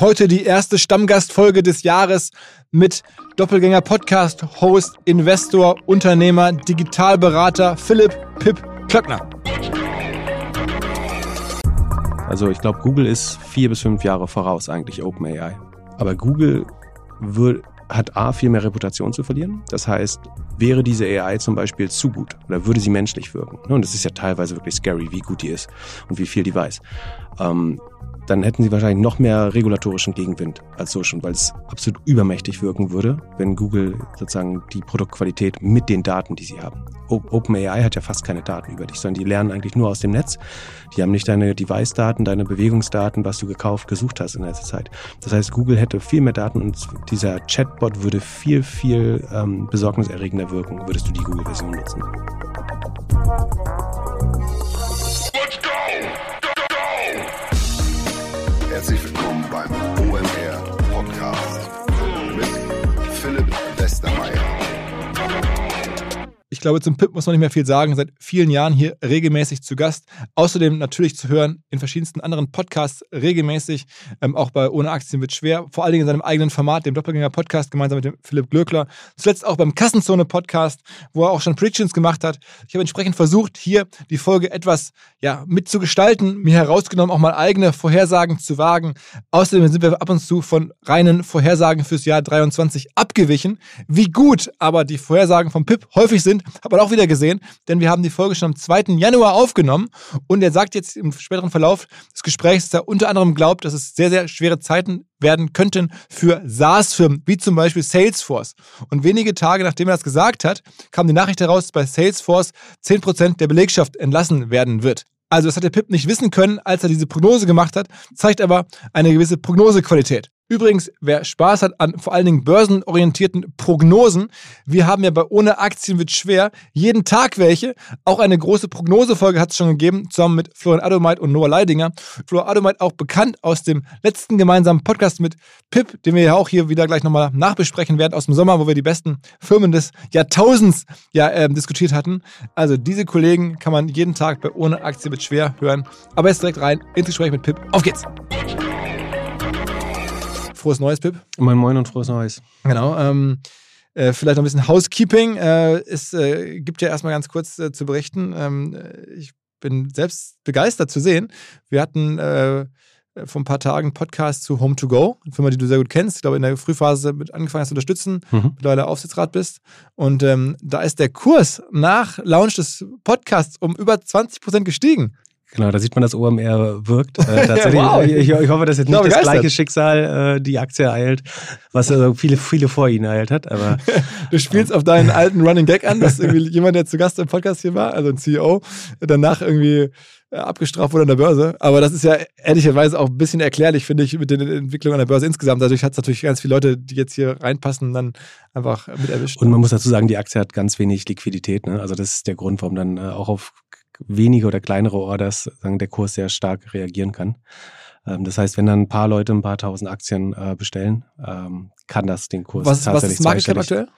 Heute die erste Stammgastfolge des Jahres mit Doppelgänger Podcast, Host, Investor, Unternehmer, Digitalberater Philipp Pip Klöckner. Also ich glaube, Google ist vier bis fünf Jahre voraus eigentlich OpenAI. Aber Google wird, hat A, viel mehr Reputation zu verlieren. Das heißt, wäre diese AI zum Beispiel zu gut oder würde sie menschlich wirken, und es ist ja teilweise wirklich scary, wie gut die ist und wie viel die weiß, ähm, dann hätten sie wahrscheinlich noch mehr regulatorischen Gegenwind als so schon, weil es absolut übermächtig wirken würde, wenn Google sozusagen die Produktqualität mit den Daten, die sie haben. OpenAI hat ja fast keine Daten über dich, sondern die lernen eigentlich nur aus dem Netz. Die haben nicht deine Device-Daten, deine Bewegungsdaten, was du gekauft, gesucht hast in letzter Zeit. Das heißt, Google hätte viel mehr Daten und dieser Chatbot würde viel, viel ähm, besorgniserregender wirken, würdest du die Google-Version nutzen. Ich glaube, zum Pip muss man nicht mehr viel sagen. Seit vielen Jahren hier regelmäßig zu Gast. Außerdem natürlich zu hören in verschiedensten anderen Podcasts regelmäßig. Ähm, auch bei Ohne Aktien wird schwer. Vor allen Dingen in seinem eigenen Format, dem Doppelgänger-Podcast, gemeinsam mit dem Philipp Glöckler. Zuletzt auch beim Kassenzone-Podcast, wo er auch schon Predictions gemacht hat. Ich habe entsprechend versucht, hier die Folge etwas ja, mitzugestalten, mir herausgenommen, auch mal eigene Vorhersagen zu wagen. Außerdem sind wir ab und zu von reinen Vorhersagen fürs Jahr 23 abgewichen. Wie gut aber die Vorhersagen vom Pip häufig sind, hat man auch wieder gesehen, denn wir haben die Folge schon am 2. Januar aufgenommen und er sagt jetzt im späteren Verlauf des Gesprächs, dass er unter anderem glaubt, dass es sehr, sehr schwere Zeiten werden könnten für SaaS-Firmen, wie zum Beispiel Salesforce. Und wenige Tage nachdem er das gesagt hat, kam die Nachricht heraus, dass bei Salesforce 10% der Belegschaft entlassen werden wird. Also das hat der Pip nicht wissen können, als er diese Prognose gemacht hat, zeigt aber eine gewisse Prognosequalität. Übrigens, wer Spaß hat an vor allen Dingen börsenorientierten Prognosen, wir haben ja bei Ohne Aktien wird schwer jeden Tag welche. Auch eine große Prognosefolge hat es schon gegeben, zusammen mit Florian Adomeit und Noah Leidinger. Florian Adomeit auch bekannt aus dem letzten gemeinsamen Podcast mit Pip, den wir ja auch hier wieder gleich nochmal nachbesprechen werden aus dem Sommer, wo wir die besten Firmen des Jahrtausends ja äh, diskutiert hatten. Also diese Kollegen kann man jeden Tag bei Ohne Aktien wird schwer hören. Aber jetzt direkt rein ins Gespräch mit Pip. Auf geht's! Frohes Neues, Pip. Moin Moin und frohes Neues. Genau. Ähm, äh, vielleicht noch ein bisschen Housekeeping. Äh, es äh, gibt ja erstmal ganz kurz äh, zu berichten. Ähm, ich bin selbst begeistert zu sehen. Wir hatten äh, vor ein paar Tagen einen Podcast zu Home to Go, eine Firma, die du sehr gut kennst. Ich glaube, in der Frühphase mit angefangen hast zu unterstützen, mhm. mittlerweile Aufsichtsrat bist. Und ähm, da ist der Kurs nach Launch des Podcasts um über 20 Prozent gestiegen. Genau, da sieht man, dass OMR wirkt. Äh, tatsächlich, wow. ich, ich, hoffe, dass jetzt nicht das gleiche Schicksal äh, die Aktie ereilt, was äh, viele, viele vor ihnen ereilt hat. Aber, du spielst auf deinen alten Running Gag an, dass irgendwie jemand, der zu Gast im Podcast hier war, also ein CEO, danach irgendwie äh, abgestraft wurde an der Börse. Aber das ist ja ehrlicherweise auch ein bisschen erklärlich, finde ich, mit den Entwicklungen an der Börse insgesamt. Dadurch hat es natürlich ganz viele Leute, die jetzt hier reinpassen, dann einfach mit erwischt. Und man muss dazu sagen, die Aktie hat ganz wenig Liquidität. Ne? Also das ist der Grund, warum dann äh, auch auf wenige oder kleinere Orders sagen, der Kurs sehr stark reagieren kann. Ähm, das heißt, wenn dann ein paar Leute ein paar tausend Aktien äh, bestellen, ähm, kann das den Kurs was, tatsächlich Was ist das Market aktuell?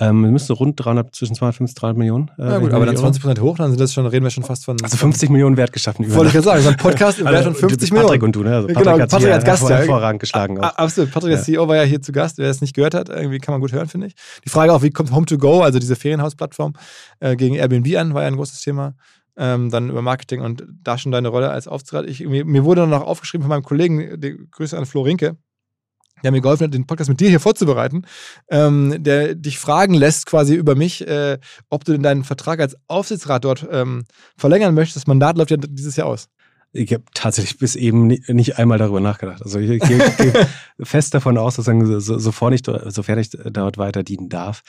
Ähm, wir müssen rund 300, zwischen 250 und 300 Millionen. Äh, ja gut, aber dann 20 Prozent hoch, dann sind das schon, reden wir schon fast von... Also 50 Millionen Wert geschaffen. Wollte ich ja sagen, so ein Podcast im Wert von 50 Millionen. Patrick und du, ne? Also Patrick genau, Patrick als Gast. Ja, hervorragend geschlagen. Auch. Absolut, Patrick als CEO war ja hier zu Gast, wer es nicht gehört hat, irgendwie kann man gut hören, finde ich. Die Frage auch, wie kommt Home2Go, also diese Ferienhausplattform, äh, gegen Airbnb an, war ja ein großes Thema ähm, dann über Marketing und da schon deine Rolle als Aufsichtsrat. Ich, mir, mir, wurde dann noch aufgeschrieben von meinem Kollegen, die Grüße an Flo Rinke, der mir geholfen hat, den Podcast mit dir hier vorzubereiten, ähm, der dich fragen lässt quasi über mich, äh, ob du denn deinen Vertrag als Aufsichtsrat dort ähm, verlängern möchtest. Das Mandat läuft ja dieses Jahr aus. Ich habe tatsächlich bis eben nicht einmal darüber nachgedacht. Also ich, ich gehe fest davon aus, sozusagen, so, sofern, ich, sofern ich dort weiter dienen darf,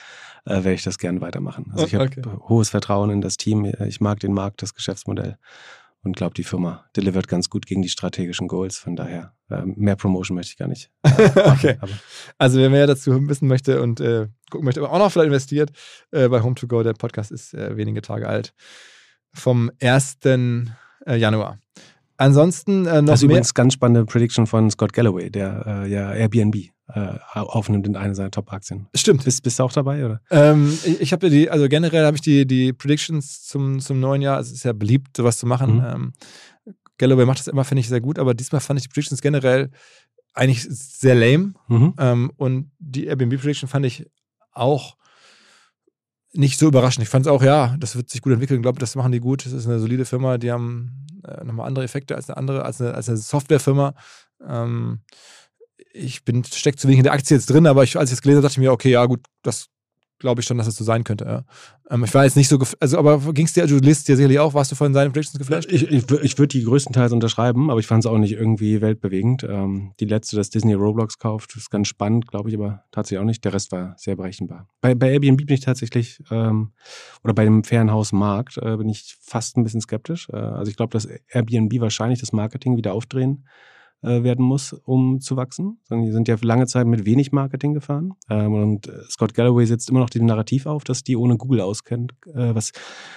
äh, werde ich das gerne weitermachen. Also ich habe okay. hohes Vertrauen in das Team. Ich mag den Markt, das Geschäftsmodell und glaube, die Firma delivert ganz gut gegen die strategischen Goals. Von daher, äh, mehr Promotion möchte ich gar nicht. Äh, okay. Aber also wer mehr dazu wissen möchte und äh, gucken möchte, aber auch noch vielleicht investiert, äh, bei Home2Go, der Podcast ist äh, wenige Tage alt. Vom 1. Äh, Januar. Ansonsten äh, noch. Das ist mehr übrigens ganz spannende Prediction von Scott Galloway, der äh, ja Airbnb äh, aufnimmt in eine seiner Top-Aktien. Stimmt. Bist, bist du auch dabei, oder? Ähm, ich ich habe ja die, also generell habe ich die, die Predictions zum, zum neuen Jahr, also es ist ja beliebt, sowas zu machen. Mhm. Ähm, Galloway macht das immer, finde ich, sehr gut, aber diesmal fand ich die Predictions generell eigentlich sehr lame. Mhm. Ähm, und die Airbnb Prediction fand ich auch nicht so überraschend. Ich fand es auch, ja, das wird sich gut entwickeln. Ich glaube, das machen die gut. Das ist eine solide Firma. Die haben äh, nochmal andere Effekte als eine andere, als eine, als eine Softwarefirma. Ähm, ich bin steckt zu wenig in der Aktie jetzt drin, aber ich, als ich es gelesen habe, dachte ich mir, okay, ja, gut, das glaube ich schon, dass es so sein könnte. Ja. Ähm, ich war jetzt nicht so, also, aber ging es dir, du liest dir sicherlich auch, warst du von seinen Predictions geflasht? Ich, ich, ich würde die größtenteils unterschreiben, aber ich fand es auch nicht irgendwie weltbewegend. Ähm, die letzte, dass Disney Roblox kauft, ist ganz spannend, glaube ich, aber tatsächlich auch nicht. Der Rest war sehr berechenbar. Bei, bei Airbnb bin ich tatsächlich, ähm, oder bei dem Ferienhausmarkt, äh, bin ich fast ein bisschen skeptisch. Äh, also ich glaube, dass Airbnb wahrscheinlich das Marketing wieder aufdrehen äh, werden muss, um zu wachsen. Sondern die sind ja lange Zeit mit wenig Marketing gefahren. Ähm, und äh, Scott Galloway setzt immer noch dem Narrativ auf, dass die ohne Google auskennt, äh, was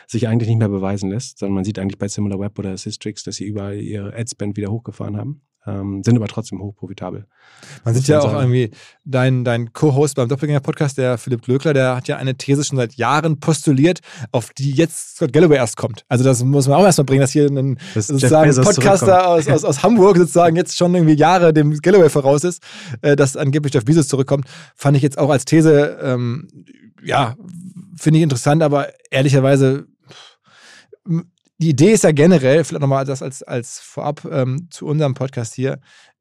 sich eigentlich nicht mehr beweisen lässt, sondern man sieht eigentlich bei SimilarWeb oder Systrix, dass sie überall ihre Adspend wieder hochgefahren haben, ähm, sind aber trotzdem hochprofitabel. Man sieht ja auch sagen. irgendwie, dein, dein Co-Host beim Doppelgänger-Podcast, der Philipp Glöckler, der hat ja eine These schon seit Jahren postuliert, auf die jetzt Scott Galloway erst kommt. Also das muss man auch erstmal bringen, dass hier ein Dass sozusagen Podcaster aus, aus, aus Hamburg sozusagen jetzt schon irgendwie Jahre dem Galloway voraus ist, äh, dass angeblich Jeff Bezos zurückkommt, fand ich jetzt auch als These, ähm, ja, finde ich interessant, aber ehrlicherweise, die Idee ist ja generell, vielleicht nochmal das als, als vorab ähm, zu unserem Podcast hier,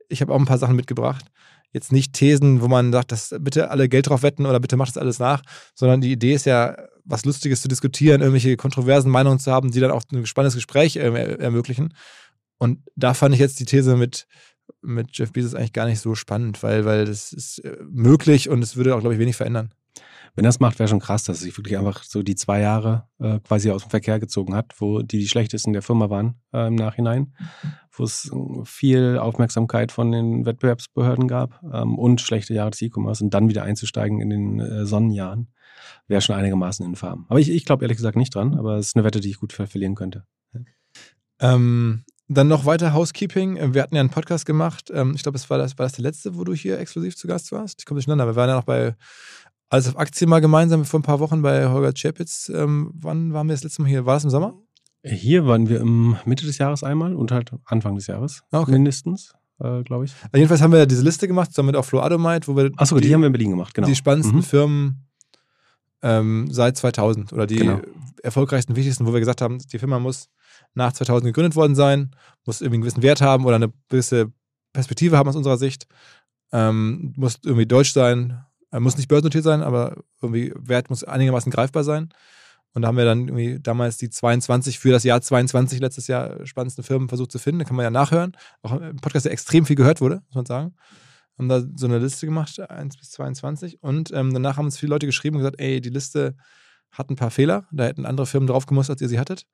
ich habe auch ein paar Sachen mitgebracht. Jetzt nicht Thesen, wo man sagt, dass bitte alle Geld drauf wetten oder bitte macht das alles nach, sondern die Idee ist ja, was Lustiges zu diskutieren, irgendwelche kontroversen Meinungen zu haben, die dann auch ein spannendes Gespräch äh, er ermöglichen. Und da fand ich jetzt die These mit, mit Jeff Bezos eigentlich gar nicht so spannend, weil, weil das ist äh, möglich und es würde auch, glaube ich, wenig verändern. Wenn das macht, wäre schon krass, dass sich wirklich einfach so die zwei Jahre äh, quasi aus dem Verkehr gezogen hat, wo die die schlechtesten der Firma waren äh, im Nachhinein, wo es äh, viel Aufmerksamkeit von den Wettbewerbsbehörden gab ähm, und schlechte Jahre des E-Commerce und dann wieder einzusteigen in den äh, Sonnenjahren, wäre schon einigermaßen infam. Aber ich, ich glaube ehrlich gesagt nicht dran, aber es ist eine Wette, die ich gut ver- verlieren könnte. Ähm, dann noch weiter Housekeeping. Äh, Wir hatten ja einen Podcast gemacht. Ähm, ich glaube, das war das, war das der letzte, wo du hier exklusiv zu Gast warst. Ich komme durcheinander. Wir waren ja noch bei Alles auf Aktien mal gemeinsam vor ein paar Wochen bei Holger Czepitz. Ähm, wann waren wir das letzte Mal hier? War das im Sommer? Hier waren wir im Mitte des Jahres einmal und halt Anfang des Jahres Ah, okay. mindestens, äh, glaube ich. Also jedenfalls haben wir diese Liste gemacht, zusammen mit auch Flo Adomite, wo wir Achso, die, haben wir in Berlin gemacht, genau. die spannendsten Mhm. Firmen ähm, seit 2000 oder die Genau. erfolgreichsten, wichtigsten, wo wir gesagt haben, die Firma muss nach 2000 gegründet worden sein, muss irgendwie einen gewissen Wert haben oder eine gewisse Perspektive haben aus unserer Sicht, ähm, muss irgendwie deutsch sein, muss nicht börsennotiert sein, aber irgendwie Wert muss einigermaßen greifbar sein. Und da haben wir dann irgendwie damals die 22 für das Jahr 22 letztes Jahr spannendsten Firmen versucht zu finden. Da kann man ja nachhören. Auch ein Podcast, der extrem viel gehört wurde, muss man sagen haben da so eine Liste gemacht, 1 bis 22. Und ähm, danach haben uns viele Leute geschrieben und gesagt, ey, die Liste hat ein paar Fehler. Da hätten andere Firmen drauf gemusst, als ihr sie hattet.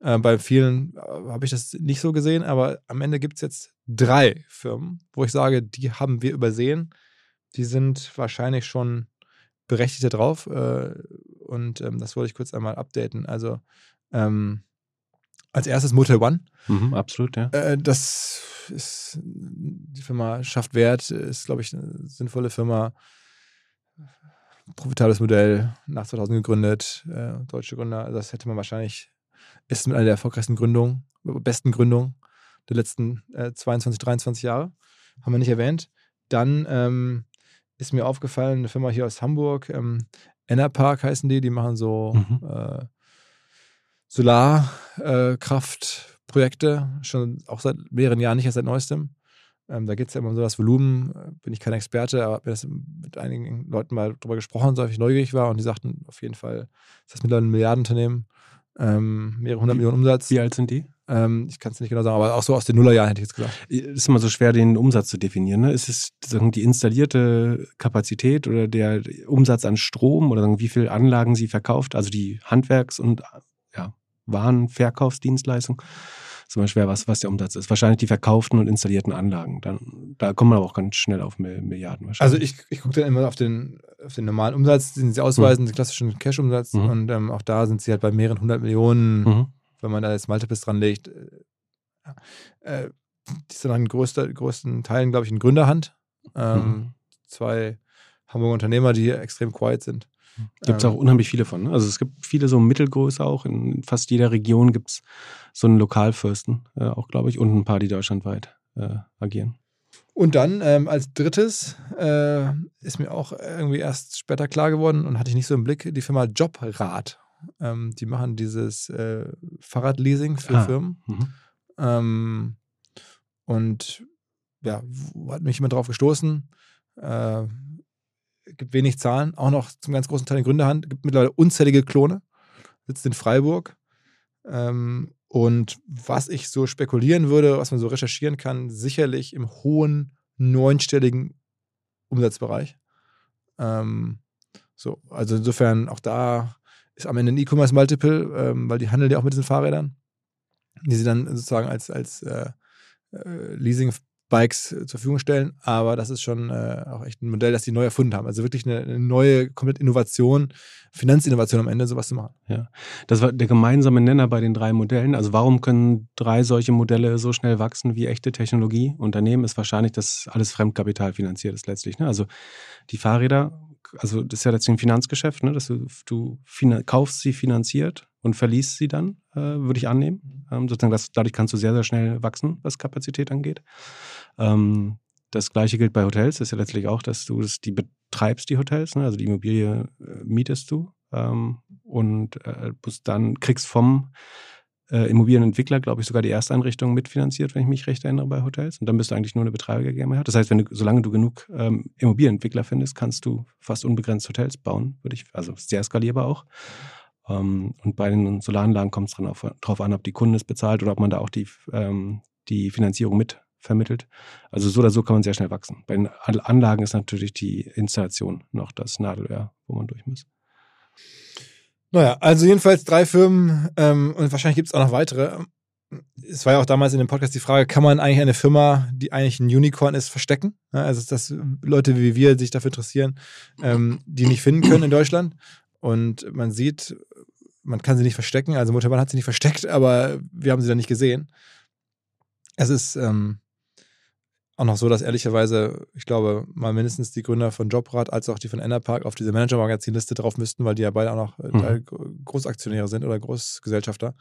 Äh, bei vielen äh, habe ich das nicht so gesehen, aber am Ende gibt es jetzt drei Firmen, wo ich sage, die haben wir übersehen. Die sind wahrscheinlich schon berechtigt da drauf. Äh, und ähm, das wollte ich kurz einmal updaten. Also ähm, als erstes Motel One. Mhm, absolut, ja. Äh, das ist, die Firma schafft Wert, ist, glaube ich, eine sinnvolle Firma. Profitables Modell, nach 2000 gegründet, äh, deutsche Gründer. Also das hätte man wahrscheinlich, ist mit einer der erfolgreichsten Gründungen, besten Gründungen der letzten äh, 22, 23 Jahre. Haben wir nicht erwähnt. Dann ähm, ist mir aufgefallen, eine Firma hier aus Hamburg, ähm, Enerpark heißen die, die machen so Mhm. äh, Solarkraftprojekte, schon auch seit mehreren Jahren, nicht erst seit neuestem. Ähm, da geht es ja immer um so das Volumen, äh, bin ich kein Experte, aber habe mir das mit einigen Leuten mal drüber gesprochen, so ich neugierig war und die sagten auf jeden Fall, ist das mittlerweile ein Milliardenunternehmen, ähm, mehrere hundert Millionen Umsatz. Wie alt sind die? Ähm, ich kann es nicht genau sagen, aber auch so aus den Nullerjahren hätte ich jetzt gesagt. Es ist immer so schwer, den Umsatz zu definieren. Ne? Ist es die installierte Kapazität oder der Umsatz an Strom oder wie viele Anlagen sie verkauft, also die Handwerks- und ja, Warenverkaufsdienstleistung? Ist immer schwer, was, was der Umsatz ist. Wahrscheinlich die verkauften und installierten Anlagen. Dann, da kommt man aber auch ganz schnell auf Mil- Milliarden Also wahrscheinlich. ich, ich gucke dann immer auf den, auf den normalen Umsatz, den sie ausweisen, den klassischen Cash-Umsatz Mhm. und ähm, auch da sind sie halt bei mehreren hundert Millionen Mhm. Wenn man da jetzt Multiples dran legt, äh, äh, die sind an größter, größten Teilen, glaube ich, in Gründerhand. Ähm, Mhm. Zwei Hamburger Unternehmer, die hier extrem quiet sind. Gibt es Ähm, auch unheimlich viele von. Ne? Also es gibt viele so Mittelgröße auch. In fast jeder Region gibt es so einen Lokalfürsten äh, auch, glaube ich, und ein paar, die deutschlandweit äh, agieren. Und dann ähm, als drittes äh, ist mir auch irgendwie erst später klar geworden und hatte ich nicht so im Blick die Firma Jobrad. Ähm, die machen dieses äh, Fahrradleasing für Ah. Firmen. Mhm. Ähm, und ja, hat mich jemand drauf gestoßen. Äh, gibt wenig Zahlen, auch noch zum ganz großen Teil in Gründerhand. Gibt mittlerweile unzählige Klone. Sitzt in Freiburg. Ähm, und was ich so spekulieren würde, was man so recherchieren kann, sicherlich im hohen neunstelligen Umsatzbereich. Ähm, so, also insofern auch da ist am Ende ein E-Commerce Multiple, ähm, weil die handeln ja auch mit diesen Fahrrädern, die sie dann sozusagen als, als äh, äh, Leasing-Bikes äh, zur Verfügung stellen. Aber das ist schon äh, auch echt ein Modell, das die neu erfunden haben. Also wirklich eine, eine neue, komplett Innovation, Finanzinnovation am Ende, sowas zu machen. Das war der gemeinsame Nenner bei den drei Modellen. Also warum können drei solche Modelle so schnell wachsen wie echte Technologieunternehmen? Ist wahrscheinlich, dass alles Fremdkapital finanziert ist letztlich. Ne? Also die Fahrräder, also das ist ja letztlich ein Finanzgeschäft, ne? dass du, du kaufst sie finanziert und verliest sie dann, äh, würde ich annehmen. Ähm, sozusagen das, dadurch kannst du sehr, sehr schnell wachsen, was Kapazität angeht. Ähm, das gleiche gilt bei Hotels. Das ist ja letztlich auch, dass du das, die betreibst, die Hotels. Ne? Also die Immobilie äh, mietest du ähm, und äh, dann kriegst vom äh, Immobilienentwickler, glaube ich, sogar die Ersteinrichtung mitfinanziert, wenn ich mich recht erinnere, bei Hotels. Und dann bist du eigentlich nur eine Betreiber GmbH. Das heißt, wenn du, solange du genug ähm, Immobilienentwickler findest, kannst du fast unbegrenzt Hotels bauen, würde ich, also sehr skalierbar auch. Ähm, und bei den Solaranlagen kommt es drauf an, ob die Kunden es bezahlt oder ob man da auch die, ähm, die Finanzierung mit vermittelt. Also so oder so kann man sehr schnell wachsen. Bei den An- Anlagen ist natürlich die Installation noch das Nadelöhr, wo man durch muss. Naja, also jedenfalls drei Firmen ähm, und wahrscheinlich gibt es auch noch weitere. Es war ja auch damals in dem Podcast die Frage, kann man eigentlich eine Firma, die eigentlich ein Unicorn ist, verstecken? Ja, also dass Leute wie wir sich dafür interessieren, ähm, die nicht finden können in Deutschland. Und man sieht, man kann sie nicht verstecken. Also Muttermann hat sie nicht versteckt, aber wir haben sie dann nicht gesehen. Es ist ähm, auch noch so, dass ehrlicherweise, ich glaube, mal mindestens die Gründer von Jobrad als auch die von Enerpark auf diese Manager-Magazin-Liste drauf müssten, weil die ja beide auch noch äh, Mhm. Großaktionäre sind oder Großgesellschafter.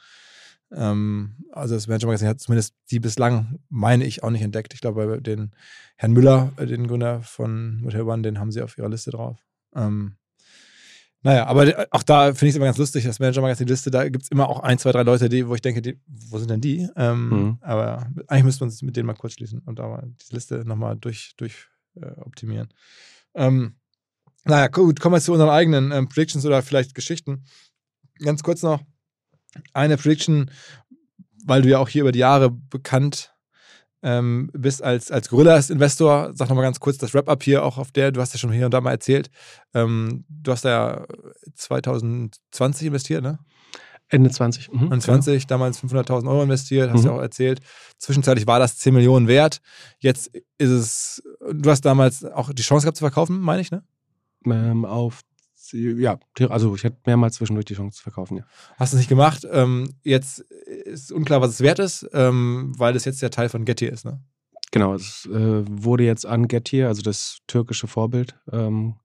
Ähm, also das Manager-Magazin hat zumindest die bislang, meine ich, auch nicht entdeckt. Ich glaube, bei den Herrn Müller, äh, den Gründer von Motel One, den haben sie auf ihrer Liste drauf. Ähm, naja, aber auch da finde ich es immer ganz lustig, das Manager-Magazin-Liste, da gibt es immer auch ein, zwei, drei Leute, die, wo ich denke, die, wo sind denn die? Ähm, Mhm. Aber eigentlich müssten wir uns mit denen mal kurz schließen und da mal die Liste nochmal durch, durch äh, optimieren. Ähm, naja, gut, kommen wir zu unseren eigenen ähm, Predictions oder vielleicht Geschichten. Ganz kurz noch eine Prediction, weil du ja auch hier über die Jahre bekannt ähm, bist als, als Gorillas-Investor. Sag nochmal ganz kurz das Wrap-Up hier, auch auf der, du hast ja schon hier und da mal erzählt. Ähm, du hast da ja 2020 investiert, ne? Ende 20. Mhm, Und 20 damals 500.000 Euro investiert, hast Mhm. du ja auch erzählt. Zwischenzeitlich war das 10 Millionen wert. Jetzt ist es, du hast damals auch die Chance gehabt zu verkaufen, meine ich, ne? Genau. Ähm, auf, ja, also ich hatte mehrmals zwischendurch die Chance zu verkaufen, ja. Hast du nicht gemacht. Ähm, jetzt ist unklar, was es wert ist, ähm, weil es jetzt ja Teil von Getty ist, ne? Genau, es äh, wurde jetzt an Getir, also das türkische Vorbild, ähm,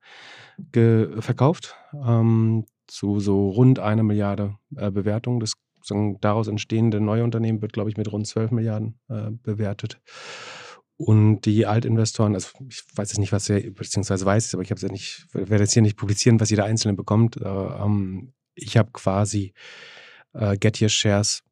verkauft ähm, zu so rund einer Milliarde äh, Bewertung. Das daraus entstehende neue Unternehmen wird, glaube ich, mit rund 12 Milliarden äh, bewertet. Und die Altinvestoren, also ich weiß jetzt nicht, was er, beziehungsweise weiß es, aber ich habe es ja nicht, werde jetzt hier nicht publizieren, was jeder Einzelne bekommt. Äh, ähm, ich habe quasi äh, Getir Shares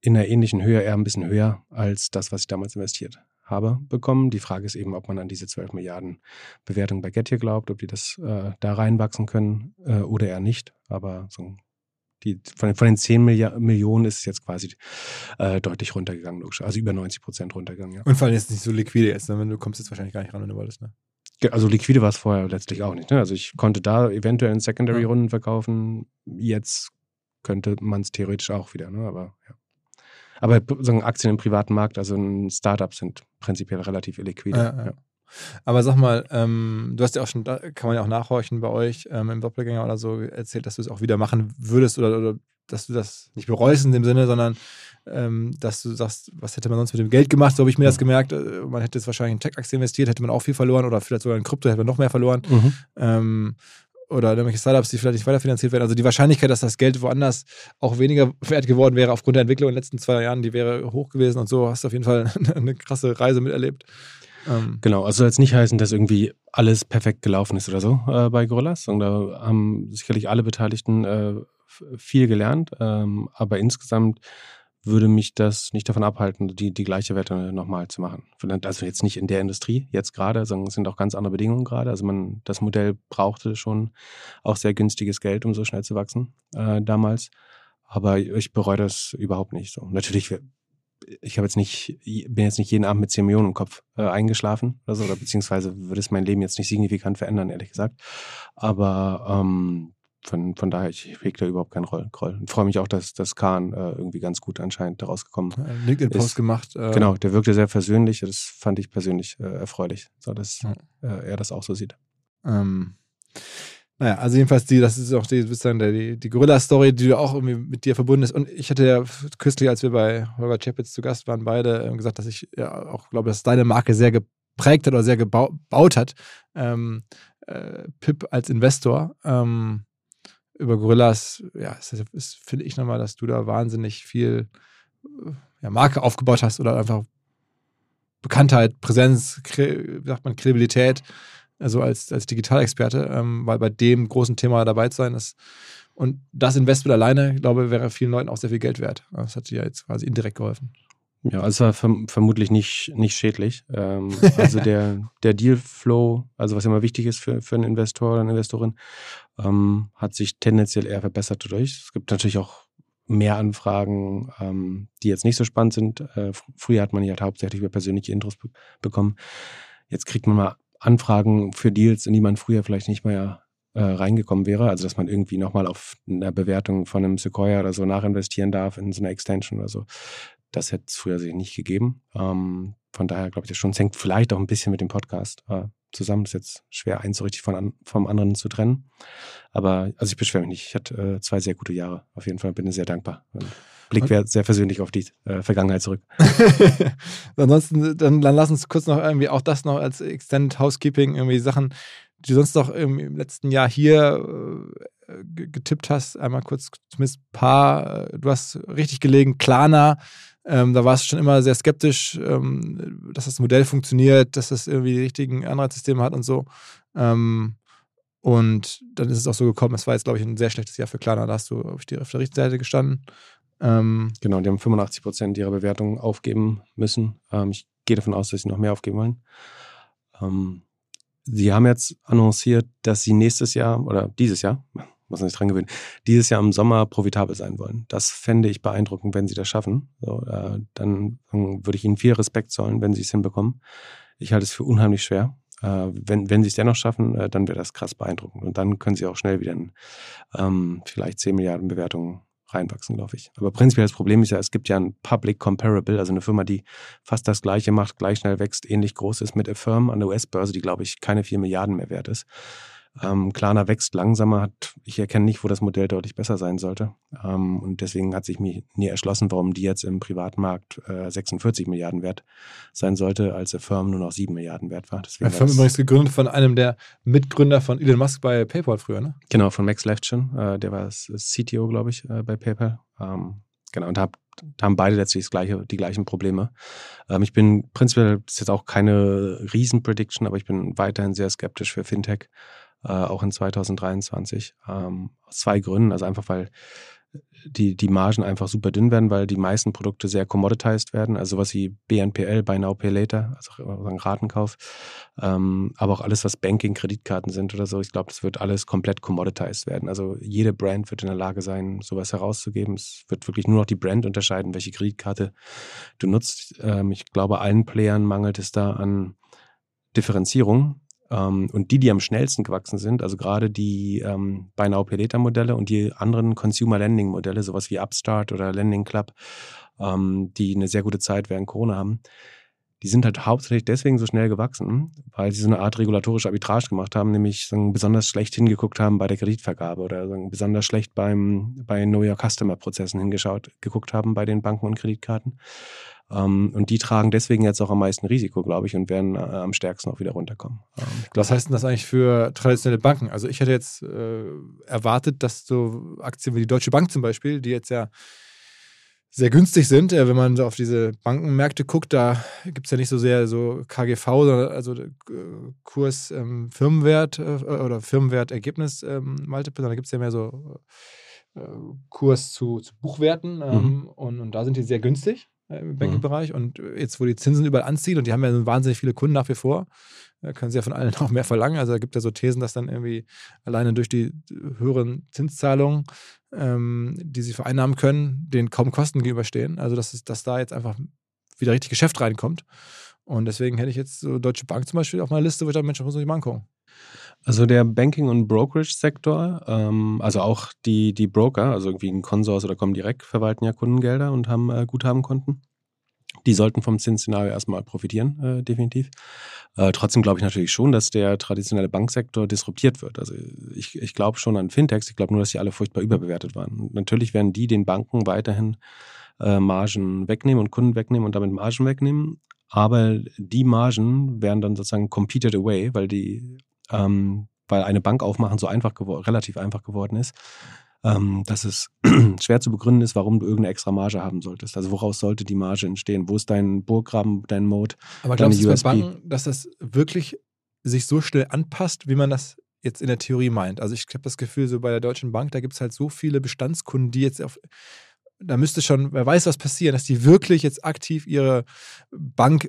in einer ähnlichen Höhe, eher ein bisschen höher als das, was ich damals investiert habe, bekommen. Die Frage ist eben, ob man an diese 12 Milliarden Bewertung bei Getir glaubt, ob die das äh, da reinwachsen können äh, oder eher nicht. Aber so die, von, den- von den 10 Milliard Millionen ist es jetzt quasi äh, deutlich runtergegangen, logisch. Also über 90 Prozent runtergegangen, ja. Und vor allem ist es nicht so liquide jetzt, ne? du kommst jetzt wahrscheinlich gar nicht ran, wenn du wolltest, ne? Also liquide war es vorher letztlich auch nicht. Ne? Also ich konnte da eventuell in. Secondary-Runden verkaufen. Jetzt könnte man es theoretisch auch wieder, ne? aber ja. Aber sagen Aktien im privaten Markt, also in Startups sind prinzipiell relativ illiquide. Ja, ja. Aber sag mal, ähm, du hast ja auch schon, da kann man ja auch nachhorchen bei euch ähm, im Doppelgänger oder so erzählt, dass du es auch wieder machen würdest oder, oder dass du das nicht bereust in dem Sinne, sondern ähm, dass du sagst, was hätte man sonst mit dem Geld gemacht? So habe ich mir das gemerkt. Äh, Man hätte jetzt wahrscheinlich in Tech-Aktien investiert, hätte man auch viel verloren oder vielleicht sogar in Krypto hätte man noch mehr verloren. Mhm. Ähm, oder irgendwelche Startups, die vielleicht nicht weiterfinanziert werden. Also die Wahrscheinlichkeit, dass das Geld woanders auch weniger wert geworden wäre aufgrund der Entwicklung in den letzten zwei Jahren, die wäre hoch gewesen und so hast du auf jeden Fall eine krasse Reise miterlebt. Ähm. Genau, also soll jetzt nicht heißen, dass irgendwie alles perfekt gelaufen ist oder so äh, bei Gorillas. Und da haben sicherlich alle Beteiligten äh, viel gelernt, ähm, aber insgesamt würde mich das nicht davon abhalten, die, die gleiche Wette nochmal zu machen. Also jetzt nicht in der Industrie, jetzt gerade, sondern es sind auch ganz andere Bedingungen gerade. Also man, das Modell brauchte schon auch sehr günstiges Geld, um so schnell zu wachsen äh, damals. Aber ich bereue das überhaupt nicht so. Natürlich, ich habe jetzt nicht, bin jetzt nicht jeden Abend mit 10 Millionen im Kopf äh, eingeschlafen oder so, oder beziehungsweise würde es mein Leben jetzt nicht signifikant verändern, ehrlich gesagt. Aber ähm, von, von daher, ich hege da überhaupt keinen Groll. Groll. Und freue mich auch, dass, dass Kahn äh, irgendwie ganz gut anscheinend daraus gekommen ist. LinkedIn-Post gemacht. Äh genau, der wirkte sehr versöhnlich. Das fand ich persönlich äh, erfreulich, so dass ja. äh, er das auch so sieht. Ähm, naja, also jedenfalls, die, das ist auch die, sozusagen die, die Gorilla-Story, die auch irgendwie mit dir verbunden ist. Und ich hatte ja kürzlich, als wir bei Holger Chapitz zu Gast waren, beide äh, gesagt, dass ich ja auch glaube, dass deine Marke sehr geprägt hat oder sehr gebaut hat. Ähm, äh, Pip als Investor. Ähm, über Gorillas, ja, finde ich nochmal, dass du da wahnsinnig viel ja, Marke aufgebaut hast oder einfach Bekanntheit, Präsenz, wie sagt man, Kredibilität, also als, als Digitalexperte, ähm, weil bei dem großen Thema dabei zu sein ist. Und das Investment alleine, glaube ich, wäre vielen Leuten auch sehr viel Geld wert. Das hat dir ja jetzt quasi indirekt geholfen. Ja, also es war verm vermutlich nicht, nicht schädlich. Ähm, also der, der Dealflow, also was immer wichtig ist für, für einen Investor oder eine Investorin, ähm, hat sich tendenziell eher verbessert dadurch. Es gibt natürlich auch mehr Anfragen, ähm, die jetzt nicht so spannend sind. Äh, früher hat man die halt hauptsächlich über persönliche Intros be bekommen. Jetzt kriegt man mal Anfragen für Deals, in die man früher vielleicht nicht mehr äh, reingekommen wäre. Also dass man irgendwie nochmal auf einer Bewertung von einem Sequoia oder so nachinvestieren darf in so eine Extension oder so. Das hätte es früher sich nicht gegeben. Ähm, von daher glaube ich das schon. Es hängt vielleicht auch ein bisschen mit dem Podcast äh, zusammen. Ist jetzt schwer, eins so richtig von an, vom anderen zu trennen. Aber also ich beschwere mich nicht. Ich hatte äh, zwei sehr gute Jahre. Auf jeden Fall bin ich sehr dankbar. Und Blick okay. sehr persönlich auf die äh, Vergangenheit zurück. Ansonsten, dann, dann lass uns kurz noch irgendwie auch das noch als Extended Housekeeping, irgendwie Sachen, die du sonst noch im letzten Jahr hier äh, getippt hast. Einmal kurz zumindest ein paar. Äh, du hast richtig gelegen, Klarna ähm, da warst du schon immer sehr skeptisch, ähm, dass das Modell funktioniert, dass das irgendwie die richtigen Anreizsysteme hat und so. Ähm, und dann ist es auch so gekommen, es war jetzt, glaube ich, ein sehr schlechtes Jahr für Klarna. Da hast du auf, die, auf der richtigen Seite gestanden. Ähm, genau, die haben 85 Prozent ihrer Bewertung aufgeben müssen. Ähm, ich gehe davon aus, dass sie noch mehr aufgeben wollen. Ähm, sie haben jetzt annonciert, dass sie nächstes Jahr oder dieses Jahr, muss man sich dran gewöhnen, dieses Jahr im Sommer profitabel sein wollen. Das fände ich beeindruckend, wenn sie das schaffen. So, äh, dann, dann würde ich ihnen viel Respekt zollen, wenn sie es hinbekommen. Ich halte es für unheimlich schwer. Äh, wenn, wenn sie es dennoch schaffen, äh, dann wäre das krass beeindruckend. Und dann können sie auch schnell wieder in ähm, vielleicht 10 Milliarden Bewertungen reinwachsen, glaube ich. Aber prinzipiell das Problem ist ja, es gibt ja ein Public Comparable, also eine Firma, die fast das Gleiche macht, gleich schnell wächst, ähnlich groß ist mit Affirm an der US-Börse, die, glaube ich, keine 4 Milliarden mehr wert ist. Ähm, Klarna wächst langsamer, hat, ich erkenne nicht, wo das Modell deutlich besser sein sollte. Ähm, und deswegen hat sich mir nie erschlossen, warum die jetzt im Privatmarkt äh, 46 Milliarden wert sein sollte, als der Firm nur noch 7 Milliarden wert war. Deswegen der Firm übrigens gegründet von einem der Mitgründer von Elon Musk bei PayPal früher, ne? Genau, von Max Levchin. Äh, der war CTO, glaube ich, äh, bei PayPal. Ähm, genau, und hab, da haben beide letztlich das gleiche, die gleichen Probleme. Ähm, ich bin prinzipiell, das ist jetzt auch keine Riesen-Prediction, aber ich bin weiterhin sehr skeptisch für Fintech äh, auch in 2023. Ähm, aus zwei Gründen. Also einfach, weil die, die Margen einfach super dünn werden, weil die meisten Produkte sehr commoditized werden. Also sowas wie BNPL, Buy Now Pay Later, also Ratenkauf. Ähm, aber auch alles, was Banking, Kreditkarten sind oder so. Ich glaube, das wird alles komplett commoditized werden. Also jede Brand wird in der Lage sein, sowas herauszugeben. Es wird wirklich nur noch die Brand unterscheiden, welche Kreditkarte du nutzt. Ähm, ich glaube, allen Playern mangelt es da an Differenzierung. Ähm, und die, die am schnellsten gewachsen sind, also gerade die ähm, Buy Now Pay Later Modelle und die anderen Consumer Lending Modelle, sowas wie Upstart oder Lending Club, ähm, die eine sehr gute Zeit während Corona haben, die sind halt hauptsächlich deswegen so schnell gewachsen, weil sie so eine Art regulatorische Arbitrage gemacht haben, nämlich sagen, besonders schlecht hingeguckt haben bei der Kreditvergabe oder sagen, besonders schlecht beim, bei Know Your Customer Prozessen hingeschaut, geguckt haben bei den Banken und Kreditkarten. Ähm, und die tragen deswegen jetzt auch am meisten Risiko, glaube ich, und werden äh, am stärksten auch wieder runterkommen. Ähm, Was heißt denn das eigentlich für traditionelle Banken? Also ich hätte jetzt äh, erwartet, dass so Aktien wie die Deutsche Bank zum Beispiel, die jetzt ja sehr günstig sind. Äh, wenn man so auf diese Bankenmärkte guckt, da gibt es ja nicht so sehr so KGV, sondern also äh, Kurs ähm, Firmenwert äh, oder Firmenwert Ergebnis ähm, Multiple, sondern da gibt es ja mehr so äh, Kurs zu, zu Buchwerten ähm, mhm. und, und da sind die sehr günstig im Banking-Bereich. Mhm. Und jetzt, wo die Zinsen überall anziehen und die haben ja wahnsinnig viele Kunden nach wie vor, äh, können sie ja von allen auch mehr verlangen. Also da gibt es ja so Thesen, dass dann irgendwie alleine durch die höheren Zinszahlungen, ähm, die sie vereinnahmen können, den kaum Kosten gegenüberstehen. Also dass, es, dass da jetzt einfach wieder richtig Geschäft reinkommt. Und deswegen hätte ich jetzt so Deutsche Bank zum Beispiel auf meiner Liste, wo ich da Mensch, muss ich mal angucken. Also der Banking- und Brokerage-Sektor, ähm, also auch die, die Broker, also irgendwie ein Konsors oder Comdirect verwalten ja Kundengelder und haben äh, Guthabenkonten. Die sollten vom Zinsszenario erstmal profitieren, äh, definitiv. Äh, trotzdem glaube ich natürlich schon, dass der traditionelle Banksektor disruptiert wird. Also ich, ich glaube schon an Fintechs, ich glaube nur, dass sie alle furchtbar überbewertet waren. Und natürlich werden die den Banken weiterhin äh, Margen wegnehmen und Kunden wegnehmen und damit Margen wegnehmen. Aber die Margen werden dann sozusagen competed away, weil die ähm, weil eine Bank aufmachen so einfach relativ einfach geworden ist, ähm, dass es schwer zu begründen ist, warum du irgendeine extra Marge haben solltest. Also woraus sollte die Marge entstehen? Wo ist dein Burggraben, dein Mode? Aber glaubst du bei Banken, dass das wirklich sich so schnell anpasst, wie man das jetzt in der Theorie meint? Also ich habe das Gefühl, so bei der Deutschen Bank, da gibt es halt so viele Bestandskunden, die jetzt auf da müsste schon, wer weiß, was passieren, dass die wirklich jetzt aktiv ihre Bank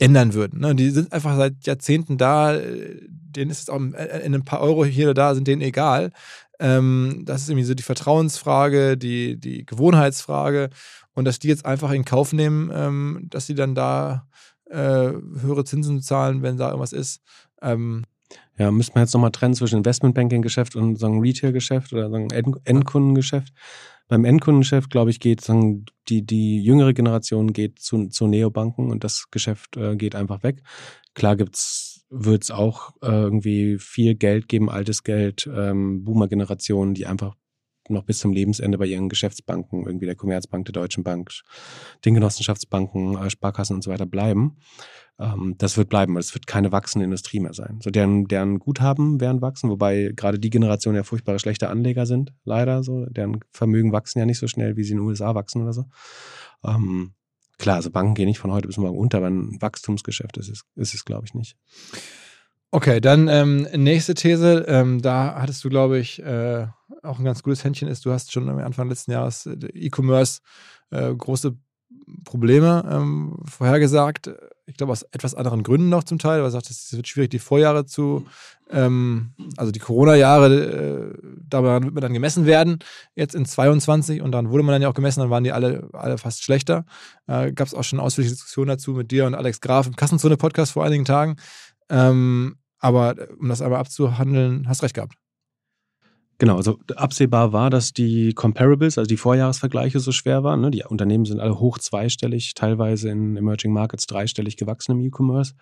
ändern würden. Ne? Die sind einfach seit Jahrzehnten da, denen ist es auch in ein paar Euro hier oder da, sind denen egal. Ähm, das ist irgendwie so die Vertrauensfrage, die, die Gewohnheitsfrage und dass die jetzt einfach in Kauf nehmen, ähm, dass sie dann da äh, höhere Zinsen zahlen, wenn da irgendwas ist. Ähm, ja, müsste man jetzt nochmal trennen zwischen Investmentbanking-Geschäft und so einem Retail-Geschäft oder so einem Endkundengeschäft beim Endkundengeschäft, glaube ich, geht sagen, die, die jüngere Generation geht zu, zu Neobanken und das Geschäft äh, geht einfach weg. Klar gibt's, wird es auch äh, irgendwie viel Geld geben, altes Geld, ähm, Boomer-Generationen, die einfach noch bis zum Lebensende bei ihren Geschäftsbanken, irgendwie der Commerzbank, der Deutschen Bank, den Genossenschaftsbanken, äh, Sparkassen und so weiter bleiben. Ähm, das wird bleiben, es wird keine wachsende Industrie mehr sein. So deren, deren Guthaben werden wachsen, wobei gerade die Generation ja furchtbare schlechte Anleger sind, leider so. Deren Vermögen wachsen ja nicht so schnell, wie sie in den USA wachsen oder so. Ähm, klar, also Banken gehen nicht von heute bis morgen unter, aber ein Wachstumsgeschäft ist es, ist es glaube ich, nicht. Okay, dann ähm, nächste These. Ähm, da hattest du, glaube ich, äh, auch ein ganz gutes Händchen ist. Du hast schon am Anfang letzten Jahres äh, E-Commerce äh, große Probleme ähm, vorhergesagt. Ich glaube, aus etwas anderen Gründen noch zum Teil. Aber sagt, es wird schwierig, die Vorjahre zu, ähm, also die Corona-Jahre, äh, daran wird man dann gemessen werden, jetzt in 22. Und dann wurde man dann ja auch gemessen, dann waren die alle, alle fast schlechter. Äh, Gab es auch schon ausführliche Diskussion dazu mit dir und Alex Graf im Kassenzone-Podcast vor einigen Tagen. Ähm, aber um das einmal abzuhandeln, hast recht gehabt. Genau, also absehbar war, dass die Comparables, also die Vorjahresvergleiche so schwer waren. Ne? Die Unternehmen sind alle hoch zweistellig, teilweise in Emerging Markets dreistellig gewachsen im E-Commerce.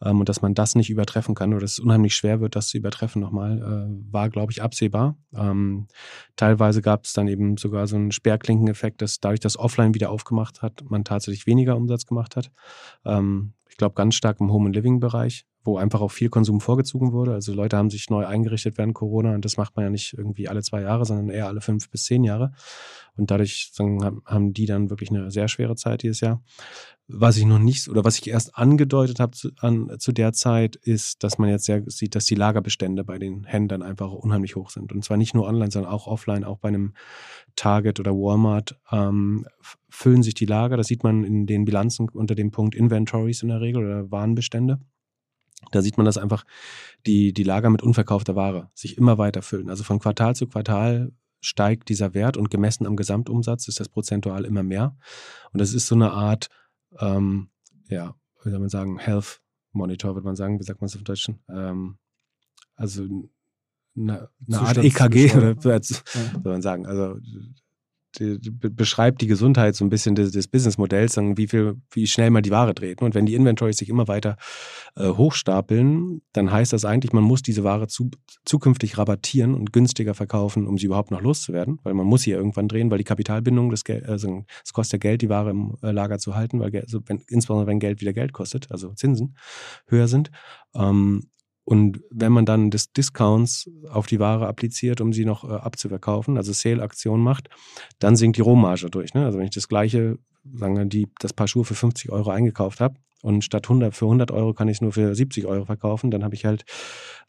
Ähm, und dass man das nicht übertreffen kann oder dass es unheimlich schwer wird, das zu übertreffen nochmal, äh, war, glaube ich, absehbar. Ähm, teilweise gab es dann eben sogar so einen Sperrklinkeneffekt, dass dadurch, dass Offline wieder aufgemacht hat, man tatsächlich weniger Umsatz gemacht hat. Ähm, ich glaube, ganz stark im Home- and Living-Bereich wo einfach auch viel Konsum vorgezogen wurde. Also Leute haben sich neu eingerichtet während Corona und das macht man ja nicht irgendwie alle zwei Jahre, sondern eher alle fünf bis zehn Jahre. Und dadurch haben die dann wirklich eine sehr schwere Zeit dieses Jahr. Was ich noch nicht oder was ich erst angedeutet habe zu, an, zu der Zeit, ist, dass man jetzt sehr sieht, dass die Lagerbestände bei den Händlern einfach unheimlich hoch sind. Und zwar nicht nur online, sondern auch offline, auch bei einem Target oder Walmart ähm, füllen sich die Lager. Das sieht man in den Bilanzen unter dem Punkt Inventories in der Regel oder Warenbestände. Da sieht man, dass einfach die, die Lager mit unverkaufter Ware sich immer weiter füllen. Also von Quartal zu Quartal steigt dieser Wert und gemessen am Gesamtumsatz ist das prozentual immer mehr. Und das ist so eine Art, ähm, ja, wie soll man sagen, Health Monitor, würde man sagen, wie sagt man es im Deutschen? Ähm, also eine, eine Art EKG, oder, ja. soll man sagen. Also beschreibt die Gesundheit so ein bisschen des, des Businessmodells, wie viel, wie schnell man die Ware dreht. Und wenn die Inventories sich immer weiter äh, hochstapeln, dann heißt das eigentlich, man muss diese Ware zu, zukünftig rabattieren und günstiger verkaufen, um sie überhaupt noch loszuwerden, weil man muss sie ja irgendwann drehen, weil die Kapitalbindung des Geld, also es kostet ja Geld, die Ware im äh, Lager zu halten, weil also wenn, insbesondere wenn Geld wieder Geld kostet, also Zinsen höher sind. Ähm, Und wenn man dann das Discounts auf die Ware appliziert, um sie noch äh, abzuverkaufen, also Sale-Aktion macht, dann sinkt die Rohmarge durch. Ne? Also wenn ich das gleiche, sagen wir, die, das Paar Schuhe für 50 Euro eingekauft habe und statt 100 für 100 Euro kann ich es nur für 70 Euro verkaufen, dann habe ich halt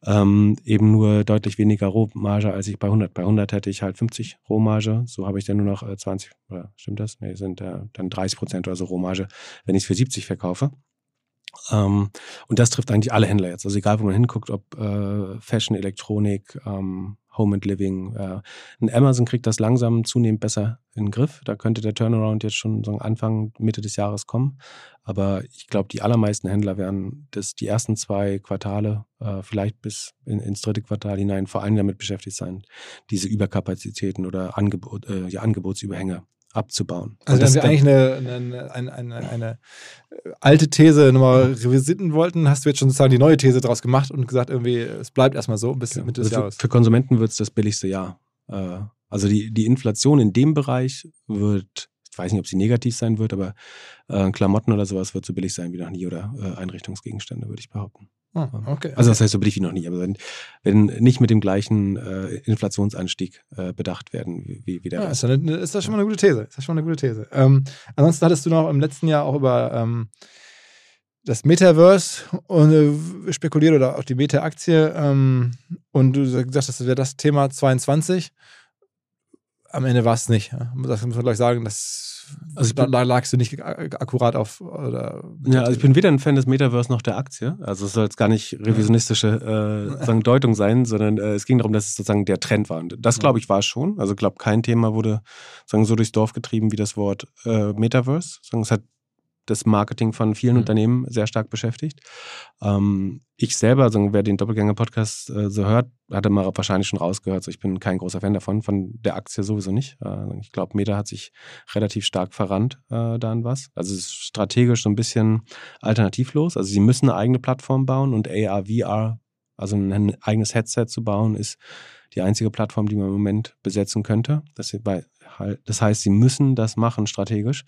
ähm, eben nur deutlich weniger Rohmarge als ich bei 100. Bei 100 hätte ich halt 50 Rohmarge, so habe ich dann nur noch äh, 20, oder stimmt das? Nee, sind äh, dann 30 Prozent oder so Rohmarge, wenn ich es für 70 verkaufe. Ähm, und das trifft eigentlich alle Händler jetzt. Also egal, wo man hinguckt, ob äh, Fashion, Elektronik, ähm, Home and Living. Äh, Amazon kriegt das langsam zunehmend besser in den Griff. Da könnte der Turnaround jetzt schon so Anfang, Mitte des Jahres kommen. Aber ich glaube, die allermeisten Händler werden das die ersten zwei Quartale, äh, vielleicht bis in, ins dritte Quartal hinein, vor allem damit beschäftigt sein, diese Überkapazitäten oder Angebot, äh, ja, Angebotsüberhänge abzubauen. Also wenn wir eigentlich eine, eine, eine, eine, eine alte These nochmal revisiten wollten, hast du jetzt schon sozusagen die neue These daraus gemacht und gesagt, irgendwie, es bleibt erstmal so bis genau. Mitte des also Jahres. Für, für Konsumenten wird es das billigste Jahr. Äh, also die, die Inflation in dem Bereich wird, ich weiß nicht, ob sie negativ sein wird, aber äh, Klamotten oder sowas wird so billig sein wie noch nie oder äh, Einrichtungsgegenstände, würde ich behaupten. Ah, okay, also das heißt so billig wie noch nie, aber wenn, wenn nicht mit dem gleichen äh, Inflationsanstieg äh, bedacht werden wie, wie der ja, Ist, das, ist das schon mal eine gute These. Ist das schon mal eine gute These. Ähm, ansonsten hattest du noch im letzten Jahr auch über ähm, das Metaverse und, äh, spekuliert oder auch die Meta-Aktie ähm, und du gesagt hast, das wäre das Thema 22. Am Ende war es nicht. Das muss man gleich sagen, das also da, da, lagst du nicht akkurat auf. Oder ja, also ich bin weder ein Fan des Metaverse noch der Aktie. Also es soll jetzt gar nicht revisionistische äh, Deutung sein, sondern äh, es ging darum, dass es sozusagen der Trend war. Und das, glaube ich, war es schon. Also ich glaube, kein Thema wurde sagen, so durchs Dorf getrieben wie das Wort äh, Metaverse. Sagen, es hat das Marketing von vielen mhm. Unternehmen sehr stark beschäftigt. Ähm, ich selber, also wer den Doppelgänger-Podcast äh, so hört, hatte mal wahrscheinlich schon rausgehört. So, ich bin kein großer Fan davon, von der Aktie sowieso nicht. Äh, ich glaube, Meta hat sich relativ stark verrannt äh, da an was. Also es ist strategisch so ein bisschen alternativlos. Also sie müssen eine eigene Plattform bauen und AR, VR, also ein eigenes Headset zu bauen, ist die einzige Plattform, die man im Moment besetzen könnte. Das, das heißt, sie müssen das machen strategisch.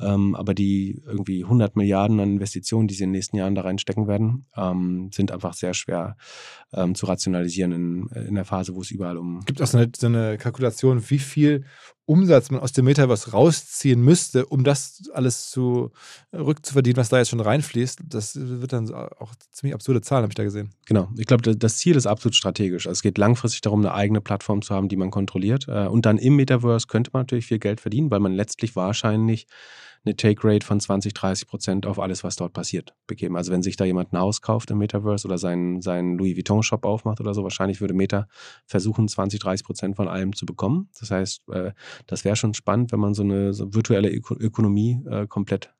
Ähm, aber die irgendwie 100 Milliarden an Investitionen, die sie in den nächsten Jahren da reinstecken werden, ähm, sind einfach sehr schwer ähm, zu rationalisieren in, in der Phase, wo es überall um. Gibt auch so eine, so eine Kalkulation, wie viel Umsatz man aus dem Metaverse rausziehen müsste, um das alles zu rückzuverdienen, was da jetzt schon reinfließt. Das wird dann auch ziemlich absurde Zahlen, habe ich da gesehen. Genau. Ich glaube, das Ziel ist absolut strategisch. Also es geht langfristig darum, eine eigene Plattform zu haben, die man kontrolliert. Äh, und dann im Metaverse könnte man natürlich viel Geld verdienen, weil man letztlich wahrscheinlich eine Take-Rate von 20, 30 Prozent auf alles, was dort passiert, begeben. Also wenn sich da jemand ein Haus kauft im Metaverse oder seinen, seinen Louis Vuitton-Shop aufmacht oder so, wahrscheinlich würde Meta versuchen, 20, 30 Prozent von allem zu bekommen. Das heißt, äh, das wäre schon spannend, wenn man so eine so virtuelle Ökonomie äh, komplett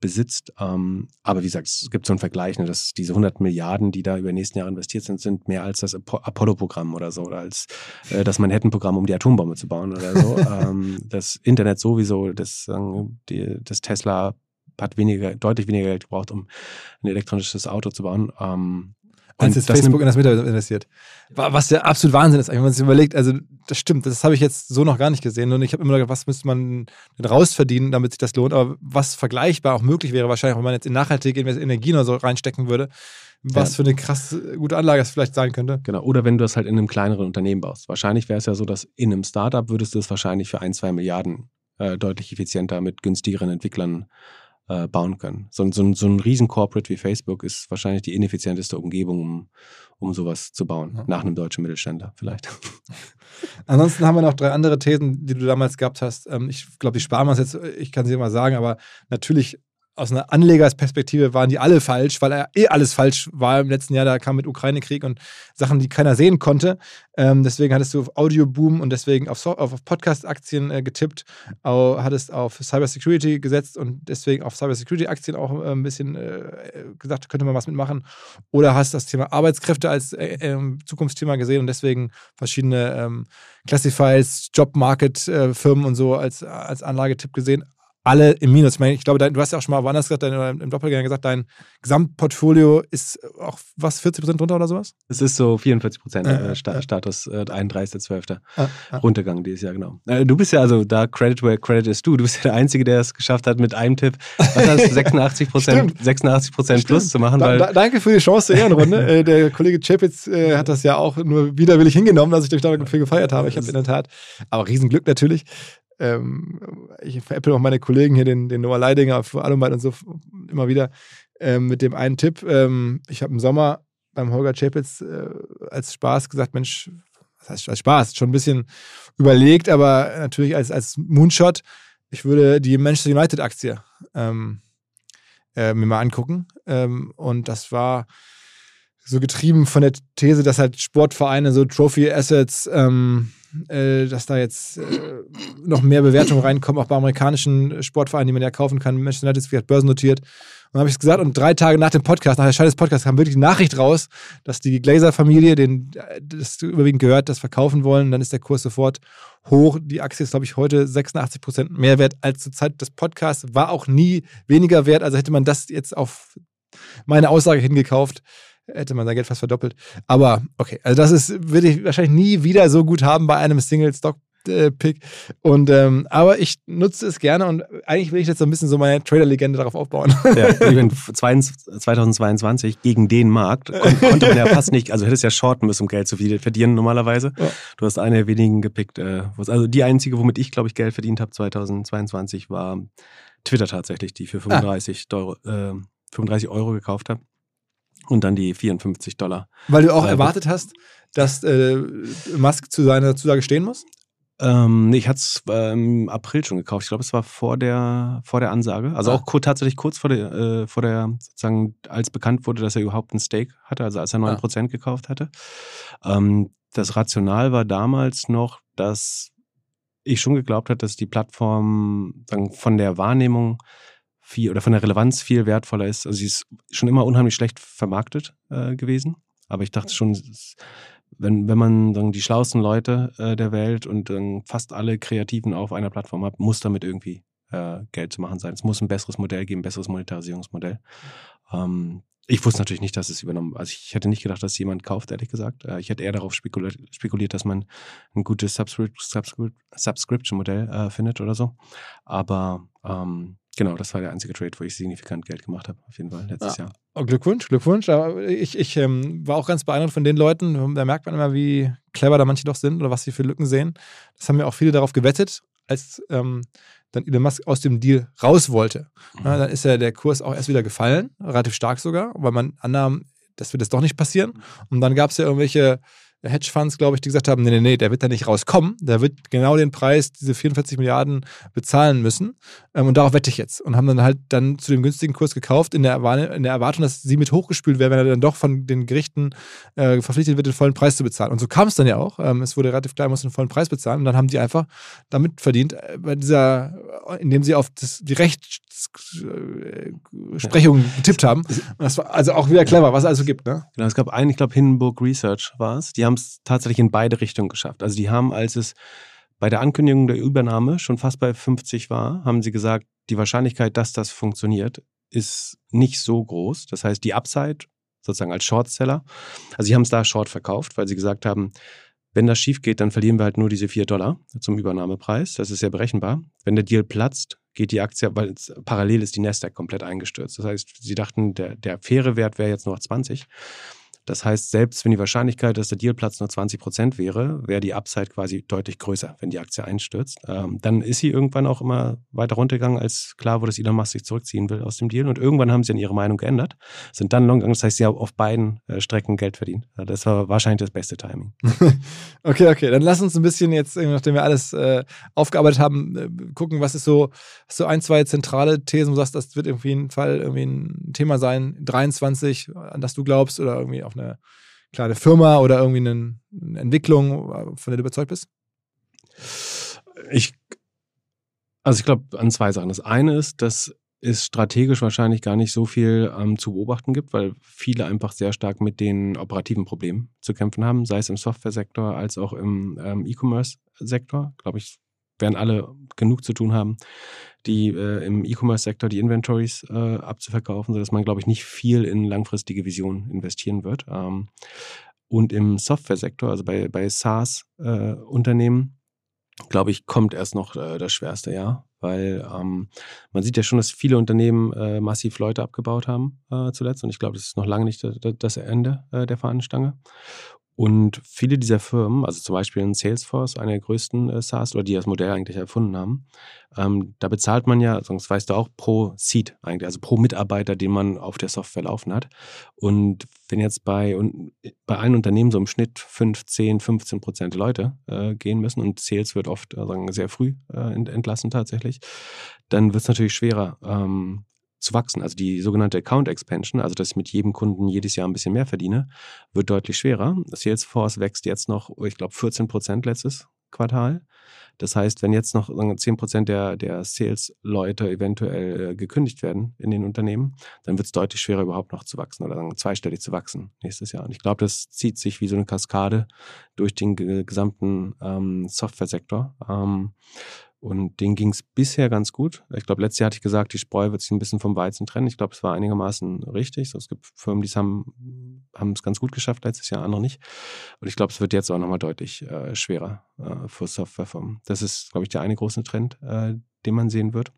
besitzt. Ähm, aber wie gesagt, es gibt so einen Vergleich, ne, dass diese 100 Milliarden, die da über die nächsten Jahre investiert sind, sind mehr als das Apollo-Programm oder so, oder als äh, das Manhattan-Programm, um die Atombombe zu bauen oder so. ähm, das Internet sowieso, das, die, das Tesla hat weniger, deutlich weniger Geld gebraucht, um ein elektronisches Auto zu bauen. Ähm, als jetzt Facebook in das Metaverse investiert. Was der absolut Wahnsinn ist, wenn man sich überlegt, also das stimmt, das habe ich jetzt so noch gar nicht gesehen. Und ich habe immer gedacht, was müsste man denn rausverdienen, damit sich das lohnt. Aber was vergleichbar auch möglich wäre, wahrscheinlich, wenn man jetzt in nachhaltige Energien oder so reinstecken würde, was ja. für eine krass gute Anlage es vielleicht sein könnte. Genau, oder wenn du das halt in einem kleineren Unternehmen baust. Wahrscheinlich wäre es ja so, dass in einem Startup würdest du es wahrscheinlich für ein, zwei Milliarden äh, deutlich effizienter mit günstigeren Entwicklern äh, bauen können. So, so, so ein riesen Corporate wie Facebook ist wahrscheinlich die ineffizienteste Umgebung, um, um sowas zu bauen. Ja. Nach einem deutschen Mittelständler vielleicht. Ansonsten haben wir noch drei andere Thesen, die du damals gehabt hast. Ähm, ich glaube, die sparen wir uns jetzt, ich kann sie mal sagen, aber natürlich aus einer Anlegersperspektive waren die alle falsch, weil er eh alles falsch war im letzten Jahr. Da kam mit Ukraine-Krieg und Sachen, die keiner sehen konnte. Ähm, deswegen hattest du auf Audio-Boom und deswegen auf, auf, auf Podcast-Aktien äh, getippt, auch, hattest auf Cybersecurity gesetzt und deswegen auf Cybersecurity-Aktien auch äh, ein bisschen äh, gesagt, könnte man was mitmachen. Oder hast das Thema Arbeitskräfte als äh, ähm, Zukunftsthema gesehen und deswegen verschiedene ähm, Classifieds, Job-Market-Firmen äh, und so als, als Anlagetipp gesehen alle im Minus. Ich meine, ich glaube, du hast ja auch schon mal woanders gesagt, dein, im Doppelgänger gesagt, dein Gesamtportfolio ist auch was, 40 Prozent drunter oder sowas? Es ist so 44 Prozent Äh, äh, Sta äh. Status, äh, 31.12. Ah, ah. Runtergang dieses Jahr, genau. Äh, du bist ja also da Credit where Credit is due. Du bist ja der Einzige, der es geschafft hat, mit einem Tipp, hast du, 86 Prozent, Stimmt. 86 Prozent plus zu machen, Da, da, danke für die Chance zur Ehrenrunde. äh, der Kollege Chapitz äh, hat das ja auch nur widerwillig hingenommen, dass ich dafür gefeiert habe. Ich habe in der Tat, aber Riesenglück natürlich. Ähm, ich veräpple auch meine Kollegen hier, den, den Noah Leidinger für Alumite und so immer wieder ähm, mit dem einen Tipp. Ähm, ich habe im Sommer beim Holger Chapitz äh, als Spaß gesagt, Mensch, was heißt als Spaß? Schon ein bisschen überlegt, aber natürlich als, als Moonshot, ich würde die Manchester United Aktie ähm, äh, mir mal angucken. Ähm, und das war so getrieben von der These, dass halt Sportvereine so Trophy Assets, ähm, äh, dass da jetzt äh, noch mehr Bewertungen reinkommen, auch bei amerikanischen Sportvereinen, die man ja kaufen kann. Manchester United ist vielleicht börsennotiert. Und dann habe ich es gesagt und drei Tage nach dem Podcast, nach der Scheiß des Podcasts, kam wirklich die Nachricht raus, dass die Glazer-Familie, denen das überwiegend gehört, das verkaufen wollen. Dann ist der Kurs sofort hoch. Die Aktie ist, glaube ich, heute 86 Prozent mehr wert als zur Zeit des Podcasts. War auch nie weniger wert. Also hätte man das jetzt auf meine Aussage hingekauft, hätte man sein Geld fast verdoppelt. Aber okay, also das ist, würde ich wahrscheinlich nie wieder so gut haben bei einem Single-Stock-Pick. Und ähm, aber ich nutze es gerne und eigentlich will ich jetzt so ein bisschen so meine Trader-Legende darauf aufbauen. Ja, ich bin 2022 gegen den Markt kon konnte man ja fast nicht, also hättest ja shorten müssen, um Geld zu verdienen normalerweise. Ja. Du hast eine der wenigen gepickt. Äh, also die einzige, womit ich, glaube ich, Geld verdient habe 2022, war Twitter tatsächlich, die für 35, Euro, äh, 35 Euro gekauft habe. Und dann die 54 Dollar. Weil du auch Weil- erwartet hast, dass äh, Musk zu seiner Zusage stehen muss? Ähm, nee, ich hatte es im April schon gekauft. Ich glaube, es war vor der, vor der Ansage. Also Ah. auch kur tatsächlich kurz vor der, äh, vor der, sozusagen, als bekannt wurde, dass er überhaupt ein Stake hatte, also als er 9% gekauft hatte. Ähm, das Rational war damals noch, dass ich schon geglaubt habe, dass die Plattform sagen, von der Wahrnehmung viel oder von der Relevanz viel wertvoller ist. Also sie ist schon immer unheimlich schlecht vermarktet äh, gewesen. Aber ich dachte schon, wenn, wenn man dann die schlauesten Leute äh, der Welt und dann fast alle Kreativen auf einer Plattform hat, muss damit irgendwie äh, Geld zu machen sein. Es muss ein besseres Modell geben, ein besseres Monetarisierungsmodell. Ähm, ich wusste natürlich nicht, dass es übernommen Also ich hätte nicht gedacht, dass jemand kauft, ehrlich gesagt. Äh, ich hätte eher darauf spekuliert, spekuliert dass man ein gutes Subscrip Subscrip Subscription-Modell äh, findet oder so. Aber ähm, genau, das war der einzige Trade, wo ich signifikant Geld gemacht habe, auf jeden Fall letztes Jahr. Oh, Glückwunsch, Glückwunsch. Aber ich, ich ähm, war auch ganz beeindruckt von den Leuten. Da merkt man immer, wie clever da manche doch sind oder was sie für Lücken sehen. Das haben ja auch viele darauf gewettet, als ähm, dann Elon Musk aus dem Deal raus wollte. Ja, dann ist ja der Kurs auch erst wieder gefallen, relativ stark sogar, weil man annahm, das wird jetzt doch nicht passieren. Und dann gab es ja irgendwelche Hedgefonds, glaube ich, die gesagt haben, nee, nee, nee, der wird da nicht rauskommen. Der wird genau den Preis, diese 44 Milliarden bezahlen müssen. Ähm, und darauf wette ich jetzt. Und haben dann halt dann zu dem günstigen Kurs gekauft, in der, Erwartung, in der Erwartung, dass sie mit hochgespült wäre, wenn er dann doch von den Gerichten äh, verpflichtet wird, den vollen Preis zu bezahlen. Und so kam es dann ja auch. Ähm, es wurde relativ klar, muss den vollen Preis bezahlen. Und dann haben sie einfach damit verdient, äh, bei dieser, indem sie auf das, die Rechtsprechung getippt haben. Und das war also auch wieder clever, was es also gibt, ne? Genau, es gab einen, ich glaube, Hindenburg Research war es. Die haben es tatsächlich in beide Richtungen geschafft. Also die haben, als es bei der Ankündigung der Übernahme schon fast bei 50 war, haben sie gesagt, die Wahrscheinlichkeit, dass das funktioniert, ist nicht so groß. Das heißt, die Upside sozusagen als Shortseller, also sie haben es da Short verkauft, weil sie gesagt haben, wenn das schief geht, dann verlieren wir halt nur diese 4 Dollar zum Übernahmepreis. Das ist ja berechenbar. Wenn der Deal platzt, geht die Aktie, weil parallel ist die Nasdaq komplett eingestürzt. Das heißt, sie dachten, der, der faire Wert wäre jetzt noch 20. Das heißt, selbst wenn die Wahrscheinlichkeit, dass der Dealplatz nur 20 Prozent wäre, wäre die Upside quasi deutlich größer, wenn die Aktie einstürzt. Ähm, dann ist sie irgendwann auch immer weiter runtergegangen, als klar wurde, dass Elon Musk sich zurückziehen will aus dem Deal. Und irgendwann haben sie dann ihre Meinung geändert, sind dann long gegangen. Das heißt, sie haben auf beiden äh, Strecken Geld verdient. Ja, Das war wahrscheinlich das beste Timing. Okay, okay. Dann lass uns ein bisschen jetzt, äh, nachdem wir alles äh, aufgearbeitet haben, äh, gucken, was ist so, so ein, zwei zentrale Thesen, wo du sagst, das wird irgendwie ein Fall, irgendwie ein Thema sein, 23, an das du glaubst, oder irgendwie auf eine kleine Firma oder irgendwie eine, Entwicklung, von der du überzeugt bist? Ich, also ich glaube an zwei Sachen. Das eine ist, dass es strategisch wahrscheinlich gar nicht so viel ähm, zu beobachten gibt, weil viele einfach sehr stark mit den operativen Problemen zu kämpfen haben, sei es im Software-Sektor als auch im ähm, E-Commerce-Sektor. Glaube ich, werden alle genug zu tun haben, die äh, im E-Commerce-Sektor die Inventories äh, abzuverkaufen, sodass man, glaube ich, nicht viel in langfristige Visionen investieren wird. Ähm, und im Software-Sektor, also bei, bei SaaS-Unternehmen, äh, glaube ich, kommt erst noch äh, das schwerste Jahr, weil ähm, man sieht ja schon, dass viele Unternehmen äh, massiv Leute abgebaut haben äh, zuletzt und ich glaube, das ist noch lange nicht das Ende äh, der Fahnenstange. Und viele dieser Firmen, also zum Beispiel in Salesforce, einer der größten äh, SaaS, oder die das Modell eigentlich erfunden haben, ähm, da bezahlt man ja, sonst weißt du auch, pro Seat eigentlich, also pro Mitarbeiter, den man auf der Software laufen hat. Und wenn jetzt bei, und, bei einem Unternehmen so im Schnitt 5, 10, 15 Prozent Leute äh, gehen müssen und Sales wird oft äh, sagen, sehr früh äh, entlassen tatsächlich, dann wird es natürlich schwerer, ähm, zu wachsen. Also die sogenannte Account Expansion, also dass ich mit jedem Kunden jedes Jahr ein bisschen mehr verdiene, wird deutlich schwerer. Salesforce wächst jetzt noch, ich glaube, 14 Prozent letztes Quartal. Das heißt, wenn jetzt noch 10 Prozent der, der Sales-Leute eventuell äh, gekündigt werden in den Unternehmen, dann wird es deutlich schwerer, überhaupt noch zu wachsen oder sagen, zweistellig zu wachsen nächstes Jahr. Und ich glaube, das zieht sich wie so eine Kaskade durch den gesamten ähm, Software-Sektor. Ähm, und denen ging es bisher ganz gut. Ich glaube, letztes Jahr hatte ich gesagt, die Spreu wird sich ein bisschen vom Weizen trennen. Ich glaube, es war einigermaßen richtig. So, es gibt Firmen, die haben es ganz gut geschafft letztes Jahr, andere nicht. Und ich glaube, es wird jetzt auch nochmal deutlich äh, schwerer äh, für Softwarefirmen. Das ist, glaube ich, der eine große Trend, äh, den man sehen wird.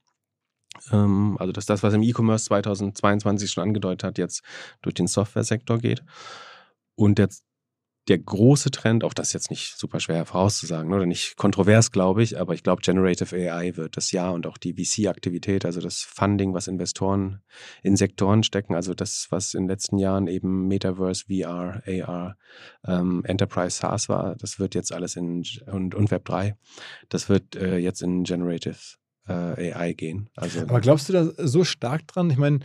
Ähm, also, dass das, was im E-Commerce 2022 schon angedeutet hat, jetzt durch den Software-Sektor geht. Und der der große Trend, auch das jetzt nicht super schwer vorauszusagen oder nicht kontrovers, glaube ich, aber ich glaube, Generative AI wird das Jahr und auch die VC-Aktivität, also das Funding, was Investoren in Sektoren stecken, also das, was in den letzten Jahren eben Metaverse, VR, AR, ähm, Enterprise SaaS war, das wird jetzt alles in und, und Web 3, das wird äh, jetzt in Generative äh, AI gehen. Also, aber glaubst du da so stark dran? Ich meine,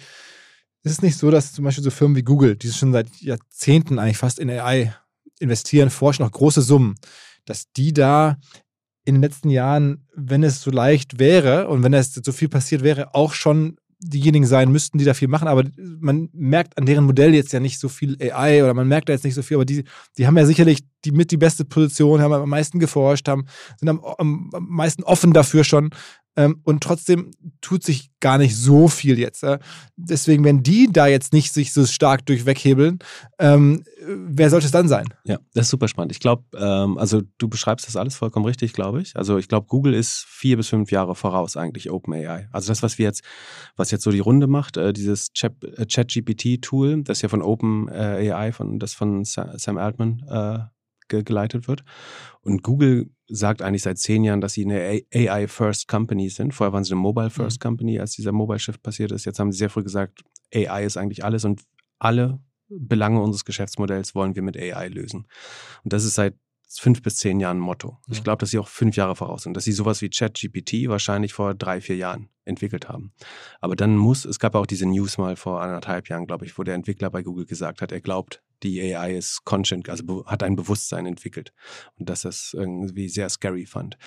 ist es nicht so, dass zum Beispiel so Firmen wie Google, die schon seit Jahrzehnten eigentlich fast in AI investieren, forschen auch große Summen, dass die da in den letzten Jahren, wenn es so leicht wäre und wenn es so viel passiert wäre, auch schon diejenigen sein müssten, die da viel machen. Aber man merkt an deren Modell jetzt ja nicht so viel AI oder man merkt da jetzt nicht so viel, aber die, die haben ja sicherlich die mit die beste Position, haben am meisten geforscht, haben, sind am, am meisten offen dafür schon. Ähm, und trotzdem tut sich gar nicht so viel jetzt. Äh. Deswegen, wenn die da jetzt nicht sich so stark durchweghebeln, ähm, wer sollte es dann sein? Ja, das ist super spannend. Ich glaube, ähm, also du beschreibst das alles vollkommen richtig, glaube ich. Also ich glaube, Google ist vier bis fünf Jahre voraus eigentlich OpenAI. Also das, was wir jetzt, was jetzt so die Runde macht, äh, dieses äh, ChatGPT-Tool, das ja von OpenAI, von das von Sam Altman äh, geleitet wird. Und Google sagt eigentlich seit zehn Jahren, dass sie eine AI-First Company sind. Vorher waren sie eine Mobile-First mhm. Company, als dieser Mobile-Shift passiert ist. Jetzt haben sie sehr früh gesagt, AI ist eigentlich alles und alle Belange unseres Geschäftsmodells wollen wir mit AI lösen. Und das ist seit fünf bis zehn Jahren ein Motto. Ich glaube, dass sie auch fünf Jahre voraus sind, dass sie sowas wie ChatGPT wahrscheinlich vor drei, vier Jahren entwickelt haben. Aber dann muss, es gab auch diese News mal vor anderthalb Jahren, glaube ich, wo der Entwickler bei Google gesagt hat, er glaubt, die AI ist conscient, also hat ein Bewusstsein entwickelt. Und dass das irgendwie sehr scary fand.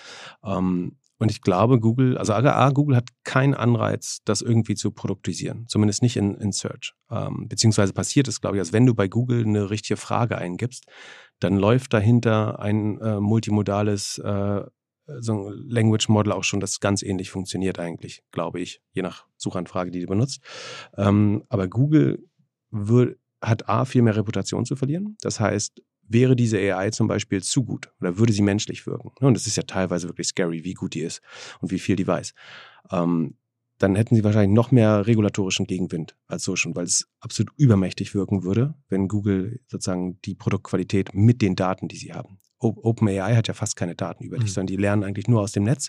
Ähm, und ich glaube, Google, also A, Google hat keinen Anreiz, das irgendwie zu produktisieren, zumindest nicht in, in Search. Ähm, beziehungsweise passiert es, glaube ich, als wenn du bei Google eine richtige Frage eingibst, dann läuft dahinter ein äh, multimodales äh, so ein Language Model auch schon, das ganz ähnlich funktioniert eigentlich, glaube ich, je nach Suchanfrage, die du benutzt. Ähm, aber Google wird, hat A, viel mehr Reputation zu verlieren. Das heißt, wäre diese AI zum Beispiel zu gut oder würde sie menschlich wirken, ne, und das ist ja teilweise wirklich scary, wie gut die ist und wie viel die weiß, ähm, dann hätten sie wahrscheinlich noch mehr regulatorischen Gegenwind als so schon, weil es absolut übermächtig wirken würde, wenn Google sozusagen die Produktqualität mit den Daten, die sie haben, OpenAI hat ja fast keine Daten über dich, mhm. sondern die lernen eigentlich nur aus dem Netz.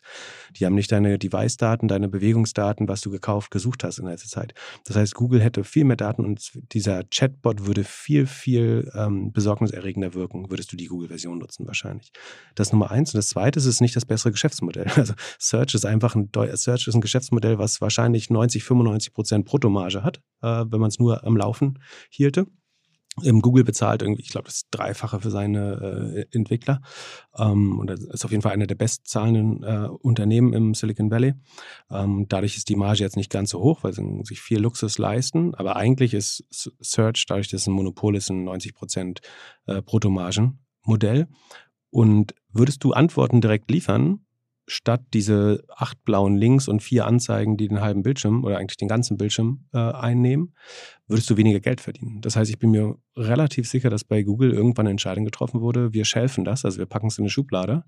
Die haben nicht deine Device-Daten, deine Bewegungsdaten, was du gekauft, gesucht hast in letzter Zeit. Das heißt, Google hätte viel mehr Daten und dieser Chatbot würde viel, viel ähm, besorgniserregender wirken, würdest du die Google-Version nutzen wahrscheinlich. Das ist Nummer eins. Und das zweite ist, es ist nicht das bessere Geschäftsmodell. Also Search ist einfach ein, Search ist ein Geschäftsmodell, was wahrscheinlich 90, 95 Prozent Bruttomarge hat, äh, wenn man es nur am Laufen hielte. Ähm, Google bezahlt irgendwie, ich glaube, das Dreifache für seine äh, Entwickler. Ähm, und das ist auf jeden Fall einer der bestzahlenden äh, Unternehmen im Silicon Valley. Ähm, dadurch ist die Marge jetzt nicht ganz so hoch, weil sie sich viel Luxus leisten. Aber eigentlich ist Search, dadurch, dass es ein Monopol ist, ein 90 Prozent äh, Bruttomargenmodell. Und würdest du Antworten direkt liefern, statt diese acht blauen Links und vier Anzeigen, die den halben Bildschirm oder eigentlich den ganzen Bildschirm äh, einnehmen, würdest du weniger Geld verdienen. Das heißt, ich bin mir relativ sicher, dass bei Google irgendwann eine Entscheidung getroffen wurde, wir schelfen das, also wir packen es in eine Schublade,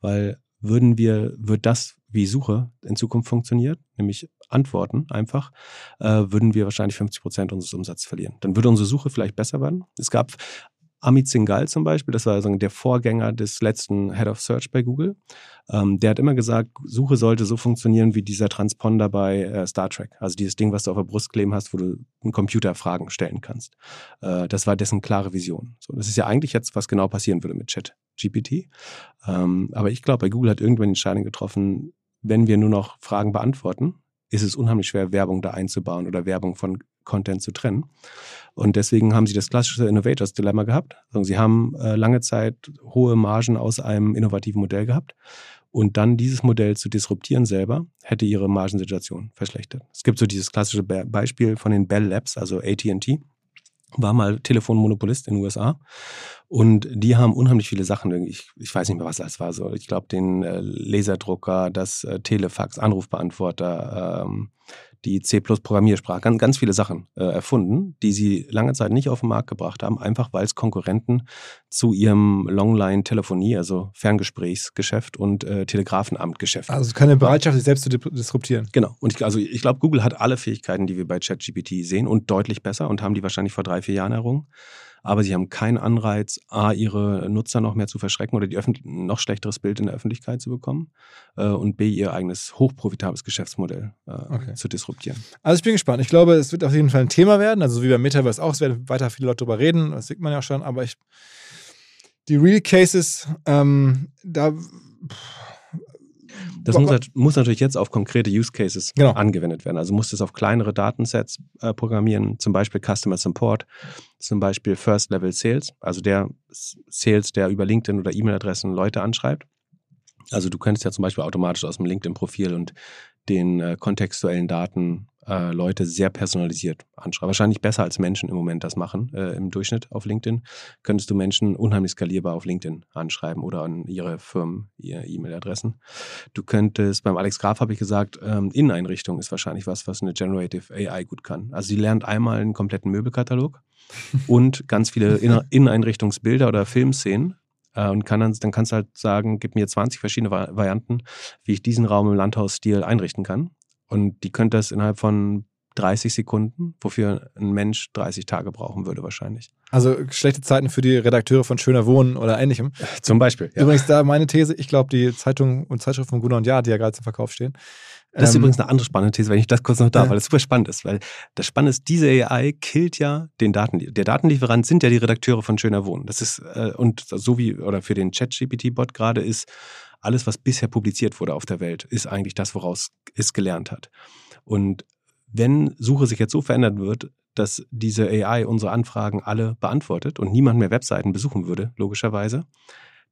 weil würden wir, wird das, wie Suche in Zukunft funktioniert, nämlich Antworten einfach, äh, würden wir wahrscheinlich 50 Prozent unseres Umsatzes verlieren. Dann würde unsere Suche vielleicht besser werden. Es gab Amit Singhal zum Beispiel, das war also der Vorgänger des letzten Head of Search bei Google. Ähm, der hat immer gesagt, Suche sollte so funktionieren wie dieser Transponder bei äh, Star Trek. Also dieses Ding, was du auf der Brust kleben hast, wo du einen Computer Fragen stellen kannst. Äh, das war dessen klare Vision. So, das ist ja eigentlich jetzt, was genau passieren würde mit Chat GPT. Ähm, aber ich glaube, bei Google hat irgendwann die Entscheidung getroffen, wenn wir nur noch Fragen beantworten, ist es unheimlich schwer, Werbung da einzubauen oder Werbung von Content zu trennen. Und deswegen haben sie das klassische Innovators Dilemma gehabt. Sie haben äh, lange Zeit hohe Margen aus einem innovativen Modell gehabt. Und dann dieses Modell zu disruptieren selber, hätte ihre Margensituation verschlechtert. Es gibt so dieses klassische Be Beispiel von den Bell Labs, also ATT, war mal Telefonmonopolist in den USA und die haben unheimlich viele Sachen. Ich, ich weiß nicht mehr, was das war. So, ich glaube, den äh, Laserdrucker, das äh, Telefax, Anrufbeantworter, ähm, die C-Programmiersprache, ganz, ganz viele Sachen äh, erfunden, die sie lange Zeit nicht auf den Markt gebracht haben, einfach weil es Konkurrenten zu ihrem Longline-Telefonie, also Ferngesprächsgeschäft und äh, Telegrafenamtgeschäft. Also keine Bereitschaft, sich selbst zu disruptieren. Genau. Und ich, also ich glaube, Google hat alle Fähigkeiten, die wir bei ChatGPT sehen und deutlich besser und haben die wahrscheinlich vor drei, vier Jahren errungen aber sie haben keinen Anreiz, A, ihre Nutzer noch mehr zu verschrecken oder die noch schlechteres Bild in der Öffentlichkeit zu bekommen äh, und B, ihr eigenes hochprofitables Geschäftsmodell äh, okay. zu disruptieren. Also ich bin gespannt. Ich glaube, es wird auf jeden Fall ein Thema werden, also wie beim Metaverse auch, es werden weiter viele Leute darüber reden, das sieht man ja schon, aber ich, die Real Cases, ähm, da... Das muss, muss, natürlich jetzt auf konkrete Use Cases genau. angewendet werden. Also muss es auf kleinere Datensets äh, programmieren, zum Beispiel Customer Support, zum Beispiel First Level Sales, also der Sales, der über LinkedIn oder E-Mail-Adressen Leute anschreibt. Also du könntest ja zum Beispiel automatisch aus dem LinkedIn-Profil und den äh, kontextuellen Daten äh, Leute sehr personalisiert anschreiben. Wahrscheinlich besser als Menschen im Moment das machen, äh, im Durchschnitt auf LinkedIn. Könntest du Menschen unheimlich skalierbar auf LinkedIn anschreiben oder an ihre Firmen, ihre E-Mail-Adressen. Du könntest, beim Alex Graf habe ich gesagt, ähm, Inneneinrichtung ist wahrscheinlich was, was eine Generative AI gut kann. Also sie lernt einmal einen kompletten Möbelkatalog und ganz viele Inneneinrichtungsbilder oder Filmszenen äh, und kann dann, dann kannst du halt sagen, gib mir 20 verschiedene Varianten, wie ich diesen Raum im Landhausstil einrichten kann. Und die könnte das innerhalb von 30 Sekunden, wofür ein Mensch 30 Tage brauchen würde wahrscheinlich. Also schlechte Zeiten für die Redakteure von Schöner Wohnen oder ähnlichem. Zum Beispiel. Ja. Übrigens da meine These, ich glaube, die Zeitung und Zeitschrift von Gunnar und Jahr, die ja gerade zum Verkauf stehen. Das ist ähm, übrigens eine andere spannende These, wenn ich das kurz noch darf, ja. weil das super spannend ist. Weil das Spannende ist, diese AI killt ja den Daten. Der Datenlieferant sind ja die Redakteure von Schöner Wohnen. Das ist, äh, und so wie, oder für den Chat-GPT-Bot gerade ist, alles, was bisher publiziert wurde auf der Welt, ist eigentlich das, woraus es gelernt hat. Und wenn Suche sich jetzt so verändern wird, dass diese AI unsere Anfragen alle beantwortet und niemand mehr Webseiten besuchen würde, logischerweise,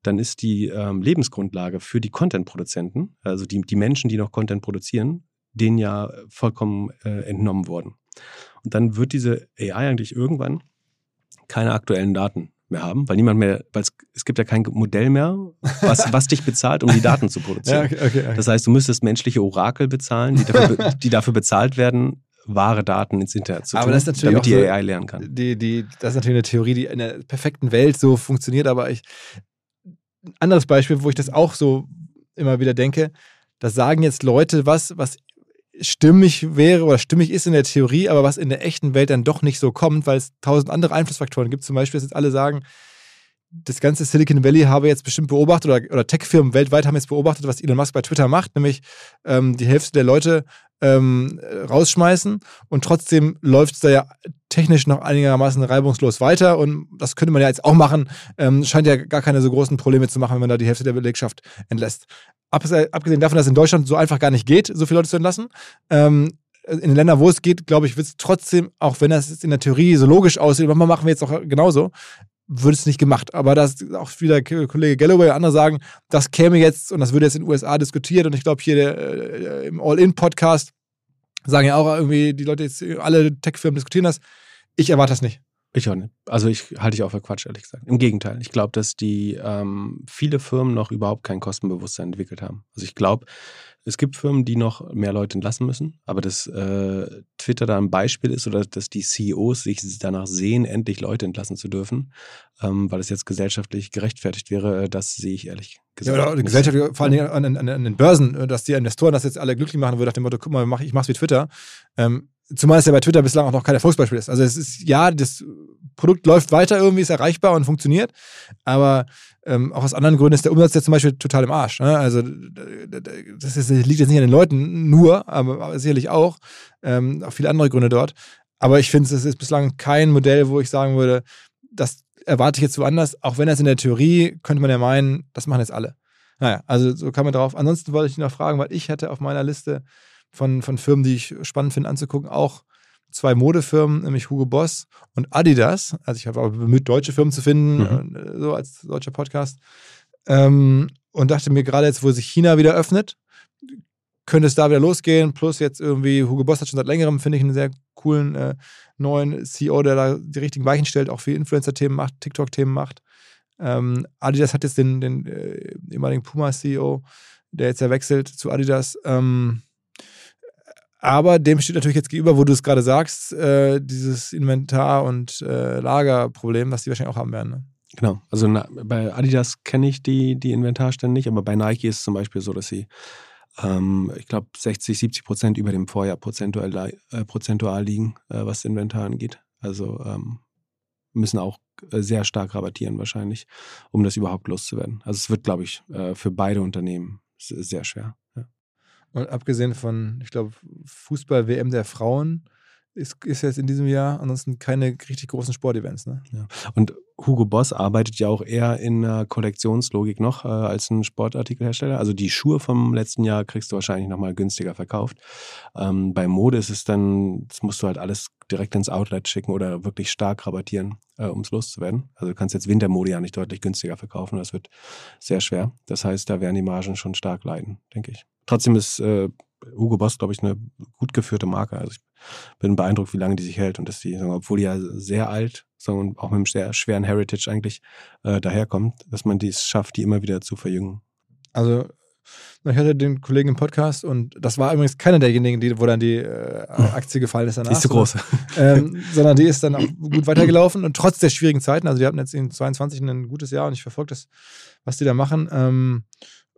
dann ist die ähm, Lebensgrundlage für die Content-Produzenten, also die, die Menschen, die noch Content produzieren, denen ja vollkommen äh, entnommen worden. Und dann wird diese AI eigentlich irgendwann keine aktuellen Daten mehr haben, weil niemand mehr, weil es, es gibt ja kein Modell mehr, was, was dich bezahlt, um die Daten zu produzieren. ja, okay, okay. Das heißt, du müsstest menschliche Orakel bezahlen, die dafür, die dafür bezahlt werden, wahre Daten ins Internet zu aber tun, damit die so, AI lernen kann. Die, die, das ist natürlich eine Theorie, die in der perfekten Welt so funktioniert, aber ich, ein anderes Beispiel, wo ich das auch so immer wieder denke, da sagen jetzt Leute was, was stimmig wäre oder stimmig ist in der Theorie, aber was in der echten Welt dann doch nicht so kommt, weil es tausend andere Einflussfaktoren gibt. Zum Beispiel, dass jetzt alle sagen, das ganze Silicon Valley habe jetzt bestimmt beobachtet oder, oder Tech-Firmen weltweit haben jetzt beobachtet, was Elon Musk bei Twitter macht, nämlich ähm, die Hälfte der Leute ähm, rausschmeißen und trotzdem läuft es da ja technisch noch einigermaßen reibungslos weiter und das könnte man ja jetzt auch machen. Ähm, scheint ja gar keine so großen Probleme zu machen, wenn man da die Hälfte der Belegschaft entlässt. Abgesehen davon, dass es in Deutschland so einfach gar nicht geht, so viele Leute zu entlassen. Ähm, in den Ländern, wo es geht, glaube ich, wird es trotzdem, auch wenn das in der Theorie so logisch aussieht, machen wir jetzt auch genauso, wird es nicht gemacht. Aber das auch wieder Kollege Galloway und andere sagen, das käme jetzt und das würde jetzt in den USA diskutiert und ich glaube hier der, äh, im All-In-Podcast sagen ja auch irgendwie die Leute jetzt, alle Tech-Firmen diskutieren das. Ich erwarte das nicht. Ich auch nicht. Also ich halte ich auch für Quatsch, ehrlich gesagt. Im Gegenteil. Ich glaube, dass die ähm, viele Firmen noch überhaupt kein Kostenbewusstsein entwickelt haben. Also ich glaube, es gibt Firmen, die noch mehr Leute entlassen müssen, aber dass äh, Twitter da ein Beispiel ist oder dass die CEOs sich danach sehen, endlich Leute entlassen zu dürfen, ähm, weil es jetzt gesellschaftlich gerechtfertigt wäre, das sehe ich ehrlich gesagt. Ja, oder nicht. Gesellschaft, vor Dingen an, an, an den Börsen, dass die Investoren das jetzt alle glücklich machen würden, nach dem Motto, guck mal, ich mach's wie Twitter. Ähm, zumal es ja bei Twitter bislang auch noch kein Erfolgsbeispiel ist. Also es ist, ja, das Produkt läuft weiter irgendwie, ist erreichbar und funktioniert, aber ähm, auch aus anderen Gründen ist der Umsatz jetzt zum Beispiel total im Arsch. Ne? Also das ist, liegt jetzt nicht an den Leuten nur, aber, sicherlich auch. Ähm, auch viele andere Gründe dort. Aber ich finde, es ist bislang kein Modell, wo ich sagen würde, das erwarte ich jetzt woanders, auch wenn das in der Theorie, könnte man ja meinen, das machen jetzt alle. Naja, also so kann man drauf. Ansonsten wollte ich noch fragen, weil ich hatte auf meiner Liste von, von Firmen, die ich spannend finde anzugucken, auch zwei Modefirmen, nämlich Hugo Boss und Adidas. Also ich habe aber bemüht, deutsche Firmen zu finden, Mhm. äh, so als deutscher Podcast. Ähm, und dachte mir gerade jetzt, wo sich China wieder öffnet, könnte es da wieder losgehen. Plus jetzt irgendwie, Hugo Boss hat schon seit längerem, finde ich, einen sehr coolen äh, neuen CEO, der da die richtigen Weichen stellt, auch viel Influencer-Themen macht, TikTok-Themen macht. Ähm, Adidas hat jetzt den, den äh, ehemaligen Puma-CEO, der jetzt ja wechselt zu Adidas. Ähm, aber dem steht natürlich jetzt gegenüber, wo du es gerade sagst, äh, dieses Inventar- und äh, Lagerproblem, was die wahrscheinlich auch haben werden. Ne? Genau. Also na, bei Adidas kenne ich die, die Inventarstände nicht, aber bei Nike ist es zum Beispiel so, dass sie, ähm, ich glaube, 60, 70 Prozent über dem Vorjahr prozentual, äh, prozentual liegen, äh, was Inventar angeht. Also ähm, müssen auch äh, sehr stark rabattieren wahrscheinlich, um das überhaupt loszuwerden. Also es wird, glaube ich, äh, für beide Unternehmen sehr schwer. Ja. Und abgesehen von, ich glaube, Fußball-WM der Frauen ist, ist jetzt in diesem Jahr ansonsten keine richtig großen Sportevents. Ne? Und Hugo Boss arbeitet ja auch eher in einer Kollektionslogik noch äh, als ein Sportartikelhersteller. Also die Schuhe vom letzten Jahr kriegst du wahrscheinlich nochmal günstiger verkauft. Ähm, bei Mode ist es dann, das musst du halt alles direkt ins Outlet schicken oder wirklich stark rabattieren, äh, um es loszuwerden. Also du kannst jetzt Wintermode ja nicht deutlich günstiger verkaufen. Das wird sehr schwer. Das heißt, da werden die Margen schon stark leiden, denke ich. Trotzdem ist äh, Hugo Boss, glaube ich, eine gut geführte Marke. Also ich bin beeindruckt, wie lange die sich hält und dass die, obwohl die ja sehr alt sagen, und auch mit einem sehr schweren Heritage eigentlich äh, daherkommt, dass man dies schafft, die immer wieder zu verjüngen. Also, ich hatte den Kollegen im Podcast und das war übrigens keiner derjenigen, die, wo dann die äh, Aktie gefallen ist danach. Die ist zu groß. ähm, sondern die ist dann auch gut weitergelaufen und trotz der schwierigen Zeiten, also die hatten jetzt in 22 ein gutes Jahr und ich verfolge das, was die da machen ähm,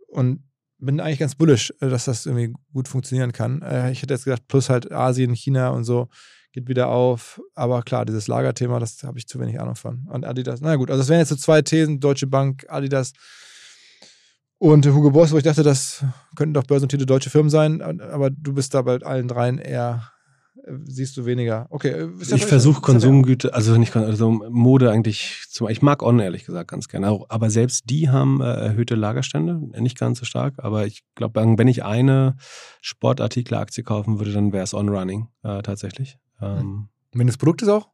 und bin eigentlich ganz bullish, äh, dass das irgendwie gut funktionieren kann. Äh, ich hätte jetzt gedacht, plus halt Asien, China und so geht wieder auf, aber klar, dieses Lagerthema, das habe ich zu wenig Ahnung von. Und Adidas, na gut, also das wären jetzt so zwei Thesen, Deutsche Bank, Adidas und Hugo Boss, wo ich dachte, das könnten doch börsennotierte deutsche Firmen sein, aber du bist da bei allen dreien eher siehst du weniger. Okay, äh, ja- Ich versuche Konsumgüter, also nicht also Mode eigentlich zu. Ich mag On ehrlich gesagt ganz gerne. Aber selbst die haben äh, erhöhte Lagerstände, nicht ganz so stark. Aber ich glaube, wenn ich eine Sportartikelaktie kaufen würde, dann wäre es On Running äh, tatsächlich. Ähm, Wenn das Produkt ist auch?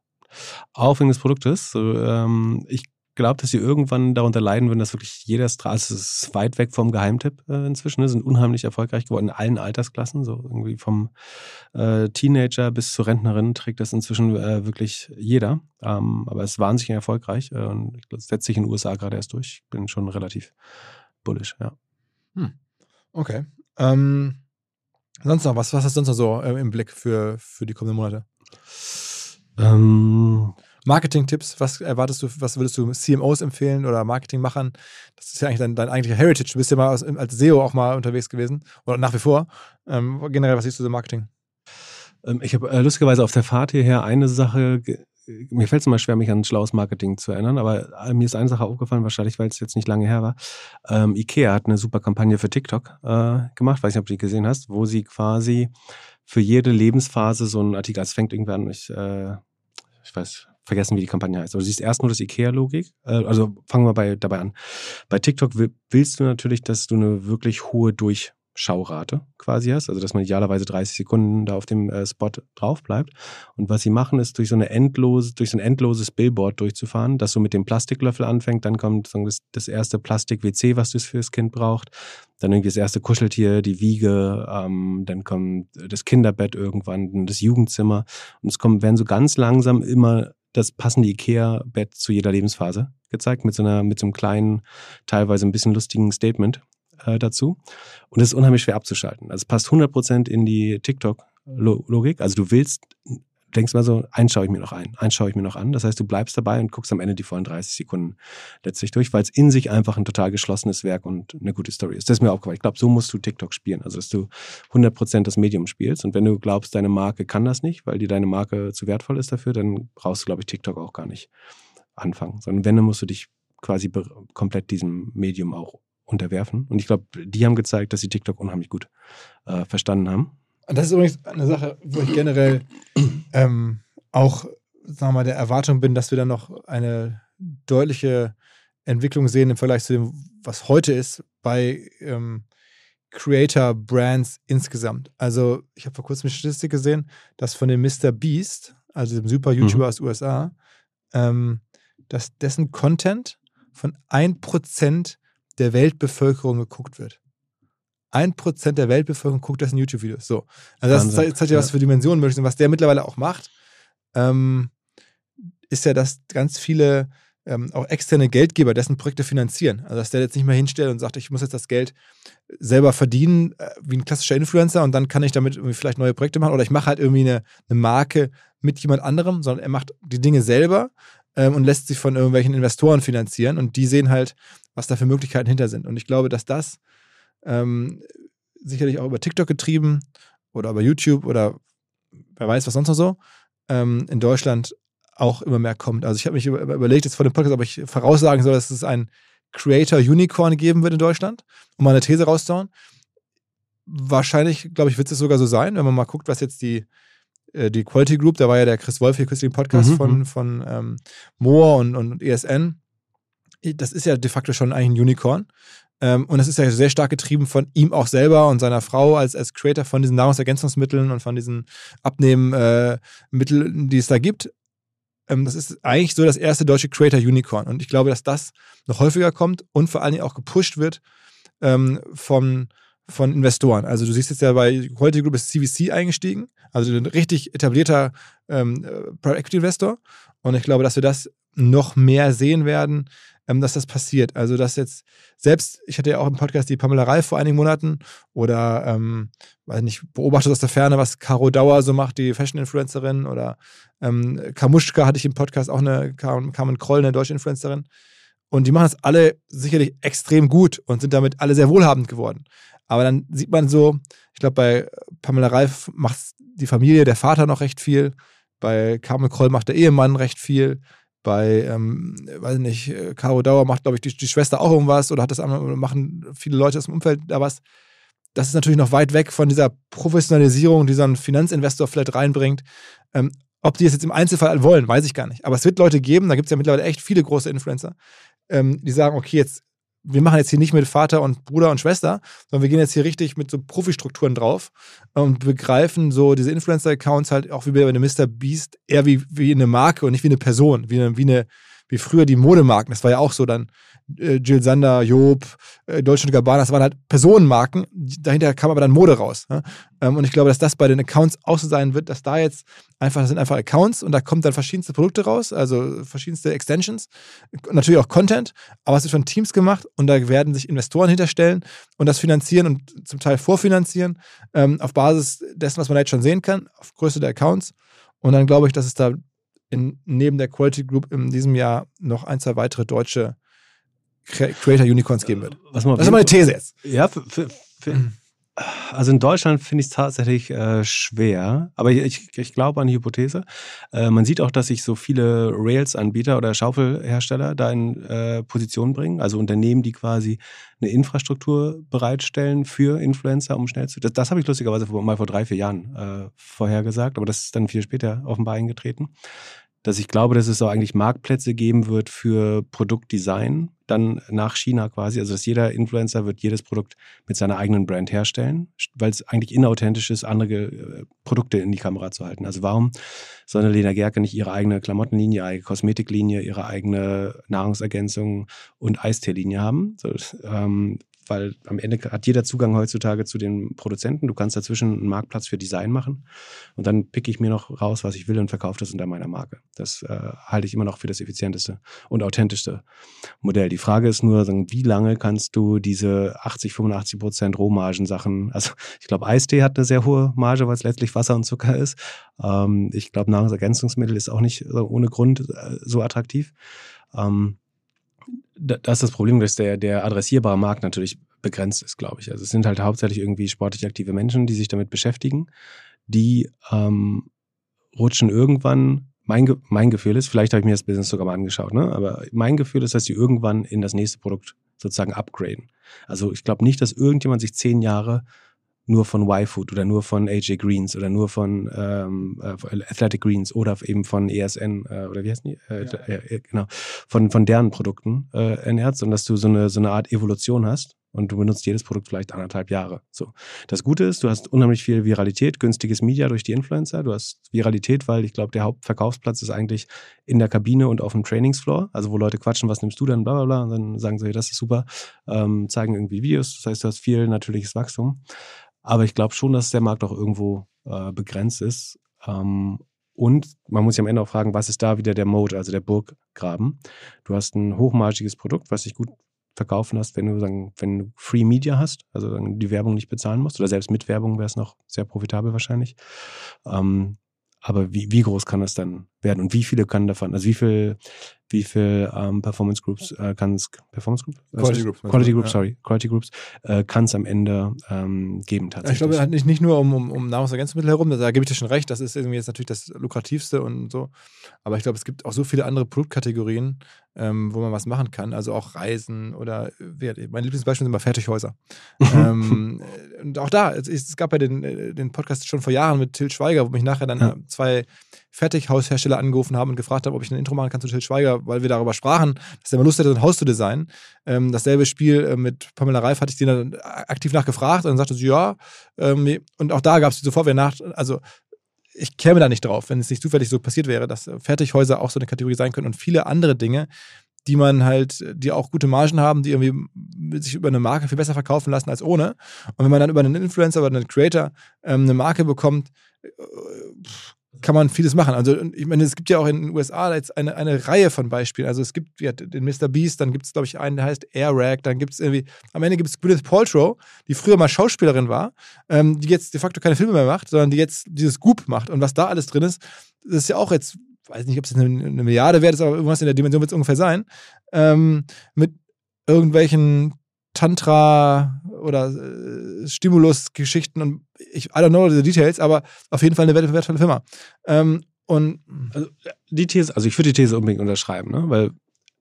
auch wegen des Produktes. So, ähm, ich glaube, dass sie irgendwann darunter leiden würden, dass wirklich jeder Straße es ist weit weg vom Geheimtipp äh, inzwischen. Ne? Sind unheimlich erfolgreich geworden in allen Altersklassen. So irgendwie vom äh, Teenager bis zur Rentnerin trägt das inzwischen äh, wirklich jeder. Ähm, aber es ist wahnsinnig erfolgreich äh, und setzt sich in den USA gerade erst durch. Ich bin schon relativ bullish, ja. Okay. Ähm, sonst noch, was, was hast du sonst noch so äh, im Blick für, für die kommenden Monate? Ähm, Marketing-Tipps, was erwartest du, was würdest du CMOs empfehlen oder Marketingmachern? Das ist ja eigentlich dein, dein eigentlicher Heritage. Du bist ja mal aus, als SEO auch mal unterwegs gewesen oder nach wie vor. Ähm, generell, was siehst du so im Marketing? Ähm, Ich habe äh, lustigerweise auf der Fahrt hierher eine Sache, mir fällt es immer schwer, mich an schlaues Marketing zu erinnern, aber äh, mir ist eine Sache aufgefallen, wahrscheinlich, weil es jetzt nicht lange her war. Ähm, Ikea hat eine super Kampagne für TikTok äh, gemacht, weiß nicht, ob du die gesehen hast, wo sie quasi für jede Lebensphase so einen Artikel, also es fängt irgendwann, ich, äh, ich weiß, vergessen, wie die Kampagne heißt. Aber du siehst erst nur das Ikea-Logik. Äh, also fangen wir bei, dabei an. Bei TikTok will, willst du natürlich, dass du eine wirklich hohe Durchschaurate quasi hast. Also dass man idealerweise 30 Sekunden da auf dem äh, Spot drauf bleibt. Und was sie machen, ist durch so eine endlose, durch so ein endloses Billboard durchzufahren, das so mit dem Plastiklöffel anfängt, dann kommt das, das erste Plastik-WC, was das fürs Kind braucht, dann irgendwie das erste Kuscheltier, die Wiege, ähm, dann kommt das Kinderbett irgendwann, das Jugendzimmer. Und es kommen, werden so ganz langsam immer das passende IKEA-Bett zu jeder Lebensphase gezeigt, mit so einer, mit so einem kleinen, teilweise ein bisschen lustigen Statement äh, dazu. Und das ist unheimlich schwer abzuschalten. Also es passt 100% in die TikTok-Logik. Also du willst denkst mal so, eins schaue ich mir noch ein, eins schaue ich mir noch an. Das heißt, du bleibst dabei und guckst am Ende die vollen 30 Sekunden letztlich durch, weil es in sich einfach ein total geschlossenes Werk und eine gute Story ist. Das ist mir aufgefallen. Ich glaube, so musst du TikTok spielen. Also, dass du 100% das Medium spielst. Und wenn du glaubst, deine Marke kann das nicht, weil dir deine Marke zu wertvoll ist dafür, dann brauchst du, glaube ich, TikTok auch gar nicht anfangen. Sondern wenn, dann musst du dich quasi komplett diesem Medium auch unterwerfen. Und ich glaube, die haben gezeigt, dass sie TikTok unheimlich gut äh, verstanden haben das ist übrigens eine Sache, wo ich generell ähm, auch, sagen wir mal, der Erwartung bin, dass wir dann noch eine deutliche Entwicklung sehen im Vergleich zu dem, was heute ist, bei ähm, Creator Brands insgesamt. Also, ich habe vor kurzem eine Statistik gesehen, dass von dem Mr. Beast, also dem super YouTuber mhm. aus USA, ähm, dass dessen Content von 1% der Weltbevölkerung geguckt wird ein Prozent der Weltbevölkerung guckt das in YouTube-Videos. So. Also das zeigt, zeigt ja, was für Dimensionen möglich sind. Was der mittlerweile auch macht, ähm, ist ja, dass ganz viele ähm, auch externe Geldgeber dessen Projekte finanzieren. Also dass der jetzt nicht mehr hinstellt und sagt, ich muss jetzt das Geld selber verdienen, äh, wie ein klassischer Influencer und dann kann ich damit irgendwie vielleicht neue Projekte machen oder ich mache halt irgendwie eine, eine Marke mit jemand anderem, sondern er macht die Dinge selber ähm, und lässt sich von irgendwelchen Investoren finanzieren und die sehen halt, was da für Möglichkeiten hinter sind. Und ich glaube, dass das ähm, sicherlich auch über TikTok getrieben oder über YouTube oder wer weiß was sonst noch so, ähm, in Deutschland auch immer mehr kommt. Also ich habe mich überlegt jetzt vor dem Podcast, ob ich voraussagen soll, dass es ein Creator Unicorn geben wird in Deutschland, um mal eine These rauszuhauen. Wahrscheinlich, glaube ich, wird es sogar so sein, wenn man mal guckt, was jetzt die, äh, die Quality Group, da war ja der Chris Wolf hier kürzlich im Podcast mhm. von, mhm. von ähm, Moore und, und ESN. Das ist ja de facto schon eigentlich ein Unicorn. Ähm, und es ist ja sehr stark getrieben von ihm auch selber und seiner Frau als, als Creator von diesen Nahrungsergänzungsmitteln und von diesen Abnehmmitteln, äh, die es da gibt. Ähm, das ist eigentlich so das erste deutsche Creator Unicorn. Und ich glaube, dass das noch häufiger kommt und vor allen Dingen auch gepusht wird ähm, von, von Investoren. Also du siehst jetzt ja bei Quality Group ist CVC eingestiegen, also ein richtig etablierter ähm, äh, Private Equity Investor. Und ich glaube, dass wir das noch mehr sehen werden, dass das passiert. Also, dass jetzt selbst, ich hatte ja auch im Podcast die Pamela Reif vor einigen Monaten oder, ähm, weiß nicht, beobachtet aus der Ferne, was Caro Dauer so macht, die Fashion-Influencerin oder ähm, Kamuschka hatte ich im Podcast auch eine, Carmen Kroll, eine deutsche Influencerin. Und die machen das alle sicherlich extrem gut und sind damit alle sehr wohlhabend geworden. Aber dann sieht man so, ich glaube, bei Pamela Reif macht die Familie, der Vater noch recht viel. Bei Carmen Kroll macht der Ehemann recht viel. Bei, ähm, weiß nicht, äh, Caro Dauer macht, glaube ich, die, die, Schwester auch irgendwas oder hat das machen viele Leute aus dem Umfeld da was. Das ist natürlich noch weit weg von dieser Professionalisierung, die so ein Finanzinvestor vielleicht reinbringt. Ähm, ob die es jetzt im Einzelfall wollen, weiß ich gar nicht. Aber es wird Leute geben, da gibt es ja mittlerweile echt viele große Influencer, ähm, die sagen, okay, jetzt wir machen jetzt hier nicht mit Vater und Bruder und Schwester, sondern wir gehen jetzt hier richtig mit so Profi-Strukturen drauf und begreifen so diese Influencer-Accounts halt auch wie bei einem Mr. Beast eher wie, wie eine Marke und nicht wie eine Person, wie eine, wie eine, wie früher die Modemarken. Das war ja auch so dann äh, Jill Sander, Job, äh, Deutsche Gabbana, das waren halt Personenmarken. Dahinter kam aber dann Mode raus. Ne? Ähm, und ich glaube, dass das bei den Accounts auch so sein wird, dass da jetzt einfach, das sind einfach Accounts und da kommen dann verschiedenste Produkte raus, also verschiedenste Extensions, natürlich auch Content, aber es wird von Teams gemacht und da werden sich Investoren hinterstellen und das finanzieren und zum Teil vorfinanzieren, ähm, auf Basis dessen, was man jetzt schon sehen kann, auf Größe der Accounts. Und dann glaube ich, dass es da in, neben der Quality Group in diesem Jahr noch ein, zwei weitere deutsche Creator Unicorns geben wird. Was das ist meine These jetzt. Ja, für, für, für, also in Deutschland finde ich es tatsächlich äh, schwer, aber ich, ich glaube an die Hypothese. Äh, man sieht auch, dass sich so viele Rails-Anbieter oder Schaufelhersteller da in äh, Position bringen, also Unternehmen, die quasi eine Infrastruktur bereitstellen für Influencer, um schnell zu. Das, das habe ich lustigerweise mal vor drei, vier Jahren äh, vorhergesagt, aber das ist dann viel später offenbar eingetreten dass ich glaube, dass es auch eigentlich Marktplätze geben wird für Produktdesign, dann nach China quasi. Also dass jeder Influencer wird jedes Produkt mit seiner eigenen Brand herstellen, weil es eigentlich inauthentisch ist, andere äh, Produkte in die Kamera zu halten. Also warum soll eine Lena Gerke nicht ihre eigene Klamottenlinie, ihre eigene Kosmetiklinie, ihre eigene Nahrungsergänzung und Eisteelinie haben? So, ähm, weil am Ende hat jeder Zugang heutzutage zu den Produzenten. Du kannst dazwischen einen Marktplatz für Design machen und dann picke ich mir noch raus, was ich will und verkaufe das unter meiner Marke. Das äh, halte ich immer noch für das effizienteste und authentischste Modell. Die Frage ist nur, wie lange kannst du diese 80, 85 Prozent Rohmargen-Sachen, also ich glaube, Eistee hat eine sehr hohe Marge, weil es letztlich Wasser und Zucker ist. Ähm, ich glaube, Nahrungsergänzungsmittel ist auch nicht ohne Grund äh, so attraktiv. Ähm, das ist das Problem, dass der, der adressierbare Markt natürlich begrenzt ist, glaube ich. Also es sind halt hauptsächlich irgendwie sportlich aktive Menschen, die sich damit beschäftigen, die ähm, rutschen irgendwann, mein, mein Gefühl ist, vielleicht habe ich mir das Business sogar mal angeschaut, ne? aber mein Gefühl ist, dass sie irgendwann in das nächste Produkt sozusagen upgraden. Also ich glaube nicht, dass irgendjemand sich zehn Jahre nur von Y-Food oder nur von AJ Greens oder nur von ähm, äh, Athletic Greens oder eben von ESN äh, oder wie heißen die? Äh, ja. äh, genau, von, von deren Produkten äh, ernährst und dass du so eine, so eine Art Evolution hast und du benutzt jedes Produkt vielleicht anderthalb Jahre. So. Das Gute ist, du hast unheimlich viel Viralität, günstiges Media durch die Influencer. Du hast Viralität, weil ich glaube, der Hauptverkaufsplatz ist eigentlich in der Kabine und auf dem Trainingsfloor. Also wo Leute quatschen, was nimmst du denn, bla bla bla. Und dann sagen sie, das ist super, ähm, zeigen irgendwie Videos. Das heißt, du hast viel natürliches Wachstum. Aber ich glaube schon, dass der Markt auch irgendwo äh, begrenzt ist. Ähm, und man muss sich am Ende auch fragen, was ist da wieder der Mode, also der Burggraben? Du hast ein hochmargiges Produkt, was sich gut verkaufen lässt, wenn du sagen, wenn du Free Media hast, also die Werbung nicht bezahlen musst, oder selbst mit Werbung wäre es noch sehr profitabel wahrscheinlich. Ähm, aber wie, wie groß kann das dann werden und wie viele können davon, also wie viel wie viel ähm, Performance Groups äh, kann es Performance Group? Quality Groups. Quality Groups, ja. sorry. Quality Groups äh, kann es am Ende ähm, geben tatsächlich. Ich glaube, halt nicht, nicht nur um, um, um Nahrungsergänzungsmittel herum, da gebe ich dir schon recht, das ist irgendwie jetzt natürlich das lukrativste und so. Aber ich glaube, es gibt auch so viele andere Produktkategorien, ähm, wo man was machen kann. Also auch Reisen oder mein Lieblingsbeispiel sind immer Fertighäuser. ähm, und auch da, es, es gab ja den, äh, den Podcast schon vor Jahren mit Till Schweiger, wo mich nachher dann ja. zwei Fertighaushersteller angerufen haben und gefragt haben, ob ich ein Intro machen kann zu Till Schweiger, weil wir darüber sprachen, dass er mal Lust hätte, ein Haus zu designen. Ähm, dasselbe Spiel äh, mit Pamela Reif hatte ich den dann aktiv nachgefragt und dann sagte sie, ja. Ähm, und auch da gab es sofort wieder nach, also ich käme da nicht drauf, wenn es nicht zufällig so passiert wäre, dass Fertighäuser auch so eine Kategorie sein können und viele andere Dinge, die man halt, die auch gute Margen haben, die irgendwie sich über eine Marke viel besser verkaufen lassen als ohne. Und wenn man dann über einen Influencer oder einen Creator ähm, eine Marke bekommt, äh, kann man vieles machen. Also ich meine, es gibt ja auch in den USA jetzt eine, eine Reihe von Beispielen. Also es gibt ja, den Mr. Beast, dann gibt es, glaube ich, einen, der heißt Air Rag, dann gibt es irgendwie, am Ende gibt es Gwyneth Paltrow, die früher mal Schauspielerin war, ähm, die jetzt de facto keine Filme mehr macht, sondern die jetzt dieses Goop macht. Und was da alles drin ist, das ist ja auch jetzt, weiß nicht, ob es eine, eine Milliarde wert ist, aber irgendwas in der Dimension wird es ungefähr sein, ähm, mit irgendwelchen Tantra oder äh, Stimulus-Geschichten und ich, I don't know the details, aber auf jeden Fall eine wertvolle Firma. Ähm, und also, die These, also ich würde die These unbedingt unterschreiben, ne? weil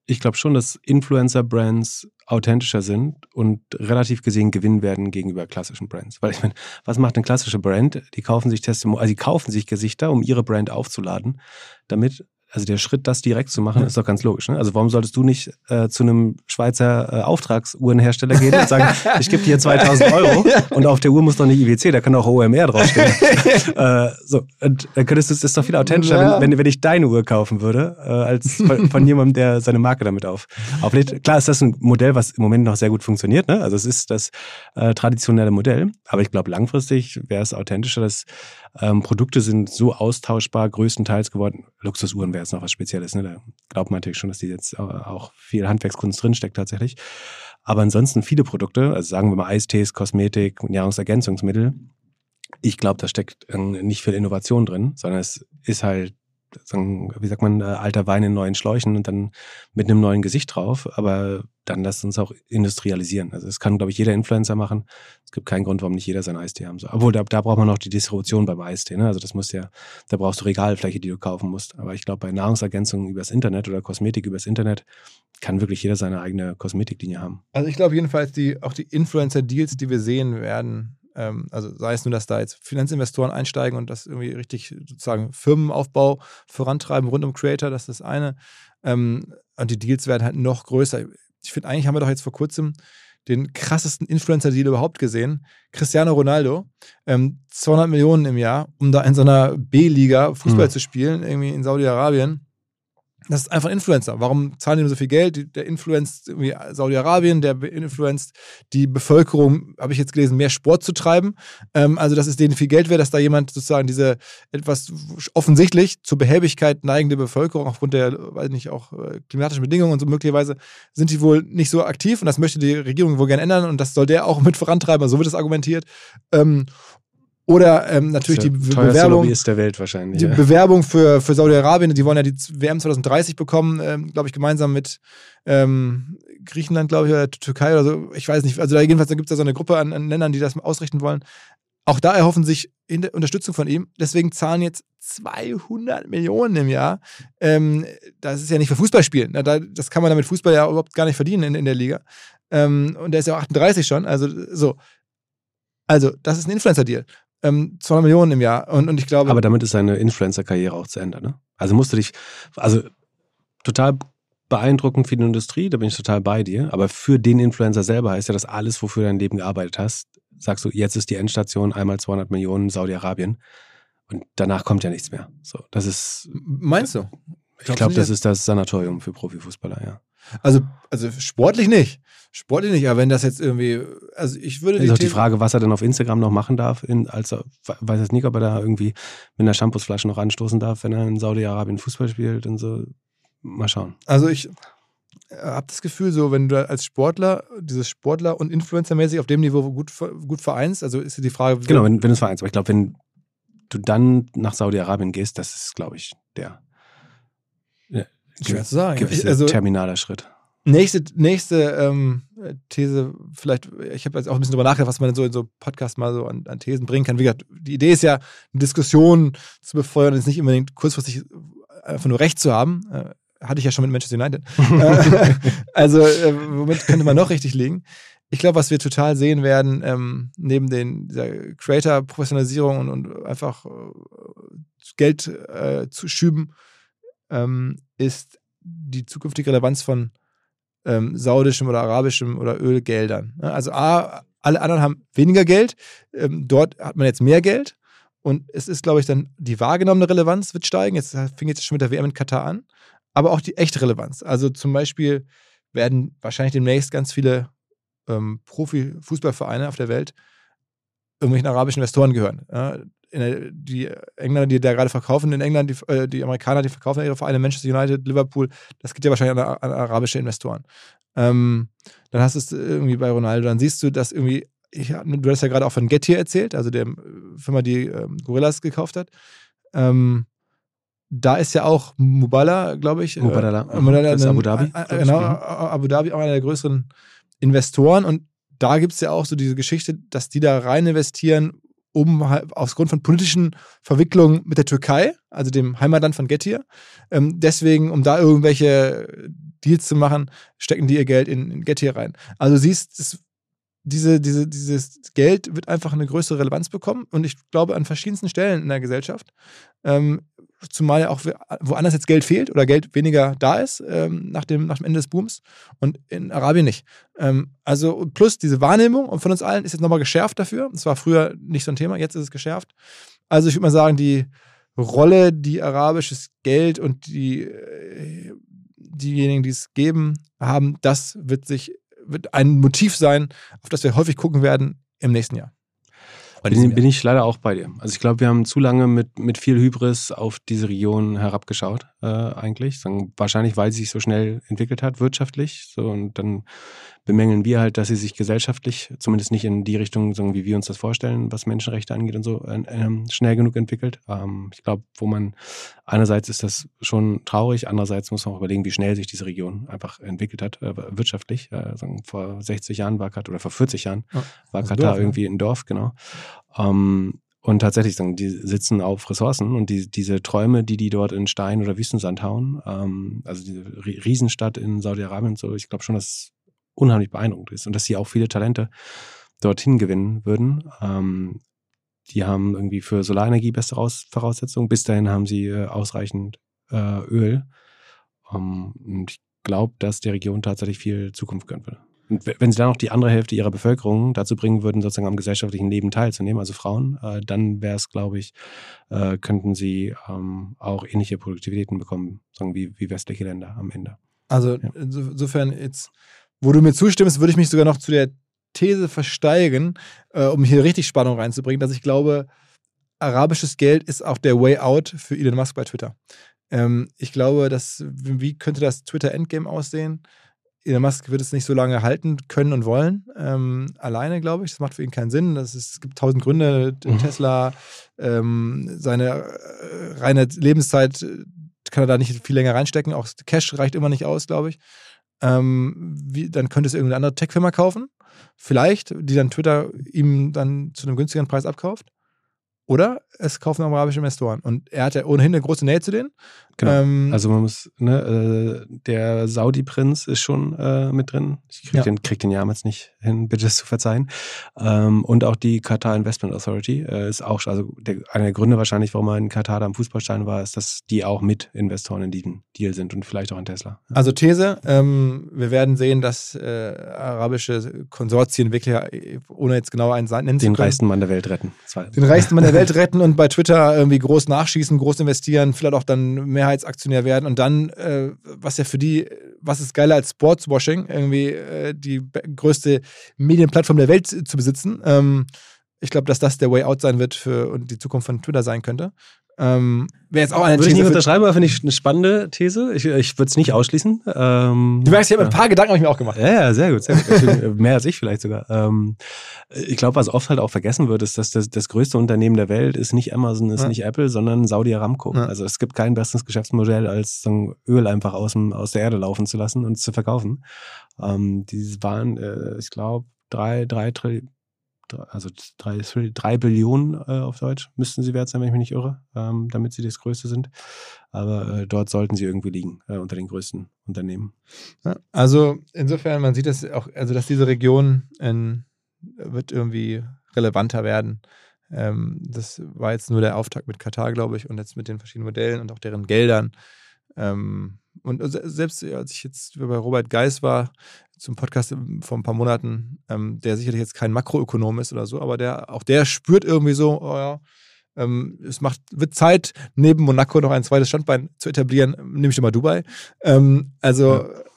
ich glaube schon, dass Influencer-Brands authentischer sind und relativ gesehen gewinnen werden gegenüber klassischen Brands. Weil ich meine, was macht eine klassische Brand? Die kaufen sich Testimonials, also die kaufen sich Gesichter, um ihre Brand aufzuladen, damit also der Schritt, das direkt zu machen, ist doch ganz logisch. Ne? Also warum solltest du nicht äh, zu einem Schweizer äh, Auftragsuhrenhersteller gehen und sagen, ich gebe dir 2000 Euro und auf der Uhr muss doch nicht IWC, da kann auch OMR draufstehen. äh, so, und dann könntest du, das ist doch viel authentischer, ja. wenn, wenn, wenn ich deine Uhr kaufen würde, äh, als von, von, jemandem, der seine Marke damit auf, auflädt. Klar ist das ein Modell, was im Moment noch sehr gut funktioniert. Ne? Also es ist das äh, traditionelle Modell, aber ich glaube langfristig wäre es authentischer, dass ähm, Produkte sind so austauschbar größtenteils geworden. Luxusuhren wäre jetzt noch was Spezielles. Ne? Da glaubt man natürlich schon, dass die jetzt auch viel Handwerkskunst drinsteckt tatsächlich. Aber ansonsten viele Produkte, also sagen wir mal Eistees, Kosmetik, Nahrungsergänzungsmittel. Ich glaube, da steckt nicht viel Innovation drin, sondern es ist halt wie sagt man, äh, alter Wein in neuen Schläuchen und dann mit einem neuen Gesicht drauf. Aber dann lasst uns auch industrialisieren. Also das kann, glaube ich, jeder Influencer machen. Es gibt keinen Grund, warum nicht jeder seinen Eistee haben soll. Obwohl, da, da braucht man noch die Distribution beim Eistee. Ne? Also das muss ja, da brauchst du Regalfläche, die du kaufen musst. Aber ich glaube, bei Nahrungsergänzungen übers Internet oder Kosmetik übers Internet kann wirklich jeder seine eigene Kosmetiklinie haben. Also ich glaube jedenfalls, die, auch die Influencer-Deals, die wir sehen werden, also sei es nur, dass da jetzt Finanzinvestoren einsteigen und das irgendwie richtig sozusagen Firmenaufbau vorantreiben rund um Creator, das ist das eine. Ähm, und die Deals werden halt noch größer. Ich finde, eigentlich haben wir doch jetzt vor kurzem den krassesten Influencer-Deal überhaupt gesehen. Cristiano Ronaldo, ähm, 200 Millionen im Jahr, um da in so einer B-Liga Fußball mhm. zu spielen, irgendwie in Saudi-Arabien. Das ist einfach ein Influencer. Warum zahlen die ihm so viel Geld? Der influenzt Saudi-Arabien, der influenzt die Bevölkerung, habe ich jetzt gelesen, mehr Sport zu treiben. Ähm, also, das ist denen viel Geld wert, dass da jemand sozusagen diese etwas offensichtlich zur Behäbigkeit neigende Bevölkerung aufgrund der, weiß nicht, auch äh, klimatischen Bedingungen und so möglicherweise sind die wohl nicht so aktiv und das möchte die Regierung wohl gerne ändern und das soll der auch mit vorantreiben. Also, so wird das argumentiert. Ähm, oder ähm, natürlich die Bewerbung. ist der Welt wahrscheinlich. Die ja. Bewerbung für, für Saudi-Arabien, die wollen ja die WM 2030 bekommen, ähm, glaube ich, gemeinsam mit ähm, Griechenland, glaube ich, oder Türkei oder so. Ich weiß nicht. Also da jedenfalls gibt es da so eine Gruppe an, an, Ländern, die das ausrichten wollen. Auch da erhoffen sich Unterstützung von ihm. Deswegen zahlen jetzt 200 Millionen im Jahr. Ähm, das ist ja nicht für Fußballspielen. Das kann man damit Fußball ja überhaupt gar nicht verdienen in, in der Liga. Ähm, und der ist ja auch 38 schon. Also so. Also, das ist ein Influencer-Deal ähm, 200 Millionen im Jahr. Und, und ich glaube. Aber damit ist seine Influencer-Karriere auch zu Ende, ne? Also musst du dich, also total beeindruckend für die Industrie, da bin ich total bei dir. Aber für den Influencer selber heißt ja, dass alles, wofür du dein Leben gearbeitet hast, sagst du, jetzt ist die Endstation einmal 200 Millionen Saudi-Arabien. Und danach kommt ja nichts mehr. So, das ist. Meinst du? Ich glaube, das ist das Sanatorium für Profifußballer, ja. Also, also sportlich nicht. Sportlich nicht, aber wenn das jetzt irgendwie, also ich würde. Ist auch die Frage, was er denn auf Instagram noch machen darf, in, als er, weiß jetzt nicht, ob er da irgendwie mit einer Shampoosflasche noch anstoßen darf, wenn er in Saudi-Arabien Fußball spielt und so. Mal schauen. Also ich habe das Gefühl, so wenn du als Sportler, dieses Sportler und Influencer-mäßig auf dem Niveau gut, gut vereinst, also ist die Frage. Genau, wenn, wenn du es vereinst. Aber ich glaube, wenn du dann nach Saudi-Arabien gehst, das ist, glaube ich, der Schwer zu sagen. Also, terminaler Schritt. Nächste, nächste ähm, These, vielleicht, ich habe jetzt auch ein bisschen drüber nachgedacht, was man in so in so Podcasts mal so an, an, Thesen bringen kann. Wie gesagt, die Idee ist ja, eine Diskussion zu befeuern, ist nicht unbedingt kurzfristig einfach nur Recht zu haben. Äh, hatte ich ja schon mit Manchester United. Äh, also, äh, womit könnte man noch richtig liegen? Ich glaube, was wir total sehen werden, ähm, neben den, dieser Creator-Professionalisierung und, und, einfach äh, Geld äh, zu schüben, ähm, ist die zukünftige Relevanz von ähm, saudischem oder arabischem oder Ölgeldern. Also A, alle anderen haben weniger Geld, ähm, dort hat man jetzt mehr Geld und es ist, glaube ich, dann die wahrgenommene Relevanz wird steigen. Jetzt fing jetzt schon mit der WM in Katar an, aber auch die echte Relevanz. Also zum Beispiel werden wahrscheinlich demnächst ganz viele ähm, Profi-Fußballvereine auf der Welt irgendwelchen arabischen Investoren gehören. Ja, der, die Engländer, die da gerade verkaufen in England, die, äh, die, Amerikaner, die verkaufen ihre Vereine, Manchester United, Liverpool, das geht ja wahrscheinlich an, an arabische Investoren. Ähm, dann hast du es irgendwie bei Ronaldo, dann siehst du, dass irgendwie, ich, du hast ja gerade auch von Getir erzählt, also der Firma, die ähm, Gorillas gekauft hat. Ähm, da ist ja auch Mubala, glaube ich. Mubala, äh, Mubala das Abu Dhabi. Äh, genau, Abu Dhabi, auch einer der größeren Investoren. Und da gibt es ja auch so diese Geschichte, dass die da rein investieren, um halt aufgrund von politischen Verwicklungen mit der Türkei, also dem Heimatland von Getir. Ähm, deswegen, um da irgendwelche Deals zu machen, stecken die ihr Geld in, in Getir rein. Also siehst, es, diese, diese, dieses Geld wird einfach eine größere Relevanz bekommen und ich glaube an verschiedensten Stellen in der Gesellschaft. Ähm, zumal ja auch woanders jetzt Geld fehlt oder Geld weniger da ist ähm, nach, dem, nach dem Ende des Booms und in Arabien nicht. Ähm, also plus diese Wahrnehmung von uns allen ist jetzt nochmal geschärft dafür. Das war früher nicht so ein Thema, jetzt ist es geschärft. Also ich würde mal sagen, die Rolle, die arabisches Geld und die, äh, diejenigen, die es geben, haben, das wird sich wird ein Motiv sein, auf das wir häufig gucken werden im nächsten Jahr. Bin, bin ich leider auch bei dir. Also ich glaube, wir haben zu lange mit, mit viel Hybris auf diese Region herabgeschaut, äh, eigentlich. Sagen, wahrscheinlich, weil sie sich so schnell entwickelt hat, wirtschaftlich. So, und dann bemängeln wir halt, dass sie sich gesellschaftlich, zumindest nicht in die Richtung, so wie wir uns das vorstellen, was Menschenrechte angeht und so, äh, äh, schnell genug entwickelt. Ähm, ich glaube, wo man einerseits ist das schon traurig, andererseits muss man auch überlegen, wie schnell sich diese Region einfach entwickelt hat, äh, wirtschaftlich. Äh, sagen, vor 60 Jahren war Katar, oder vor 40 Jahren ja, war Katar Dorf, irgendwie ein Dorf, genau. Ähm, und tatsächlich, die sitzen auf Ressourcen und die, diese Träume, die die dort in Stein oder Wüstensand hauen, ähm, also diese Riesenstadt in Saudi-Arabien und so, ich glaube schon, dass unheimlich beeindruckend ist und dass sie auch viele Talente dorthin gewinnen würden. Ähm, die haben irgendwie für Solarenergie beste Voraussetzungen. Bis dahin haben sie äh, ausreichend äh, Öl. Ähm, und ich glaube, dass der Region tatsächlich viel Zukunft gönnen würde. Und wenn sie dann noch die andere Hälfte ihrer Bevölkerung dazu bringen würden, sozusagen am gesellschaftlichen Leben teilzunehmen, also Frauen, äh, dann wäre es, glaube ich, äh, könnten sie ähm, auch ähnliche Produktivitäten bekommen, sagen wie, wie westliche Länder am Ende. Also ja. insofern jetzt, wo du mir zustimmst, würde ich mich sogar noch zu der These versteigen, äh, um hier richtig Spannung reinzubringen, dass ich glaube, arabisches Geld ist auch der Way out für Elon Musk bei Twitter. Ähm, ich glaube, dass, wie könnte das Twitter-Endgame aussehen? Elon Musk wird es nicht so lange halten können und wollen. Ähm, alleine, glaube ich. Das macht für ihn keinen Sinn. Das ist, es gibt tausend Gründe. Mhm. Tesla, ähm, seine äh, reine Lebenszeit äh, kann er da nicht viel länger reinstecken. Auch Cash reicht immer nicht aus, glaube ich. Ähm, wie, dann könnte es irgendeine andere Tech-Firma kaufen. Vielleicht, die dann Twitter ihm dann zu einem günstigeren Preis abkauft. Oder es kaufen arabische Investoren. Und er hat ja ohnehin eine große Nähe zu denen. Genau. Ähm, also man muss, ne, äh, der Saudi-Prinz ist schon äh, mit drin. Ich krieg, ja. den, krieg den jetzt nicht hin, bitte es zu verzeihen. Ähm, und auch die Qatar Investment Authority äh, ist auch, also der, einer der Gründe wahrscheinlich, warum er in Katar da am Fußballstein war, ist, dass die auch mit Investoren in diesem Deal sind und vielleicht auch in Tesla. Also These, ähm, wir werden sehen, dass äh, arabische Konsortien wirklich, äh, ohne jetzt genau einen nennen zu Den reichsten Mann der Welt retten. Den reichsten Mann der Welt retten und bei Twitter irgendwie groß nachschießen, groß investieren, vielleicht auch dann Mehrheitsaktionär werden und dann, äh, was ja für die, was ist geiler als Sportswashing, irgendwie äh, die größte Medienplattform der Welt zu besitzen. Ähm, ich glaube, dass das der Way Out sein wird für und die Zukunft von Twitter sein könnte. Ähm, Wäre jetzt auch eine Würde These ich nicht unterschreiben, aber finde ich eine spannende These. Ich, ich würde es nicht ausschließen. Ähm, du merkst, ich habe ein paar Gedanken habe ich mir auch gemacht. Ja, ja, sehr gut. Sehr gut. Mehr als ich vielleicht sogar. Ähm, ich glaube, was oft halt auch vergessen wird, ist, dass das, das größte Unternehmen der Welt ist nicht Amazon, ist ja. nicht Apple, sondern Saudi Aramco. Ja. Also es gibt kein besseres Geschäftsmodell, als so Öl einfach aus, dem, aus der Erde laufen zu lassen und zu verkaufen. Ähm, die waren, äh, ich glaube, drei, drei Trillionen also drei, drei Billionen äh, auf Deutsch müssten sie wert sein, wenn ich mich nicht irre, ähm, damit sie das größte sind. Aber äh, dort sollten sie irgendwie liegen, äh, unter den größten Unternehmen. Ja, also insofern, man sieht das auch, also dass diese Region in, wird irgendwie relevanter werden. Ähm, das war jetzt nur der Auftakt mit Katar, glaube ich, und jetzt mit den verschiedenen Modellen und auch deren Geldern. Ähm, und selbst als ich jetzt bei Robert Geis war, zum Podcast vor ein paar Monaten, ähm, der sicherlich jetzt kein Makroökonom ist oder so, aber der auch der spürt irgendwie so, oh ja, ähm, es macht, wird Zeit, neben Monaco noch ein zweites Standbein zu etablieren, nehme ich immer Dubai. Ähm, also ja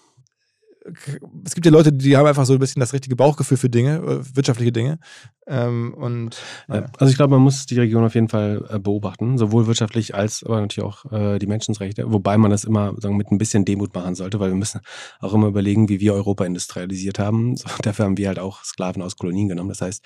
es gibt ja Leute, die haben einfach so ein bisschen das richtige Bauchgefühl für Dinge, äh, wirtschaftliche Dinge. Ähm, und, ja. Also ich glaube, man muss die Region auf jeden Fall äh, beobachten, sowohl wirtschaftlich als aber natürlich auch äh, die Menschenrechte, wobei man das immer sagen, mit ein bisschen Demut machen sollte, weil wir müssen auch immer überlegen, wie wir Europa industrialisiert haben. So, dafür haben wir halt auch Sklaven aus Kolonien genommen. Das heißt,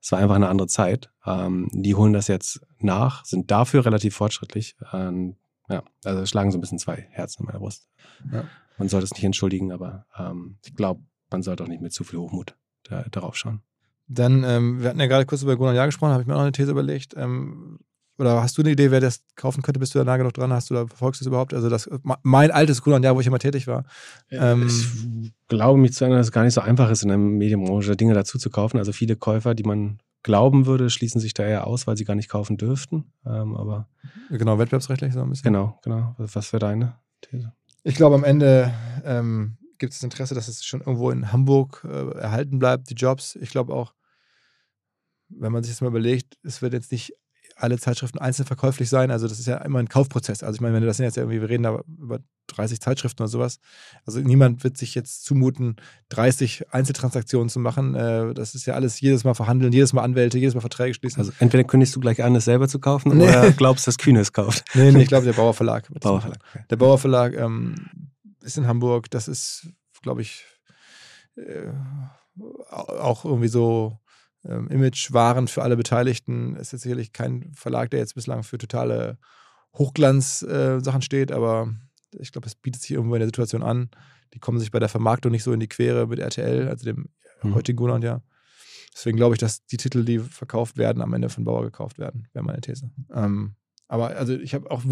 es war einfach eine andere Zeit. Ähm, die holen das jetzt nach, sind dafür relativ fortschrittlich. Ähm, ja, also schlagen so ein bisschen zwei Herzen in meiner Brust. Ja man sollte es nicht entschuldigen, aber ähm, ich glaube, man sollte auch nicht mit zu viel Hochmut da, darauf schauen. Dann, ähm, wir hatten ja gerade kurz über Gunnar Jahr gesprochen, habe ich mir auch eine These überlegt. Ähm, oder hast du eine Idee, wer das kaufen könnte? Bist du da nah genug dran? Hast du da, verfolgst du das überhaupt? Also das, mein altes Gunnar Jahr, wo ich immer tätig war. Ähm, ich glaube mich zu erinnern, dass es gar nicht so einfach ist, in der Medienbranche Dinge dazu zu kaufen. Also viele Käufer, die man glauben würde, schließen sich da eher aus, weil sie gar nicht kaufen dürften. Ähm, aber genau, wettbewerbsrechtlich so ein bisschen. Genau, genau. Was wäre deine These? Ich glaube, am Ende ähm, gibt es das Interesse, dass es schon irgendwo in Hamburg äh, erhalten bleibt, die Jobs. Ich glaube auch, wenn man sich das mal überlegt, es wird jetzt nicht alle Zeitschriften einzeln verkäuflich sein. Also das ist ja immer ein Kaufprozess. Also ich meine, wenn das sind jetzt irgendwie, wir reden da über 30 Zeitschriften oder sowas. Also niemand wird sich jetzt zumuten, 30 Einzeltransaktionen zu machen. Äh, das ist ja alles jedes Mal verhandeln, jedes Mal Anwälte, jedes Mal Verträge schließen. Also entweder kündigst du gleich an, es selber zu kaufen nee. oder glaubst, dass Kühne es kauft. Nee, nee, ich glaube, der Bauer Verlag. Bauer Verlag. Okay. Der Bauer Verlag ähm, ist in Hamburg. Das ist, glaube ich, äh, auch irgendwie so ähm, Image-Waren für alle Beteiligten. Es ist sicherlich kein Verlag, der jetzt bislang für totale Hochglanz-Sachen äh, steht, aber ich glaube, es bietet sich irgendwo in der Situation an. Die kommen sich bei der Vermarktung nicht so in die Quere mit RTL, also dem mhm. heutigen Gunnar, ja. Deswegen glaube ich, dass die Titel, die verkauft werden, am Ende von Bauer gekauft werden, wäre meine These. Ähm, aber also ich habe auch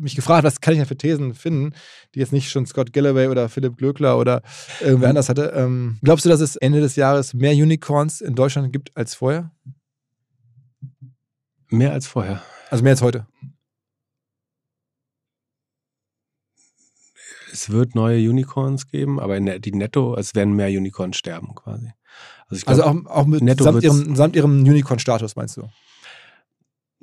mich gefragt, was kann ich da für Thesen finden, die jetzt nicht schon Scott Galloway oder Philipp Glöckler oder irgendwer mhm. anders hatte. Ähm, glaubst du, dass es Ende des Jahres mehr Unicorns in Deutschland gibt als vorher? Mehr als vorher. Also mehr als heute. es wird neue Unicorns geben, aber der, die Netto, es werden mehr Unicorns sterben quasi. Also, ich glaub, also auch, auch mit Netto samt ihrem, samt ihrem Unicorn-Status, meinst du?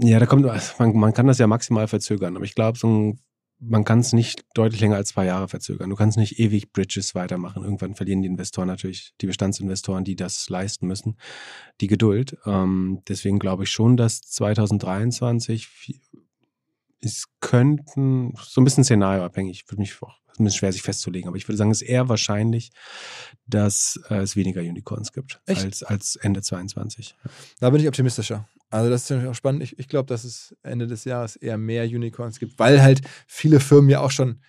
Ja, da kommt, man, man kann das ja maximal verzögern, aber ich glaube, so man kann es nicht deutlich länger als zwei Jahre verzögern. Du kannst nicht ewig Bridges weitermachen. Irgendwann verlieren die Investoren natürlich, die Bestandsinvestoren, die das leisten müssen, die Geduld. Ähm, deswegen glaube ich schon, dass 2023 es könnten, so ein bisschen szenarioabhängig, würde mich auch ein bisschen schwer sich festzulegen, aber ich würde sagen, es ist eher wahrscheinlich, dass äh, es weniger Unicorns gibt als, als Ende 22. Da bin ich optimistischer. Also das ist natürlich auch spannend. Ich, ich glaube, dass es Ende des Jahres eher mehr Unicorns gibt, weil halt viele Firmen ja auch schon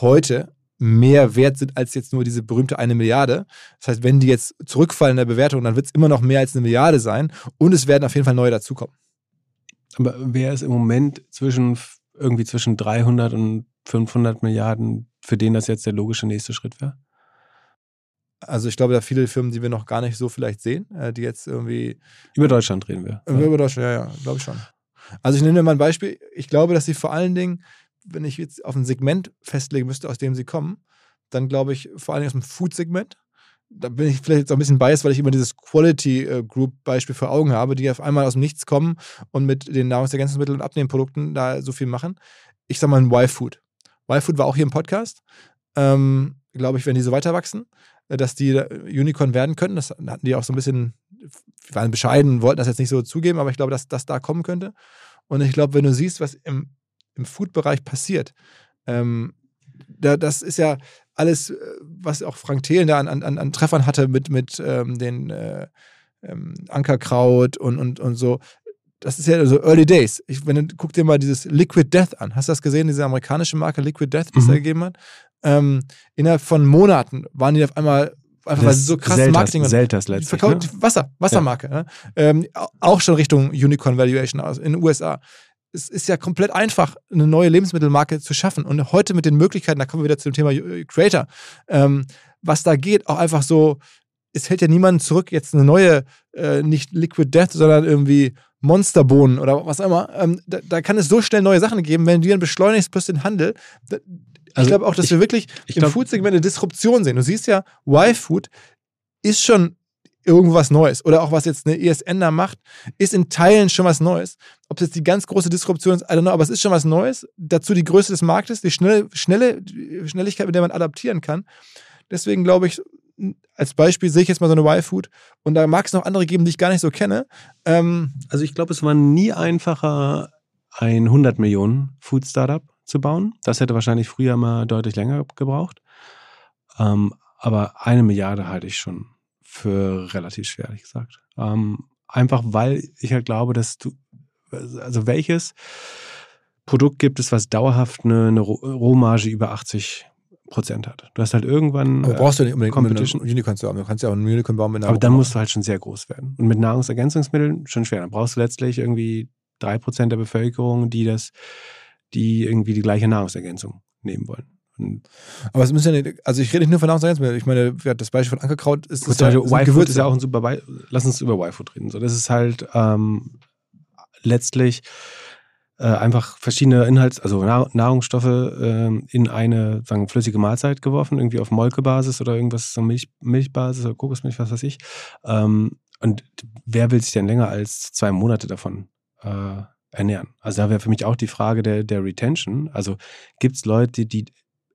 heute mehr wert sind als jetzt nur diese berühmte eine Milliarde. Das heißt, wenn die jetzt zurückfallen in der Bewertung, dann wird es immer noch mehr als eine Milliarde sein und es werden auf jeden Fall neue dazukommen. Aber wer ist im Moment zwischen irgendwie zwischen 300 und 500 Milliarden, für den das jetzt der logische nächste Schritt wäre? Also ich glaube, da viele Firmen, die wir noch gar nicht so vielleicht sehen, äh, die jetzt irgendwie. Über Deutschland reden wir. Über, über Deutschland, ja, ja, glaube ich schon. Also ich nehme mal ein Beispiel. Ich glaube, dass sie vor allen Dingen, wenn ich jetzt auf ein Segment festlegen müsste, aus dem sie kommen, dann glaube ich vor allen Dingen aus dem Food-Segment. Da bin ich vielleicht jetzt auch ein bisschen biased, weil ich immer dieses Quality äh, Group Beispiel vor Augen habe, die auf einmal aus dem Nichts kommen und mit den Nahrungsergänzungsmitteln und Abnehmprodukten da so viel machen. Ich sage mal ein Y-Food. Y-Food war auch hier im Podcast. Ähm, glaube ich, wenn die so weiter wachsen, äh, dass die Unicorn werden könnten. Das hatten die auch so ein bisschen, waren bescheiden, wollten das jetzt nicht so zugeben, aber ich glaube, dass das da kommen könnte. Und ich glaube, wenn du siehst, was im, im Food-Bereich passiert, ähm, da, das ist ja alles, äh, was auch Frank Thelen da an, an, an Treffern hatte mit, mit ähm, den äh, ähm, Ankerkraut und, und, und so. Das ist ja so Early Days. Ich, wenn du, guck dir mal dieses Liquid Death an. Hast du das gesehen, diese amerikanische Marke Liquid Death, die es mhm. da gegeben hat? ähm, innerhalb von Monaten waren die auf einmal einfach weil sie so krass Selters, Marketing und Selters letztlich, verkauft ne? Wasser, Wassermarke. Ja. Ne? Ähm, auch schon Richtung Unicorn Valuation aus in den USA. Es ist ja komplett einfach, eine neue Lebensmittelmarke zu schaffen. Und heute mit den Möglichkeiten, da kommen wir wieder zu dem Thema Creator, ähm, was da geht, auch einfach so, es hält ja niemanden zurück, jetzt eine neue, äh, nicht Liquid Death, sondern irgendwie Monsterbohnen oder was auch immer. Ähm, da, da, kann es so schnell neue Sachen geben, wenn du dann beschleunigst plus den Handel. Also ich glaube auch, dass ich, wir wirklich im Food-Segment eine Disruption sehen. Du siehst ja, Y-Food ist schon irgendwas Neues. Oder auch was jetzt eine ESN da macht, ist in Teilen schon was Neues. Ob es jetzt die ganz große Disruption ist, I don't know, aber es ist schon was Neues. Dazu die Größe des Marktes, die schnelle, schnelle die Schnelligkeit, mit der man adaptieren kann. Deswegen glaube ich, als Beispiel sehe ich jetzt mal so eine Y-Food und da mag es noch andere geben, die ich gar nicht so kenne. Ähm, also ich glaube, es war nie einfacher, ein 100 Millionen Food-Startup zu bauen. Das hätte wahrscheinlich früher mal deutlich länger gebraucht. Ähm, aber eine Milliarde halte ich schon für relativ schwer, ehrlich gesagt. Ähm, einfach weil ich halt glaube, dass du, also welches Produkt gibt es, was dauerhaft eine, eine Rohmarge über 80 Prozent hat. Du hast halt irgendwann. Aber brauchst du nicht unbedingt Competition. Um Unicorn zu haben. Du kannst ja auch einen Unicorn bauen mit einer Aber dann musst du halt schon sehr groß werden. Und mit Nahrungsergänzungsmitteln schon schwer. Dann brauchst du letztlich irgendwie drei Prozent der Bevölkerung, die das die irgendwie die gleiche Nahrungsergänzung nehmen wollen. Aber es müssen ja nicht, also ich rede nicht nur von Nahrungsergänzungen, ich meine, das Beispiel von Ankerkraut ist, ist, ja, Y-Food ist ja auch ein super Beispiel. Lass uns über Y-Food reden. So, das ist halt ähm, letztlich äh, einfach verschiedene Inhalts-, also Nahrungsstoffe äh, in eine sagen, flüssige Mahlzeit geworfen, irgendwie auf Molkebasis oder irgendwas, so Milch, Milchbasis oder Kokosmilch, was weiß ich. Ähm, und wer will sich denn länger als zwei Monate davon äh, ernähren. Also da wäre für mich auch die Frage der, der Retention. Also gibt es Leute, die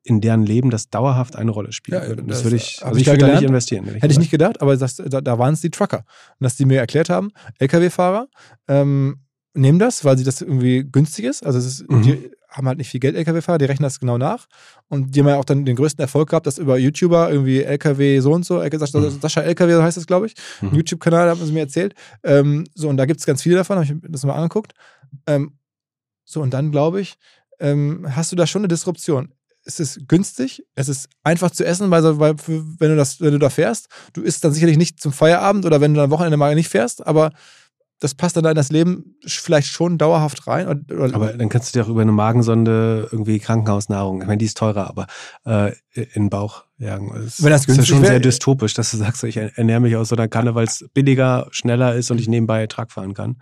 in deren Leben das dauerhaft eine Rolle spielt. Ja, das, das würde ich, also ich, ich würde da nicht investieren. Hätte ich nicht gedacht, aber das, da, da waren es die Trucker. Und dass die mir erklärt haben, Lkw-Fahrer ähm, nehmen das, weil sie das irgendwie günstig ist. Also ist, mhm. die haben halt nicht viel Geld, Lkw-Fahrer, die rechnen das genau nach. Und die haben ja auch dann den größten Erfolg gehabt, dass über YouTuber irgendwie Lkw so und so, Sascha, mhm. Sascha Lkw heißt das, glaube ich, mhm. YouTube-Kanal, haben sie mir erzählt. Ähm, so, und da gibt es ganz viele davon, habe ich mir das mal angeguckt. Ähm, so, und dann glaube ich, ähm, hast du da schon eine Disruption. Es ist günstig, es ist einfach zu essen, weil, weil wenn, du das, wenn du da fährst, du isst dann sicherlich nicht zum Feierabend oder wenn du am Wochenende mal nicht fährst, aber das passt dann in das Leben vielleicht schon dauerhaft rein. Aber dann kannst du dir auch über eine Magensonde irgendwie Krankenhausnahrung, ich meine, die ist teurer, aber äh, in den Bauch jagen. Das, Wenn das, das ist ja schon sehr dystopisch, dass du sagst, ich ernähre mich aus so einer Kanne, weil es billiger, schneller ist und ich nebenbei Truck fahren kann.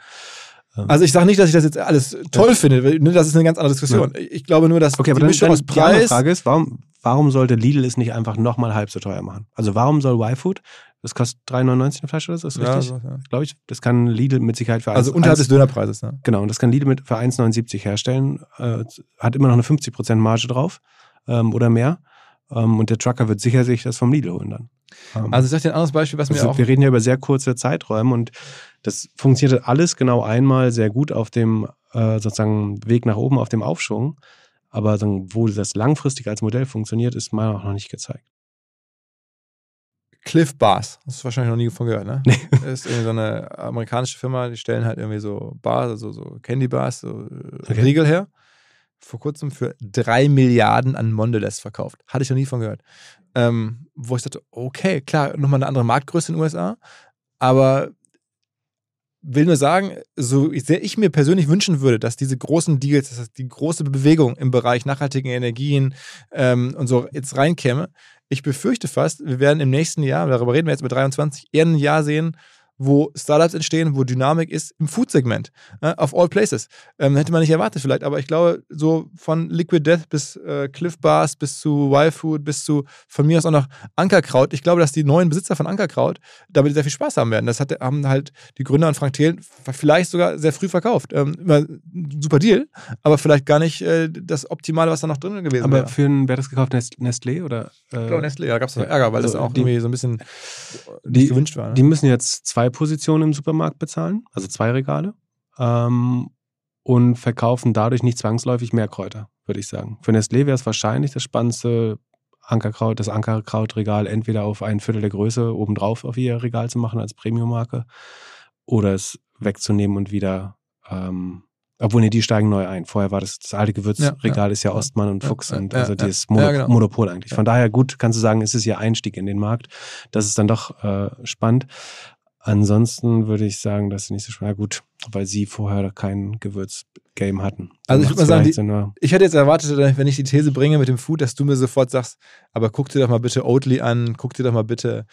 Also ich sage nicht, dass ich das jetzt alles toll ja. finde. Ne, das ist eine ganz andere Diskussion. Ja. Ich glaube nur, dass okay, aber die Mischung aus Preis... Die Frage ist, warum, warum sollte Lidl es nicht einfach nochmal halb so teuer machen? Also warum soll Y-Food, das kostet 3,99 ein Fleisch oder so, ist Ja, richtig? so, ja. Glaube ich, das kann Lidl mit Sicherheit für Also 1 unterhalb 1 des Dönerpreises. Ne? Genau, und das kann Lidl mit für 1,79 herstellen, äh, hat immer noch eine 50% Marge drauf ähm, oder mehr. Ähm, und der Trucker wird sicher sich das vom Lidl holen dann. Ähm, Also ich sag dir ein anderes Beispiel, was mir also auch wir reden ja über sehr kurze Zeiträume und das funktionierte alles genau einmal sehr gut auf dem äh, sozusagen Weg nach oben, auf dem Aufschwung. Aber sagen, wo das langfristig als Modell funktioniert, ist meiner auch noch nicht gezeigt. Cliff Bars. Hast du wahrscheinlich noch nie von gehört, ne? Nee. Das ist irgendwie so eine amerikanische Firma, die stellen halt irgendwie so Bars, also so Candy Bars, so äh, Okay. Riegel her. Vor kurzem für drei Milliarden an Mondelez verkauft. Hatte ich noch nie von gehört. Ähm, wo ich dachte, okay, klar, nochmal eine andere Marktgröße in den USA, aber will nur sagen, so sehr ich mir persönlich wünschen würde, dass diese großen Deals, dass die große Bewegung im Bereich nachhaltigen Energien ähm, und so jetzt reinkäme, ich befürchte fast, wir werden im nächsten Jahr, darüber reden wir jetzt mit 23, eher ein Jahr sehen, wo Startups entstehen, wo Dynamik ist im Food-Segment, äh, auf all places. Ähm, hätte man nicht erwartet vielleicht, aber ich glaube, so von Liquid Death bis äh, Cliff Bars bis zu Y-Food bis zu von mir aus auch noch Ankerkraut. Ich glaube, dass die neuen Besitzer von Ankerkraut damit sehr viel Spaß haben werden. Das hat, haben halt die Gründer und Frank Thelen vielleicht sogar sehr früh verkauft. Ähm, super Deal, aber vielleicht gar nicht äh, das Optimale, was da noch drin gewesen Aber wäre. für einen, wer das gekauft? Nest- Nestlé oder? Äh, Ich glaube, Nestle, ja, da gab es ja. Ärger, weil das Also auch die- irgendwie so ein bisschen die- nicht gewünscht war. Ne? Die müssen jetzt zwei Positionen im Supermarkt bezahlen, also zwei Regale, ähm, und verkaufen dadurch nicht zwangsläufig mehr Kräuter, würde ich sagen. Für Nestlé wäre es wahrscheinlich das spannendste Ankerkraut, das Ankerkrautregal entweder auf ein Viertel der Größe obendrauf auf ihr Regal zu machen als Premium-Marke oder es wegzunehmen und wieder, ähm, obwohl nee, die steigen neu ein. Vorher war das, das alte Gewürzregal ist ja ja. Ostmann und Ja, Fuchs ja, und ja, also ja. dieses Ja, Mono genau. Monopol eigentlich. Ja. Von daher gut, kannst du sagen, ist es ihr Einstieg in den Markt. Das ist dann doch äh, spannend. Ansonsten würde ich sagen, dass sie nicht so. Ja, gut, weil sie vorher kein Gewürzgame hatten. Also ich Macht's würd mal sagen, die- Sinn. Ich hätte jetzt erwartet, wenn ich die These bringe mit dem Food, dass du mir sofort sagst, aber guck dir doch mal bitte Oatly an, guck dir doch mal bitte.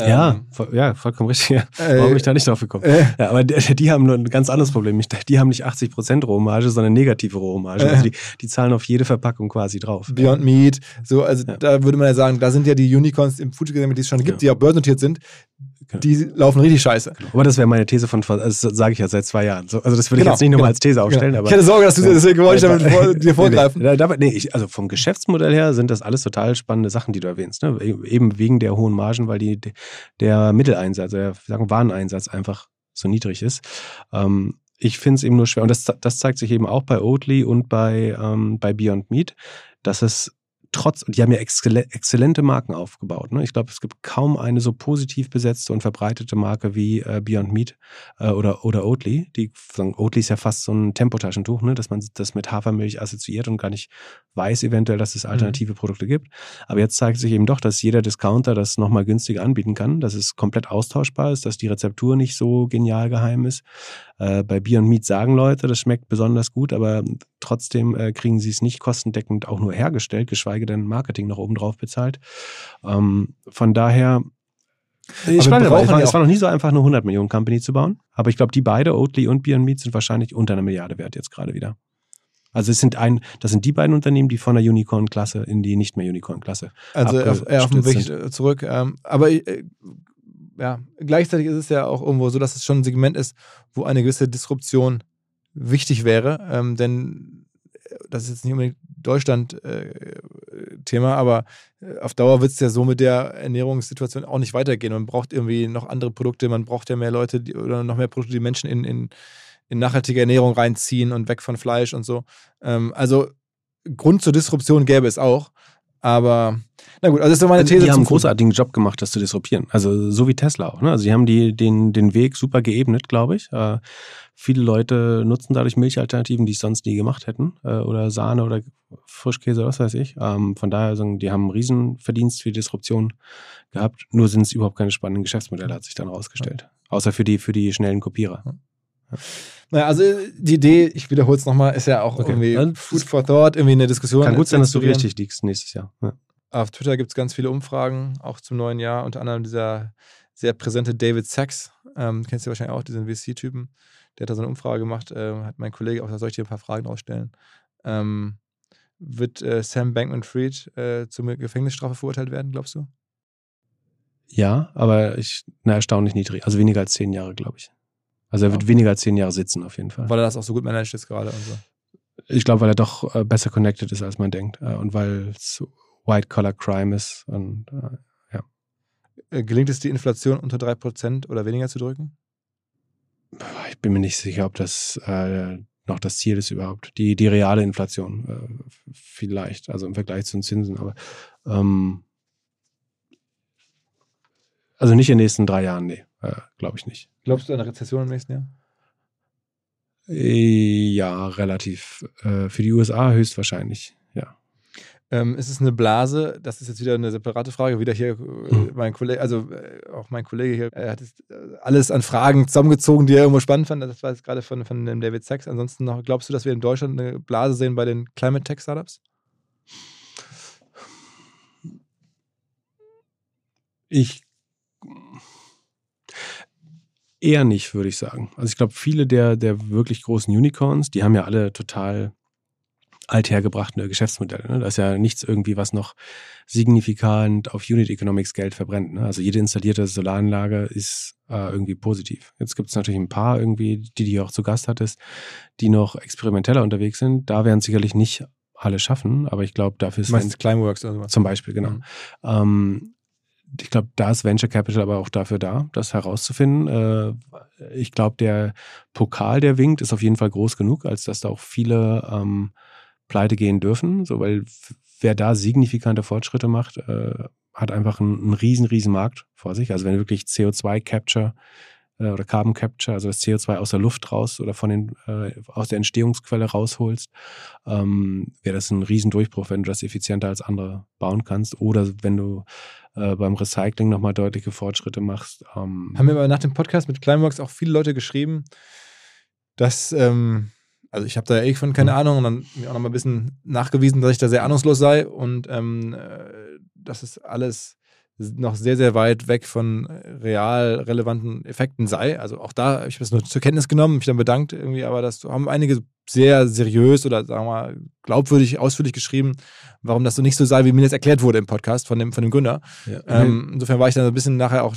ähm, ja, voll, ja, vollkommen richtig. Ja. äh, Warum bin ich da nicht drauf gekommen? äh, Ja, aber die, die haben nur ein ganz anderes Problem. Die haben nicht 80% Rohmarge, sondern negative Rohmarge. Äh. Also die, die zahlen auf jede Verpackung quasi drauf. Beyond Meat, so, also da würde man ja sagen, da sind ja die Unicorns im Food Segment, die es schon gibt, die auch börsennotiert sind. Die laufen richtig scheiße. Aber das wäre meine These von, also das sage ich ja seit zwei Jahren. So, also das würde Genau, ich jetzt nicht nochmal genau. als These aufstellen. Genau. Aber ich hatte Sorge, dass du Ja. deswegen wollte ich damit vor, dir vorgreifen. Nee, nee, nee, ich, also vom Geschäftsmodell her sind das alles total spannende Sachen, die du erwähnst. Ne? Eben wegen der hohen Margen, weil die, der Mitteleinsatz, der sagen, Wareneinsatz einfach so niedrig ist. Ähm, ich finde es eben nur schwer, und das, das zeigt sich eben auch bei Oatly und bei, ähm, bei Beyond Meat, dass es trotz, die haben ja exzelle- exzellente Marken aufgebaut. Ne? Ich glaube, es gibt kaum eine so positiv besetzte und verbreitete Marke wie äh, Beyond Meat äh, oder, oder Oatly. Die, sagen, Oatly ist ja fast so ein Tempotaschentuch, ne? dass man das mit Hafermilch assoziiert und gar nicht weiß eventuell, dass es alternative Produkte gibt. Aber jetzt zeigt sich eben doch, dass jeder Discounter das nochmal günstiger anbieten kann, dass es komplett austauschbar ist, dass die Rezeptur nicht so genial geheim ist. Äh, bei Beyond Meat sagen Leute, das schmeckt besonders gut, aber trotzdem äh, kriegen sie es nicht kostendeckend auch nur hergestellt, geschweige denn Marketing noch oben drauf bezahlt. Ähm, von daher, ich dabei. brauchen Es war, es war noch nie so einfach, eine 100 Millionen Company zu bauen. Aber ich glaube, die beide, Oatly und Beyond Meat, sind wahrscheinlich unter einer Milliarde wert jetzt gerade wieder. Also es sind ein, das sind die beiden Unternehmen, die von der Unicorn-Klasse in die nicht mehr Unicorn-Klasse. Also auf, auf dem Weg zurück. Ähm, aber äh, ja, gleichzeitig ist es ja auch irgendwo so, dass es schon ein Segment ist, wo eine gewisse Disruption wichtig wäre. Ähm, denn äh, das ist jetzt nicht unbedingt Deutschland-Thema, aber äh, auf Dauer wird es ja so mit der Ernährungssituation auch nicht weitergehen. Man braucht irgendwie noch andere Produkte, man braucht ja mehr Leute die, oder noch mehr Produkte, die Menschen in, in, in nachhaltige Ernährung reinziehen und weg von Fleisch und so. Ähm, also Grund zur Disruption gäbe es auch. Aber na gut, also das ist so meine These. die haben einen großartigen Job gemacht, das zu disruptieren. Also so wie Tesla auch. Ne? Also die haben die, den, den Weg super geebnet, glaube ich. Äh, viele Leute nutzen dadurch Milchalternativen, die es sonst nie gemacht hätten. Äh, oder Sahne oder Frischkäse, was weiß ich. Ähm, von daher, sagen, die haben einen Riesenverdienst für die Disruption gehabt. Nur sind es überhaupt keine spannenden Geschäftsmodelle, hat sich dann herausgestellt. Außer für die, für die schnellen Kopierer. Naja, also die Idee, ich wiederhole es nochmal, ist ja auch Okay. irgendwie Dann- Food for Thought, irgendwie eine Diskussion. Kann gut sein, dass du richtig liegst nächstes Jahr. Ja. Auf Twitter gibt es ganz viele Umfragen, auch zum neuen Jahr, unter anderem dieser sehr präsente David Sachs, ähm, kennst du wahrscheinlich auch, diesen VC-Typen, der hat da so eine Umfrage gemacht, ähm, hat mein Kollege auch, da soll ich dir ein paar Fragen ausstellen. Ähm, wird äh, Sam Bankman-Fried äh, zur Gefängnisstrafe verurteilt werden, glaubst du? Ja, aber ich, na, erstaunlich niedrig. Also weniger als zehn Jahre, glaube ich. Also er wird weniger als zehn Jahre sitzen, auf jeden Fall. Weil er das auch so gut managt jetzt gerade und so. Ich glaube, weil er doch äh, besser connected ist, als man denkt. Äh, und weil es White-Collar-Crime ist. Und, äh, ja. Äh, gelingt es, die Inflation unter 3% oder weniger zu drücken? Ich bin mir nicht sicher, ob das äh, noch das Ziel ist überhaupt. Die, die reale Inflation äh, vielleicht, also im Vergleich zu den Zinsen. Aber ähm, also nicht in den nächsten drei Jahren, nee, äh, glaube ich nicht. Glaubst du an eine Rezession im nächsten Jahr? Ja, relativ. Äh, für die USA höchstwahrscheinlich, ja. Ähm, ist es eine Blase? Das ist jetzt wieder eine separate Frage. Wieder hier äh, Hm. mein Kollege, also äh, auch mein Kollege hier, er hat äh, alles an Fragen zusammengezogen, die er irgendwo spannend fand. Das war jetzt gerade von, von dem David Sachs. Ansonsten noch, glaubst du, dass wir in Deutschland eine Blase sehen bei den Climate Tech Startups? Ich eher nicht, würde ich sagen. Also ich glaube, viele der, der wirklich großen Unicorns, die haben ja alle total althergebrachte Geschäftsmodelle. Ne? Da ist ja nichts irgendwie, was noch signifikant auf Unit Economics Geld verbrennt. Ne? Also jede installierte Solaranlage ist äh, irgendwie positiv. Jetzt gibt es natürlich ein paar irgendwie, die du auch zu Gast hattest, die noch experimenteller unterwegs sind. Da werden sicherlich nicht alle schaffen, aber ich glaube, dafür ist Meistens Climeworks oder sowas. zum Beispiel, genau. Mhm. Ähm, ich glaube, da ist Venture Capital aber auch dafür da, das herauszufinden. Äh, ich glaube, der Pokal, der winkt, ist auf jeden Fall groß genug, als dass da auch viele ähm, pleite gehen dürfen. So, weil wer da signifikante Fortschritte macht, äh, hat einfach einen, einen riesen, riesen Markt vor sich. Also wenn wirklich CO2-Capture äh, oder Carbon Capture, also das CO2 aus der Luft raus oder von den, äh, aus der Entstehungsquelle rausholst, ähm, wäre das ein Riesendurchbruch, wenn du das effizienter als andere bauen kannst. Oder wenn du äh, beim Recycling nochmal deutliche Fortschritte machst. Ähm, Haben mir aber nach dem Podcast mit Climeworks auch viele Leute geschrieben, dass, ähm, also ich habe da eh von keine Mhm. Ahnung und dann mir auch noch mal ein bisschen nachgewiesen, dass ich da sehr ahnungslos sei und ähm, äh, dass es alles noch sehr, sehr weit weg von real relevanten Effekten sei. Also auch da, ich habe das nur zur Kenntnis genommen, mich dann bedankt irgendwie, aber das haben einige sehr seriös oder sagen wir mal glaubwürdig, ausführlich geschrieben, warum das so nicht so sei, wie mir das erklärt wurde im Podcast von dem, von dem Gründer. ja. Ähm, insofern war ich dann so ein bisschen nachher auch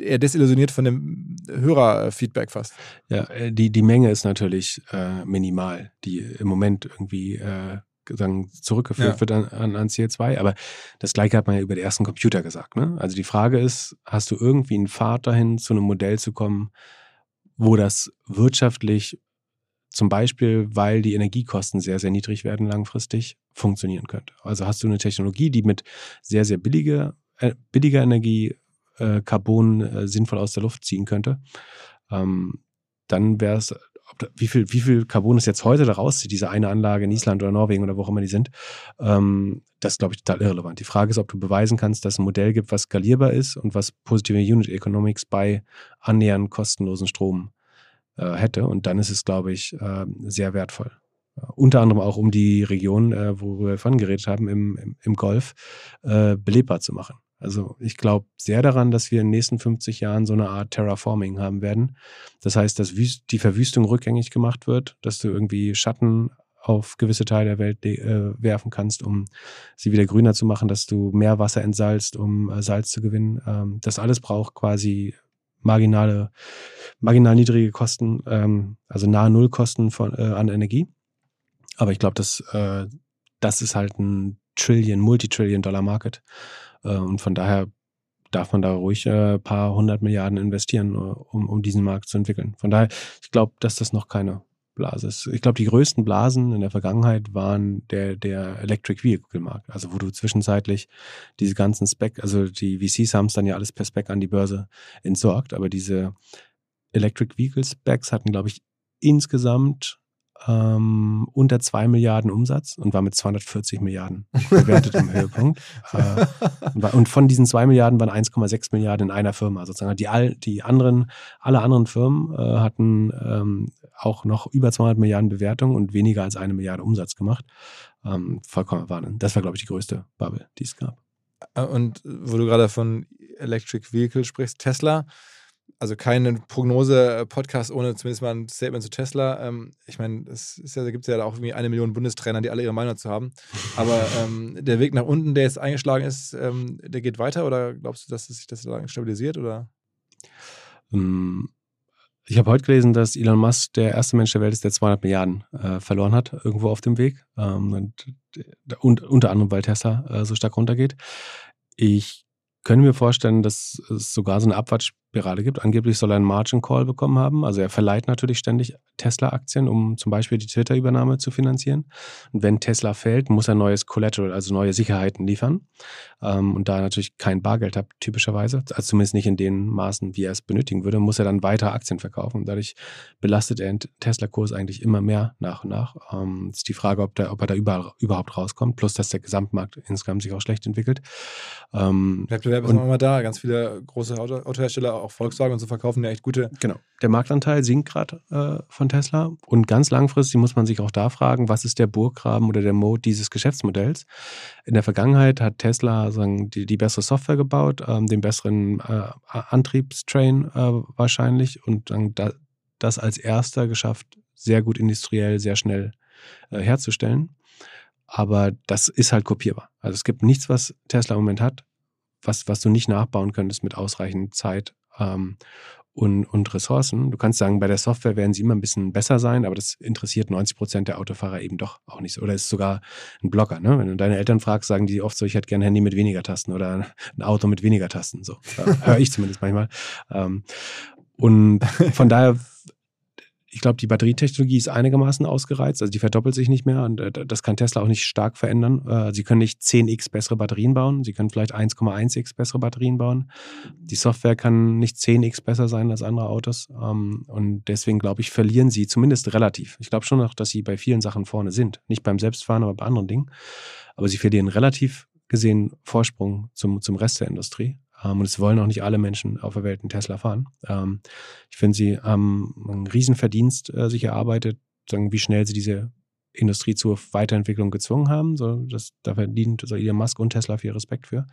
eher desillusioniert von dem Hörerfeedback fast. Ja, äh, die, die Menge ist natürlich äh, minimal, die im Moment irgendwie äh, sagen, zurückgeführt Ja. wird an, an, an CO2. Aber das gleiche hat man ja über die ersten Computer gesagt. Ne? Also die Frage ist, hast du irgendwie einen Pfad dahin, zu einem Modell zu kommen, wo das wirtschaftlich zum Beispiel, weil die Energiekosten sehr, sehr niedrig werden langfristig, funktionieren könnte. Also hast du eine Technologie, die mit sehr, sehr billiger, äh, billiger Energie äh, Carbon äh, sinnvoll aus der Luft ziehen könnte, ähm, dann wäre es, wie viel, wie viel Carbon es jetzt heute da rauszieht, diese eine Anlage in Island oder Norwegen oder wo auch immer die sind, ähm, das ist, glaube ich, total irrelevant. Die Frage ist, ob du beweisen kannst, dass es ein Modell gibt, was skalierbar ist und was positive Unit Economics bei annähernd kostenlosen Strom äh, hätte. Und dann ist es, glaube ich, äh, sehr wertvoll. Äh, unter anderem auch, um die Region, äh, worüber wir vorhin geredet haben, im, im, im Golf, äh, belebbar zu machen. Also ich glaube sehr daran, dass wir in den nächsten 50 Jahren so eine Art Terraforming haben werden. Das heißt, dass die Verwüstung rückgängig gemacht wird, dass du irgendwie Schatten auf gewisse Teile der Welt äh, werfen kannst, um sie wieder grüner zu machen, dass du mehr Wasser entsalzt, um äh, Salz zu gewinnen. Ähm, das alles braucht quasi marginale, marginal niedrige Kosten, ähm, also nahe Nullkosten von, äh, an Energie. Aber ich glaube, dass äh, das ist halt ein Trillion, Multitrillion-Dollar-Market. Äh, und von daher darf man da ruhig ein äh, paar hundert Milliarden investieren, äh, um, um diesen Markt zu entwickeln. Von daher, ich glaube, dass das noch keine Blase ist. Ich glaube, die größten Blasen in der Vergangenheit waren der, der Electric Vehicle Markt, also wo du zwischenzeitlich diese ganzen Spec, also die VCs haben es dann ja alles per Spec an die Börse entsorgt, aber diese Electric Vehicle Specs hatten, glaube ich, insgesamt ähm, unter zwei Milliarden Umsatz und war mit 240 Milliarden bewertet im Höhepunkt. Äh, und von diesen zwei Milliarden waren 1,6 Milliarden in einer Firma. Sozusagen die, all, die anderen, alle anderen Firmen äh, hatten ähm, auch noch über 200 Milliarden Bewertung und weniger als eine Milliarde Umsatz gemacht. Ähm, vollkommen warnen. Das war, glaube ich, die größte Bubble, die es gab. Und wo du gerade von Electric Vehicle sprichst, Tesla also keine Prognose-Podcast ohne zumindest mal ein Statement zu Tesla. Ähm, ich meine, es ist ja, da gibt es ja auch irgendwie eine Million Bundestrainer, die alle ihre Meinung zu haben. Aber ähm, der Weg nach unten, der jetzt eingeschlagen ist, ähm, der geht weiter oder glaubst du, dass sich das stabilisiert oder? Ähm, ich habe heute gelesen, dass Elon Musk der erste Mensch der Welt ist, der 200 Milliarden äh, verloren hat, irgendwo auf dem Weg. Ähm, und, und, unter anderem, weil Tesla äh, so stark runtergeht. Ich könnte mir vorstellen, dass es sogar so eine Abwärts Spirale gibt. Angeblich soll er einen Margin Call bekommen haben. Also er verleiht natürlich ständig Tesla-Aktien, um zum Beispiel die Twitter-Übernahme zu finanzieren. Und wenn Tesla fällt, muss er neues Collateral, also neue Sicherheiten liefern. Ähm, und da er natürlich kein Bargeld hat, typischerweise, also zumindest nicht in den Maßen, wie er es benötigen würde, muss er dann weiter Aktien verkaufen. Und dadurch belastet er den Tesla-Kurs eigentlich immer mehr nach und nach. Ähm, ist die Frage, ob, der, ob er da überhaupt rauskommt. Plus, dass der Gesamtmarkt insgesamt sich auch schlecht entwickelt. Ähm, Wettbewerb ist noch immer da. Ganz viele große Auto Autohersteller auch Volkswagen und so verkaufen ja echt gute. Genau. Der Marktanteil sinkt gerade äh, von Tesla. Und ganz langfristig muss man sich auch da fragen, was ist der Burggraben oder der Mode dieses Geschäftsmodells? In der Vergangenheit hat Tesla sagen, die, die bessere Software gebaut, ähm, den besseren äh, Antriebstrain äh, wahrscheinlich und dann da, das als erster geschafft, sehr gut industriell, sehr schnell äh, herzustellen. Aber das ist halt kopierbar. Also es gibt nichts, was Tesla im Moment hat, was, was du nicht nachbauen könntest mit ausreichend Zeit ähm, und, und Ressourcen. Du kannst sagen, bei der Software werden sie immer ein bisschen besser sein, aber das interessiert 90 Prozent der Autofahrer eben doch auch nicht so. Oder ist sogar ein Blocker. Ne? Wenn du deine Eltern fragst, sagen die oft so, ich hätte gerne ein Handy mit weniger Tasten oder ein Auto mit weniger Tasten. So höre ich zumindest manchmal. Ähm, und von daher ich glaube, die Batterietechnologie ist einigermaßen ausgereizt, also die verdoppelt sich nicht mehr und äh, das kann Tesla auch nicht stark verändern. Äh, sie können nicht 10x bessere Batterien bauen, sie können vielleicht 1,1x bessere Batterien bauen. Die Software kann nicht 10x besser sein als andere Autos ähm, und deswegen glaube ich, verlieren sie zumindest relativ. Ich glaube schon noch, dass sie bei vielen Sachen vorne sind, nicht beim Selbstfahren, aber bei anderen Dingen. Aber sie verlieren relativ gesehen Vorsprung zum, zum Rest der Industrie. Ähm, und es wollen auch nicht alle Menschen auf der Welt einen Tesla fahren. Ähm, ich finde, sie haben einen Riesenverdienst äh, sich erarbeitet, sagen, wie schnell sie diese Industrie zur Weiterentwicklung gezwungen haben. So, das, da verdient so Elon Musk und Tesla viel Respekt für.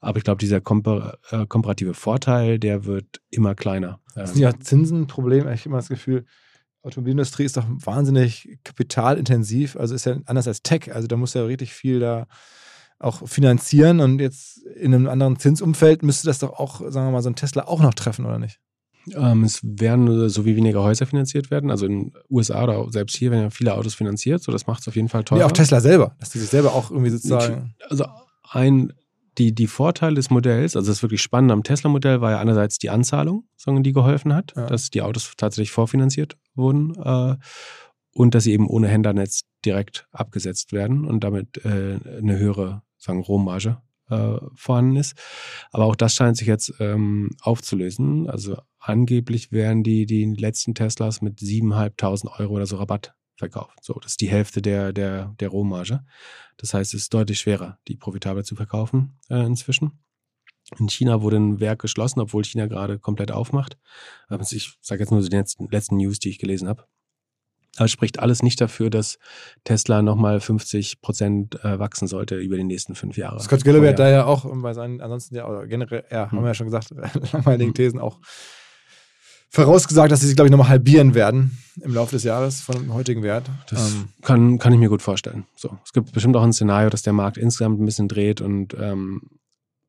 Aber ich glaube, dieser kompar äh, komparative Vorteil, der wird immer kleiner. Das ist ja Zinsen ein Problem. Ich habe immer das Gefühl, Automobilindustrie ist doch wahnsinnig kapitalintensiv. Also ist ja anders als Tech. Also da muss ja richtig viel da auch finanzieren und jetzt in einem anderen Zinsumfeld müsste das doch auch, sagen wir mal, so ein Tesla auch noch treffen, oder nicht? Ähm, es werden so wie weniger Häuser finanziert werden. Also in den USA oder selbst hier werden ja viele Autos finanziert, so das macht es auf jeden Fall teurer. Ja, auch Tesla selber, dass die sich selber auch irgendwie sozusagen. Also ein die, die Vorteile des Modells, also das wirklich Spannende am Tesla-Modell war ja einerseits die Anzahlung, die geholfen hat, ja. dass die Autos tatsächlich vorfinanziert wurden äh, und dass sie eben ohne Händlernetz direkt abgesetzt werden und damit äh, eine höhere sagen, Rohmarge äh, vorhanden ist. Aber auch das scheint sich jetzt ähm, aufzulösen. Also angeblich werden die, die letzten Teslas mit 7.500 Euro oder so Rabatt verkauft. So, das ist die Hälfte der, der, der Rohmarge. Das heißt, es ist deutlich schwerer, die profitabel zu verkaufen äh, inzwischen. In China wurde ein Werk geschlossen, obwohl China gerade komplett aufmacht. Ich sage jetzt nur die letzten, letzten News, die ich gelesen habe. Aber spricht alles nicht dafür, dass Tesla nochmal 50 Prozent äh, wachsen sollte über die nächsten fünf Jahre. Scott hat da ja auch bei seinen, ansonsten ja, oder generell, ja, hm. haben wir ja schon gesagt, langweiligen hm. Thesen auch vorausgesagt, dass sie sich, glaube ich, nochmal halbieren werden im Laufe des Jahres von dem heutigen Wert. Das ähm. kann, kann ich mir gut vorstellen. So, es gibt bestimmt auch ein Szenario, dass der Markt insgesamt ein bisschen dreht und ähm,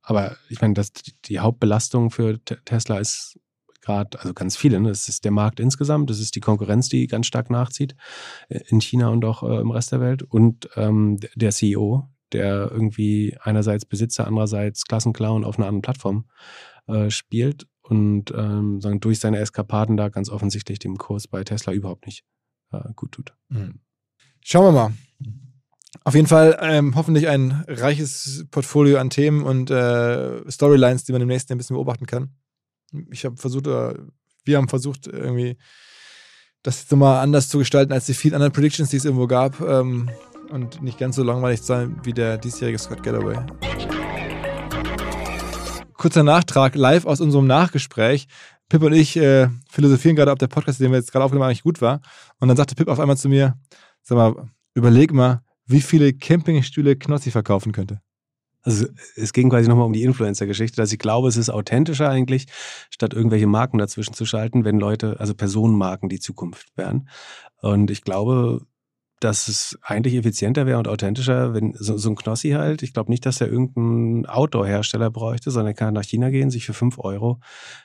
aber ich meine, dass die Hauptbelastung für Tesla ist gerade, also ganz viele, ne? das ist der Markt insgesamt, das ist die Konkurrenz, die ganz stark nachzieht äh, in China und auch äh, im Rest der Welt und ähm, der CEO, der irgendwie einerseits Besitzer, andererseits Klassenclown auf einer anderen Plattform äh, spielt und ähm, sagen, durch seine Eskapaden da ganz offensichtlich dem Kurs bei Tesla überhaupt nicht äh, gut tut. Mhm. Schauen wir mal. Auf jeden Fall ähm, hoffentlich ein reiches Portfolio an Themen und äh, Storylines, die man im nächsten Jahr ein bisschen beobachten kann ich habe versucht, wir haben versucht, irgendwie das jetzt nochmal anders zu gestalten als die vielen anderen Predictions, die es irgendwo gab. Ähm, und nicht ganz so langweilig zu sein wie der diesjährige Scott Galloway. Kurzer Nachtrag, live aus unserem Nachgespräch. Pip und ich äh, philosophieren gerade, ob der Podcast, den wir jetzt gerade aufnehmen, eigentlich gut war. Und dann sagte Pip auf einmal zu mir, sag mal, überleg mal, wie viele Campingstühle Knossi verkaufen könnte. Also es ging quasi nochmal um die Influencer-Geschichte, dass ich glaube, es ist authentischer eigentlich, statt irgendwelche Marken dazwischen zu schalten, wenn Leute, also Personenmarken die Zukunft wären. Und ich glaube, dass es eigentlich effizienter wäre und authentischer, wenn so, so ein Knossi halt, ich glaube nicht, dass er irgendeinen Outdoor-Hersteller bräuchte, sondern er kann nach China gehen, sich für fünf Euro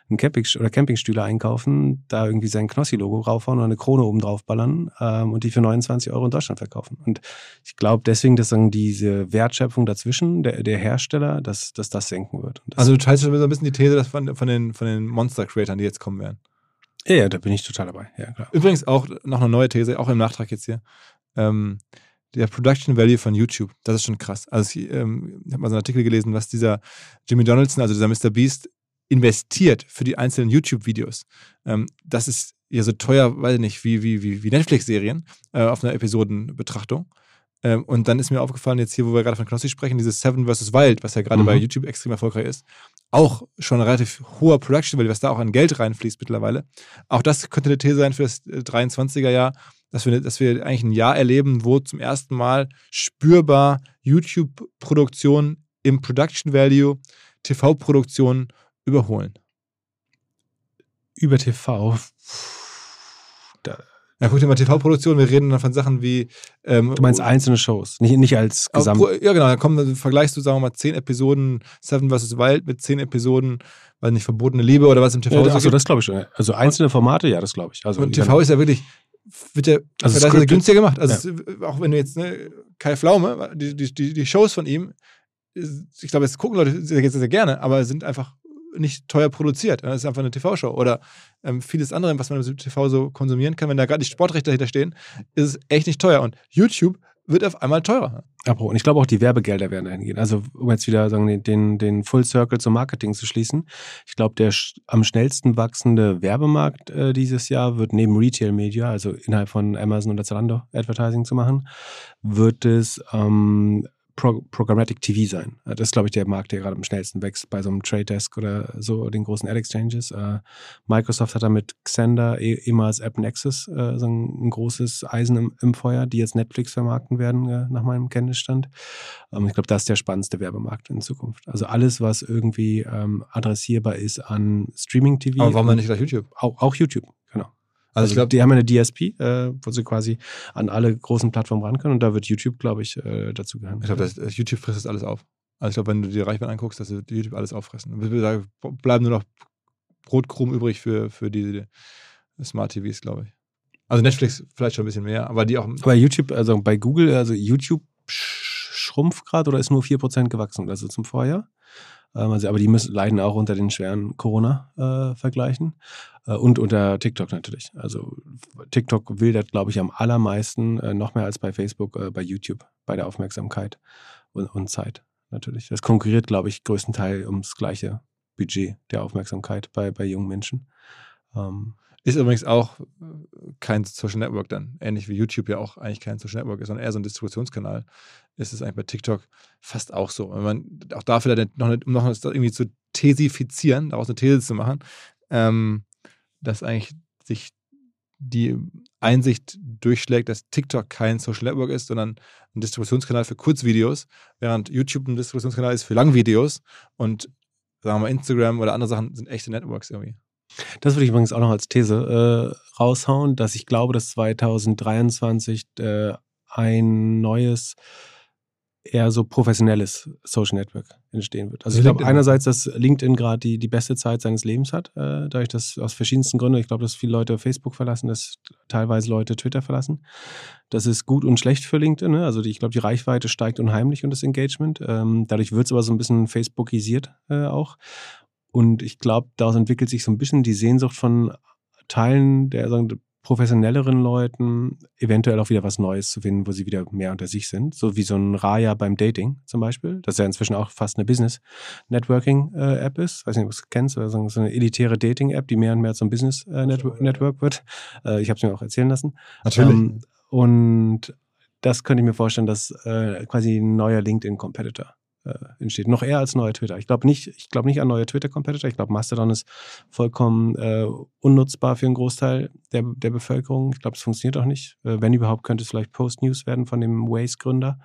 einen Camping oder Campingstühle einkaufen, da irgendwie sein Knossi-Logo raufhauen und eine Krone oben drauf ballern ähm, und die für 29 Euro in Deutschland verkaufen. Und ich glaube deswegen, dass dann diese Wertschöpfung dazwischen, der, der Hersteller, dass, dass das senken wird. Das Also du teilst schon so ein bisschen die These dass von, von den, von den Monster-Creatern, die jetzt kommen werden. ja, ja, da bin ich total dabei. Ja, klar. Übrigens auch noch eine neue These, auch im Nachtrag jetzt hier. Ähm, der Production Value von YouTube, das ist schon krass. Also ich, ähm, habe mal so einen Artikel gelesen, was dieser Jimmy Donaldson, also dieser Mr. Beast, investiert für die einzelnen YouTube-Videos. Ähm, das ist ja so teuer, weiß ich nicht, wie, wie, wie, wie Netflix-Serien äh, auf einer Episodenbetrachtung. Ähm, und dann ist mir aufgefallen, jetzt hier, wo wir gerade von Knossi sprechen, dieses Seven vs. Wild, was ja gerade Mhm. bei YouTube extrem erfolgreich ist, auch schon relativ hoher Production Value, was da auch an Geld reinfließt mittlerweile. Auch das könnte eine These sein für das äh, 23er Jahr, dass wir, dass wir eigentlich ein Jahr erleben, wo zum ersten Mal spürbar YouTube-Produktion im Production Value TV-Produktionen überholen. Über TV. Ja, guck dir mal TV-Produktion, wir reden dann von Sachen wie. Ähm, Du meinst einzelne Shows, nicht, nicht als Gesamt. Ja, genau. Dann kommen, dann vergleichst du, sagen wir mal, zehn Episoden Seven vs. Wild mit zehn Episoden, weil nicht verbotene Liebe oder was im TV Ja, so achso, das glaube ich schon. Also einzelne Formate, ja, das glaube ich. Also Und TV ist ja wirklich, wird ja Also scripted. günstiger gemacht. Also es, ist, auch wenn du jetzt, ne, Kai Pflaume, die, die, die, Shows von ihm, ich glaube, es gucken Leute sehr, sehr, sehr gerne, aber sind einfach nicht teuer produziert. Das ist einfach eine TV-Show. Oder ähm, vieles andere, was man im TV so konsumieren kann, wenn da gerade die Sportrechte dahinter stehen, ist es echt nicht teuer. Und YouTube wird auf einmal teurer. Und ich glaube auch die Werbegelder werden dahin gehen. Also um jetzt wieder sagen, den- den, Full Circle zum Marketing zu schließen. Ich glaube, der am schnellsten wachsende Werbemarkt äh, dieses Jahr wird neben Retail Media, also innerhalb von Amazon oder Zalando Advertising zu machen, wird es ähm, Pro Programmatic TV sein. Äh, Das ist, glaube ich, der Markt, der gerade am schnellsten wächst bei so einem Trade Desk oder so, den großen Ad Exchanges. Äh, Microsoft hat da mit Xender, eh- ehemals App Nexus, äh, so ein, ein großes Eisen im, im Feuer, die jetzt Netflix vermarkten werden, nach meinem Kenntnisstand. Ähm, ich glaube, das ist der spannendste Werbemarkt in Zukunft. Also alles, was irgendwie ähm, adressierbar ist an Streaming-TV. Aber warum dann nicht gleich YouTube? Auch, auch YouTube, genau. Also, Also, ich glaube, die haben ja eine DSP, äh, wo sie quasi an alle großen Plattformen ran können und da wird YouTube, glaube ich, äh, dazu gehören. ich glaube, das YouTube frisst das alles auf. Also ich glaube, wenn du die Reichweite anguckst, dass wird YouTube alles auffressen. Da bleiben nur noch Brotkrumen übrig für, für die Smart TVs, glaube ich. Also Netflix vielleicht schon ein bisschen mehr, aber die auch. Aber YouTube, also bei Google, also YouTube sch- schrumpft gerade oder ist nur 4% gewachsen, also zum Vorjahr. Also, aber die müssen, leiden auch unter den schweren Corona-Vergleichen äh, und unter TikTok natürlich. Also TikTok wildert, glaube ich, am allermeisten, äh, noch mehr als bei Facebook, äh, bei YouTube, bei der Aufmerksamkeit und, und Zeit natürlich. Das konkurriert, glaube ich, größtenteils ums gleiche Budget der Aufmerksamkeit bei, bei jungen Menschen. Ähm, Ist übrigens auch äh, kein Social Network dann. Ähnlich wie YouTube ja auch eigentlich kein Social Network ist, sondern eher so ein Distributionskanal. Ist es eigentlich bei TikTok fast auch so. Wenn man auch da vielleicht noch, um noch irgendwie zu thesifizieren, daraus eine These zu machen, ähm, dass eigentlich sich die Einsicht durchschlägt, dass TikTok kein Social Network ist, sondern ein Distributionskanal für Kurzvideos, während YouTube ein Distributionskanal ist für Langvideos und sagen wir mal Instagram oder andere Sachen sind echte Networks irgendwie. Das würde ich übrigens auch noch als These äh, raushauen, dass ich glaube, dass 2023 äh, ein neues, eher so professionelles Social Network entstehen wird. Also ich glaube einerseits, dass LinkedIn gerade die, die beste Zeit seines Lebens hat, äh, dadurch, dass aus verschiedensten Gründen, ich glaube, dass viele Leute Facebook verlassen, dass teilweise Leute Twitter verlassen. Das ist gut und schlecht für LinkedIn. Ne? Also die, ich glaube, die Reichweite steigt unheimlich und das Engagement. Ähm, dadurch wird es aber so ein bisschen Facebookisiert äh, auch. Und ich glaube, daraus entwickelt sich so ein bisschen die Sehnsucht von Teilen der sagen, professionelleren Leuten, eventuell auch wieder was Neues zu finden, wo sie wieder mehr unter sich sind. So wie so ein Raya beim Dating zum Beispiel, das ja inzwischen auch fast eine Business-Networking-App ist. Weiß nicht, ob du es kennst, oder so eine elitäre Dating-App, die mehr und mehr zum Business-Network wird. Äh, ich habe es mir auch erzählen lassen. Ähm, und das könnte ich mir vorstellen, dass äh, quasi ein neuer LinkedIn-Competitor äh, entsteht. Noch eher als neuer Twitter. Ich glaube nicht, ich glaube nicht an neue Twitter-Competitor. Ich glaube, Mastodon ist vollkommen äh, unnutzbar für einen Großteil der, der Bevölkerung. Ich glaube, es funktioniert auch nicht. Äh, wenn überhaupt, könnte es vielleicht Post-News werden von dem Waze-Gründer.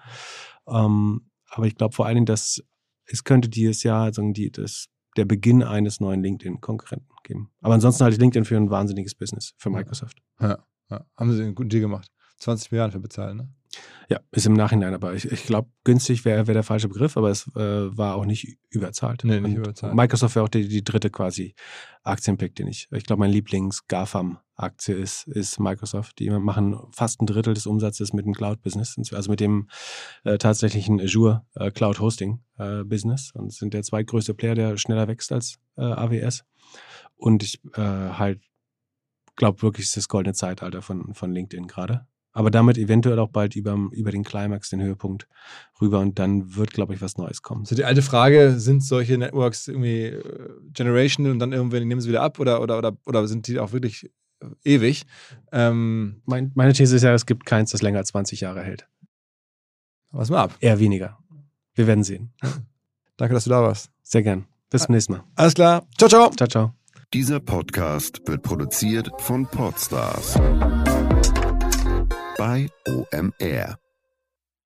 Ähm, aber ich glaube vor allen Dingen, dass es könnte dieses Jahr sagen die, das, der Beginn eines neuen LinkedIn-Konkurrenten geben. Aber ansonsten halte ich LinkedIn für ein wahnsinniges Business für Microsoft. Ja, ja. Haben sie einen guten Deal gemacht. 20 Milliarden für bezahlen, ne? Ja, ist im Nachhinein, aber ich, ich glaube, günstig wäre wär der falsche Begriff, aber es äh, war auch nicht überzahlt. Nee, nicht überzahlt. Microsoft wäre auch die, die dritte quasi Aktienpick, den ich, ich glaube, mein Lieblings-GAFAM-Aktie ist, ist Microsoft. Die machen fast ein Drittel des Umsatzes mit dem Cloud-Business, also mit dem äh, tatsächlichen Azure äh, Cloud-Hosting-Business und sind der zweitgrößte Player, der schneller wächst als äh, AWS. Und ich äh, halt glaube wirklich, es ist das goldene Zeitalter von, von LinkedIn gerade. Aber damit eventuell auch bald über, über den Climax, den Höhepunkt rüber und dann wird, glaube ich, was Neues kommen. So die alte Frage, sind solche Networks irgendwie äh, generational und dann irgendwann nehmen sie wieder ab oder, oder, oder, oder sind die auch wirklich äh, ewig? Ähm, Mein, meine These ist ja, es gibt keins, das länger als 20 Jahre hält. was mal ab. Eher weniger. Wir werden sehen. Danke, dass du da warst. Sehr gern. Bis zum nächsten Mal. Alles klar. Ciao, ciao. Ciao, ciao. Dieser Podcast wird produziert von Podstars bei OMR.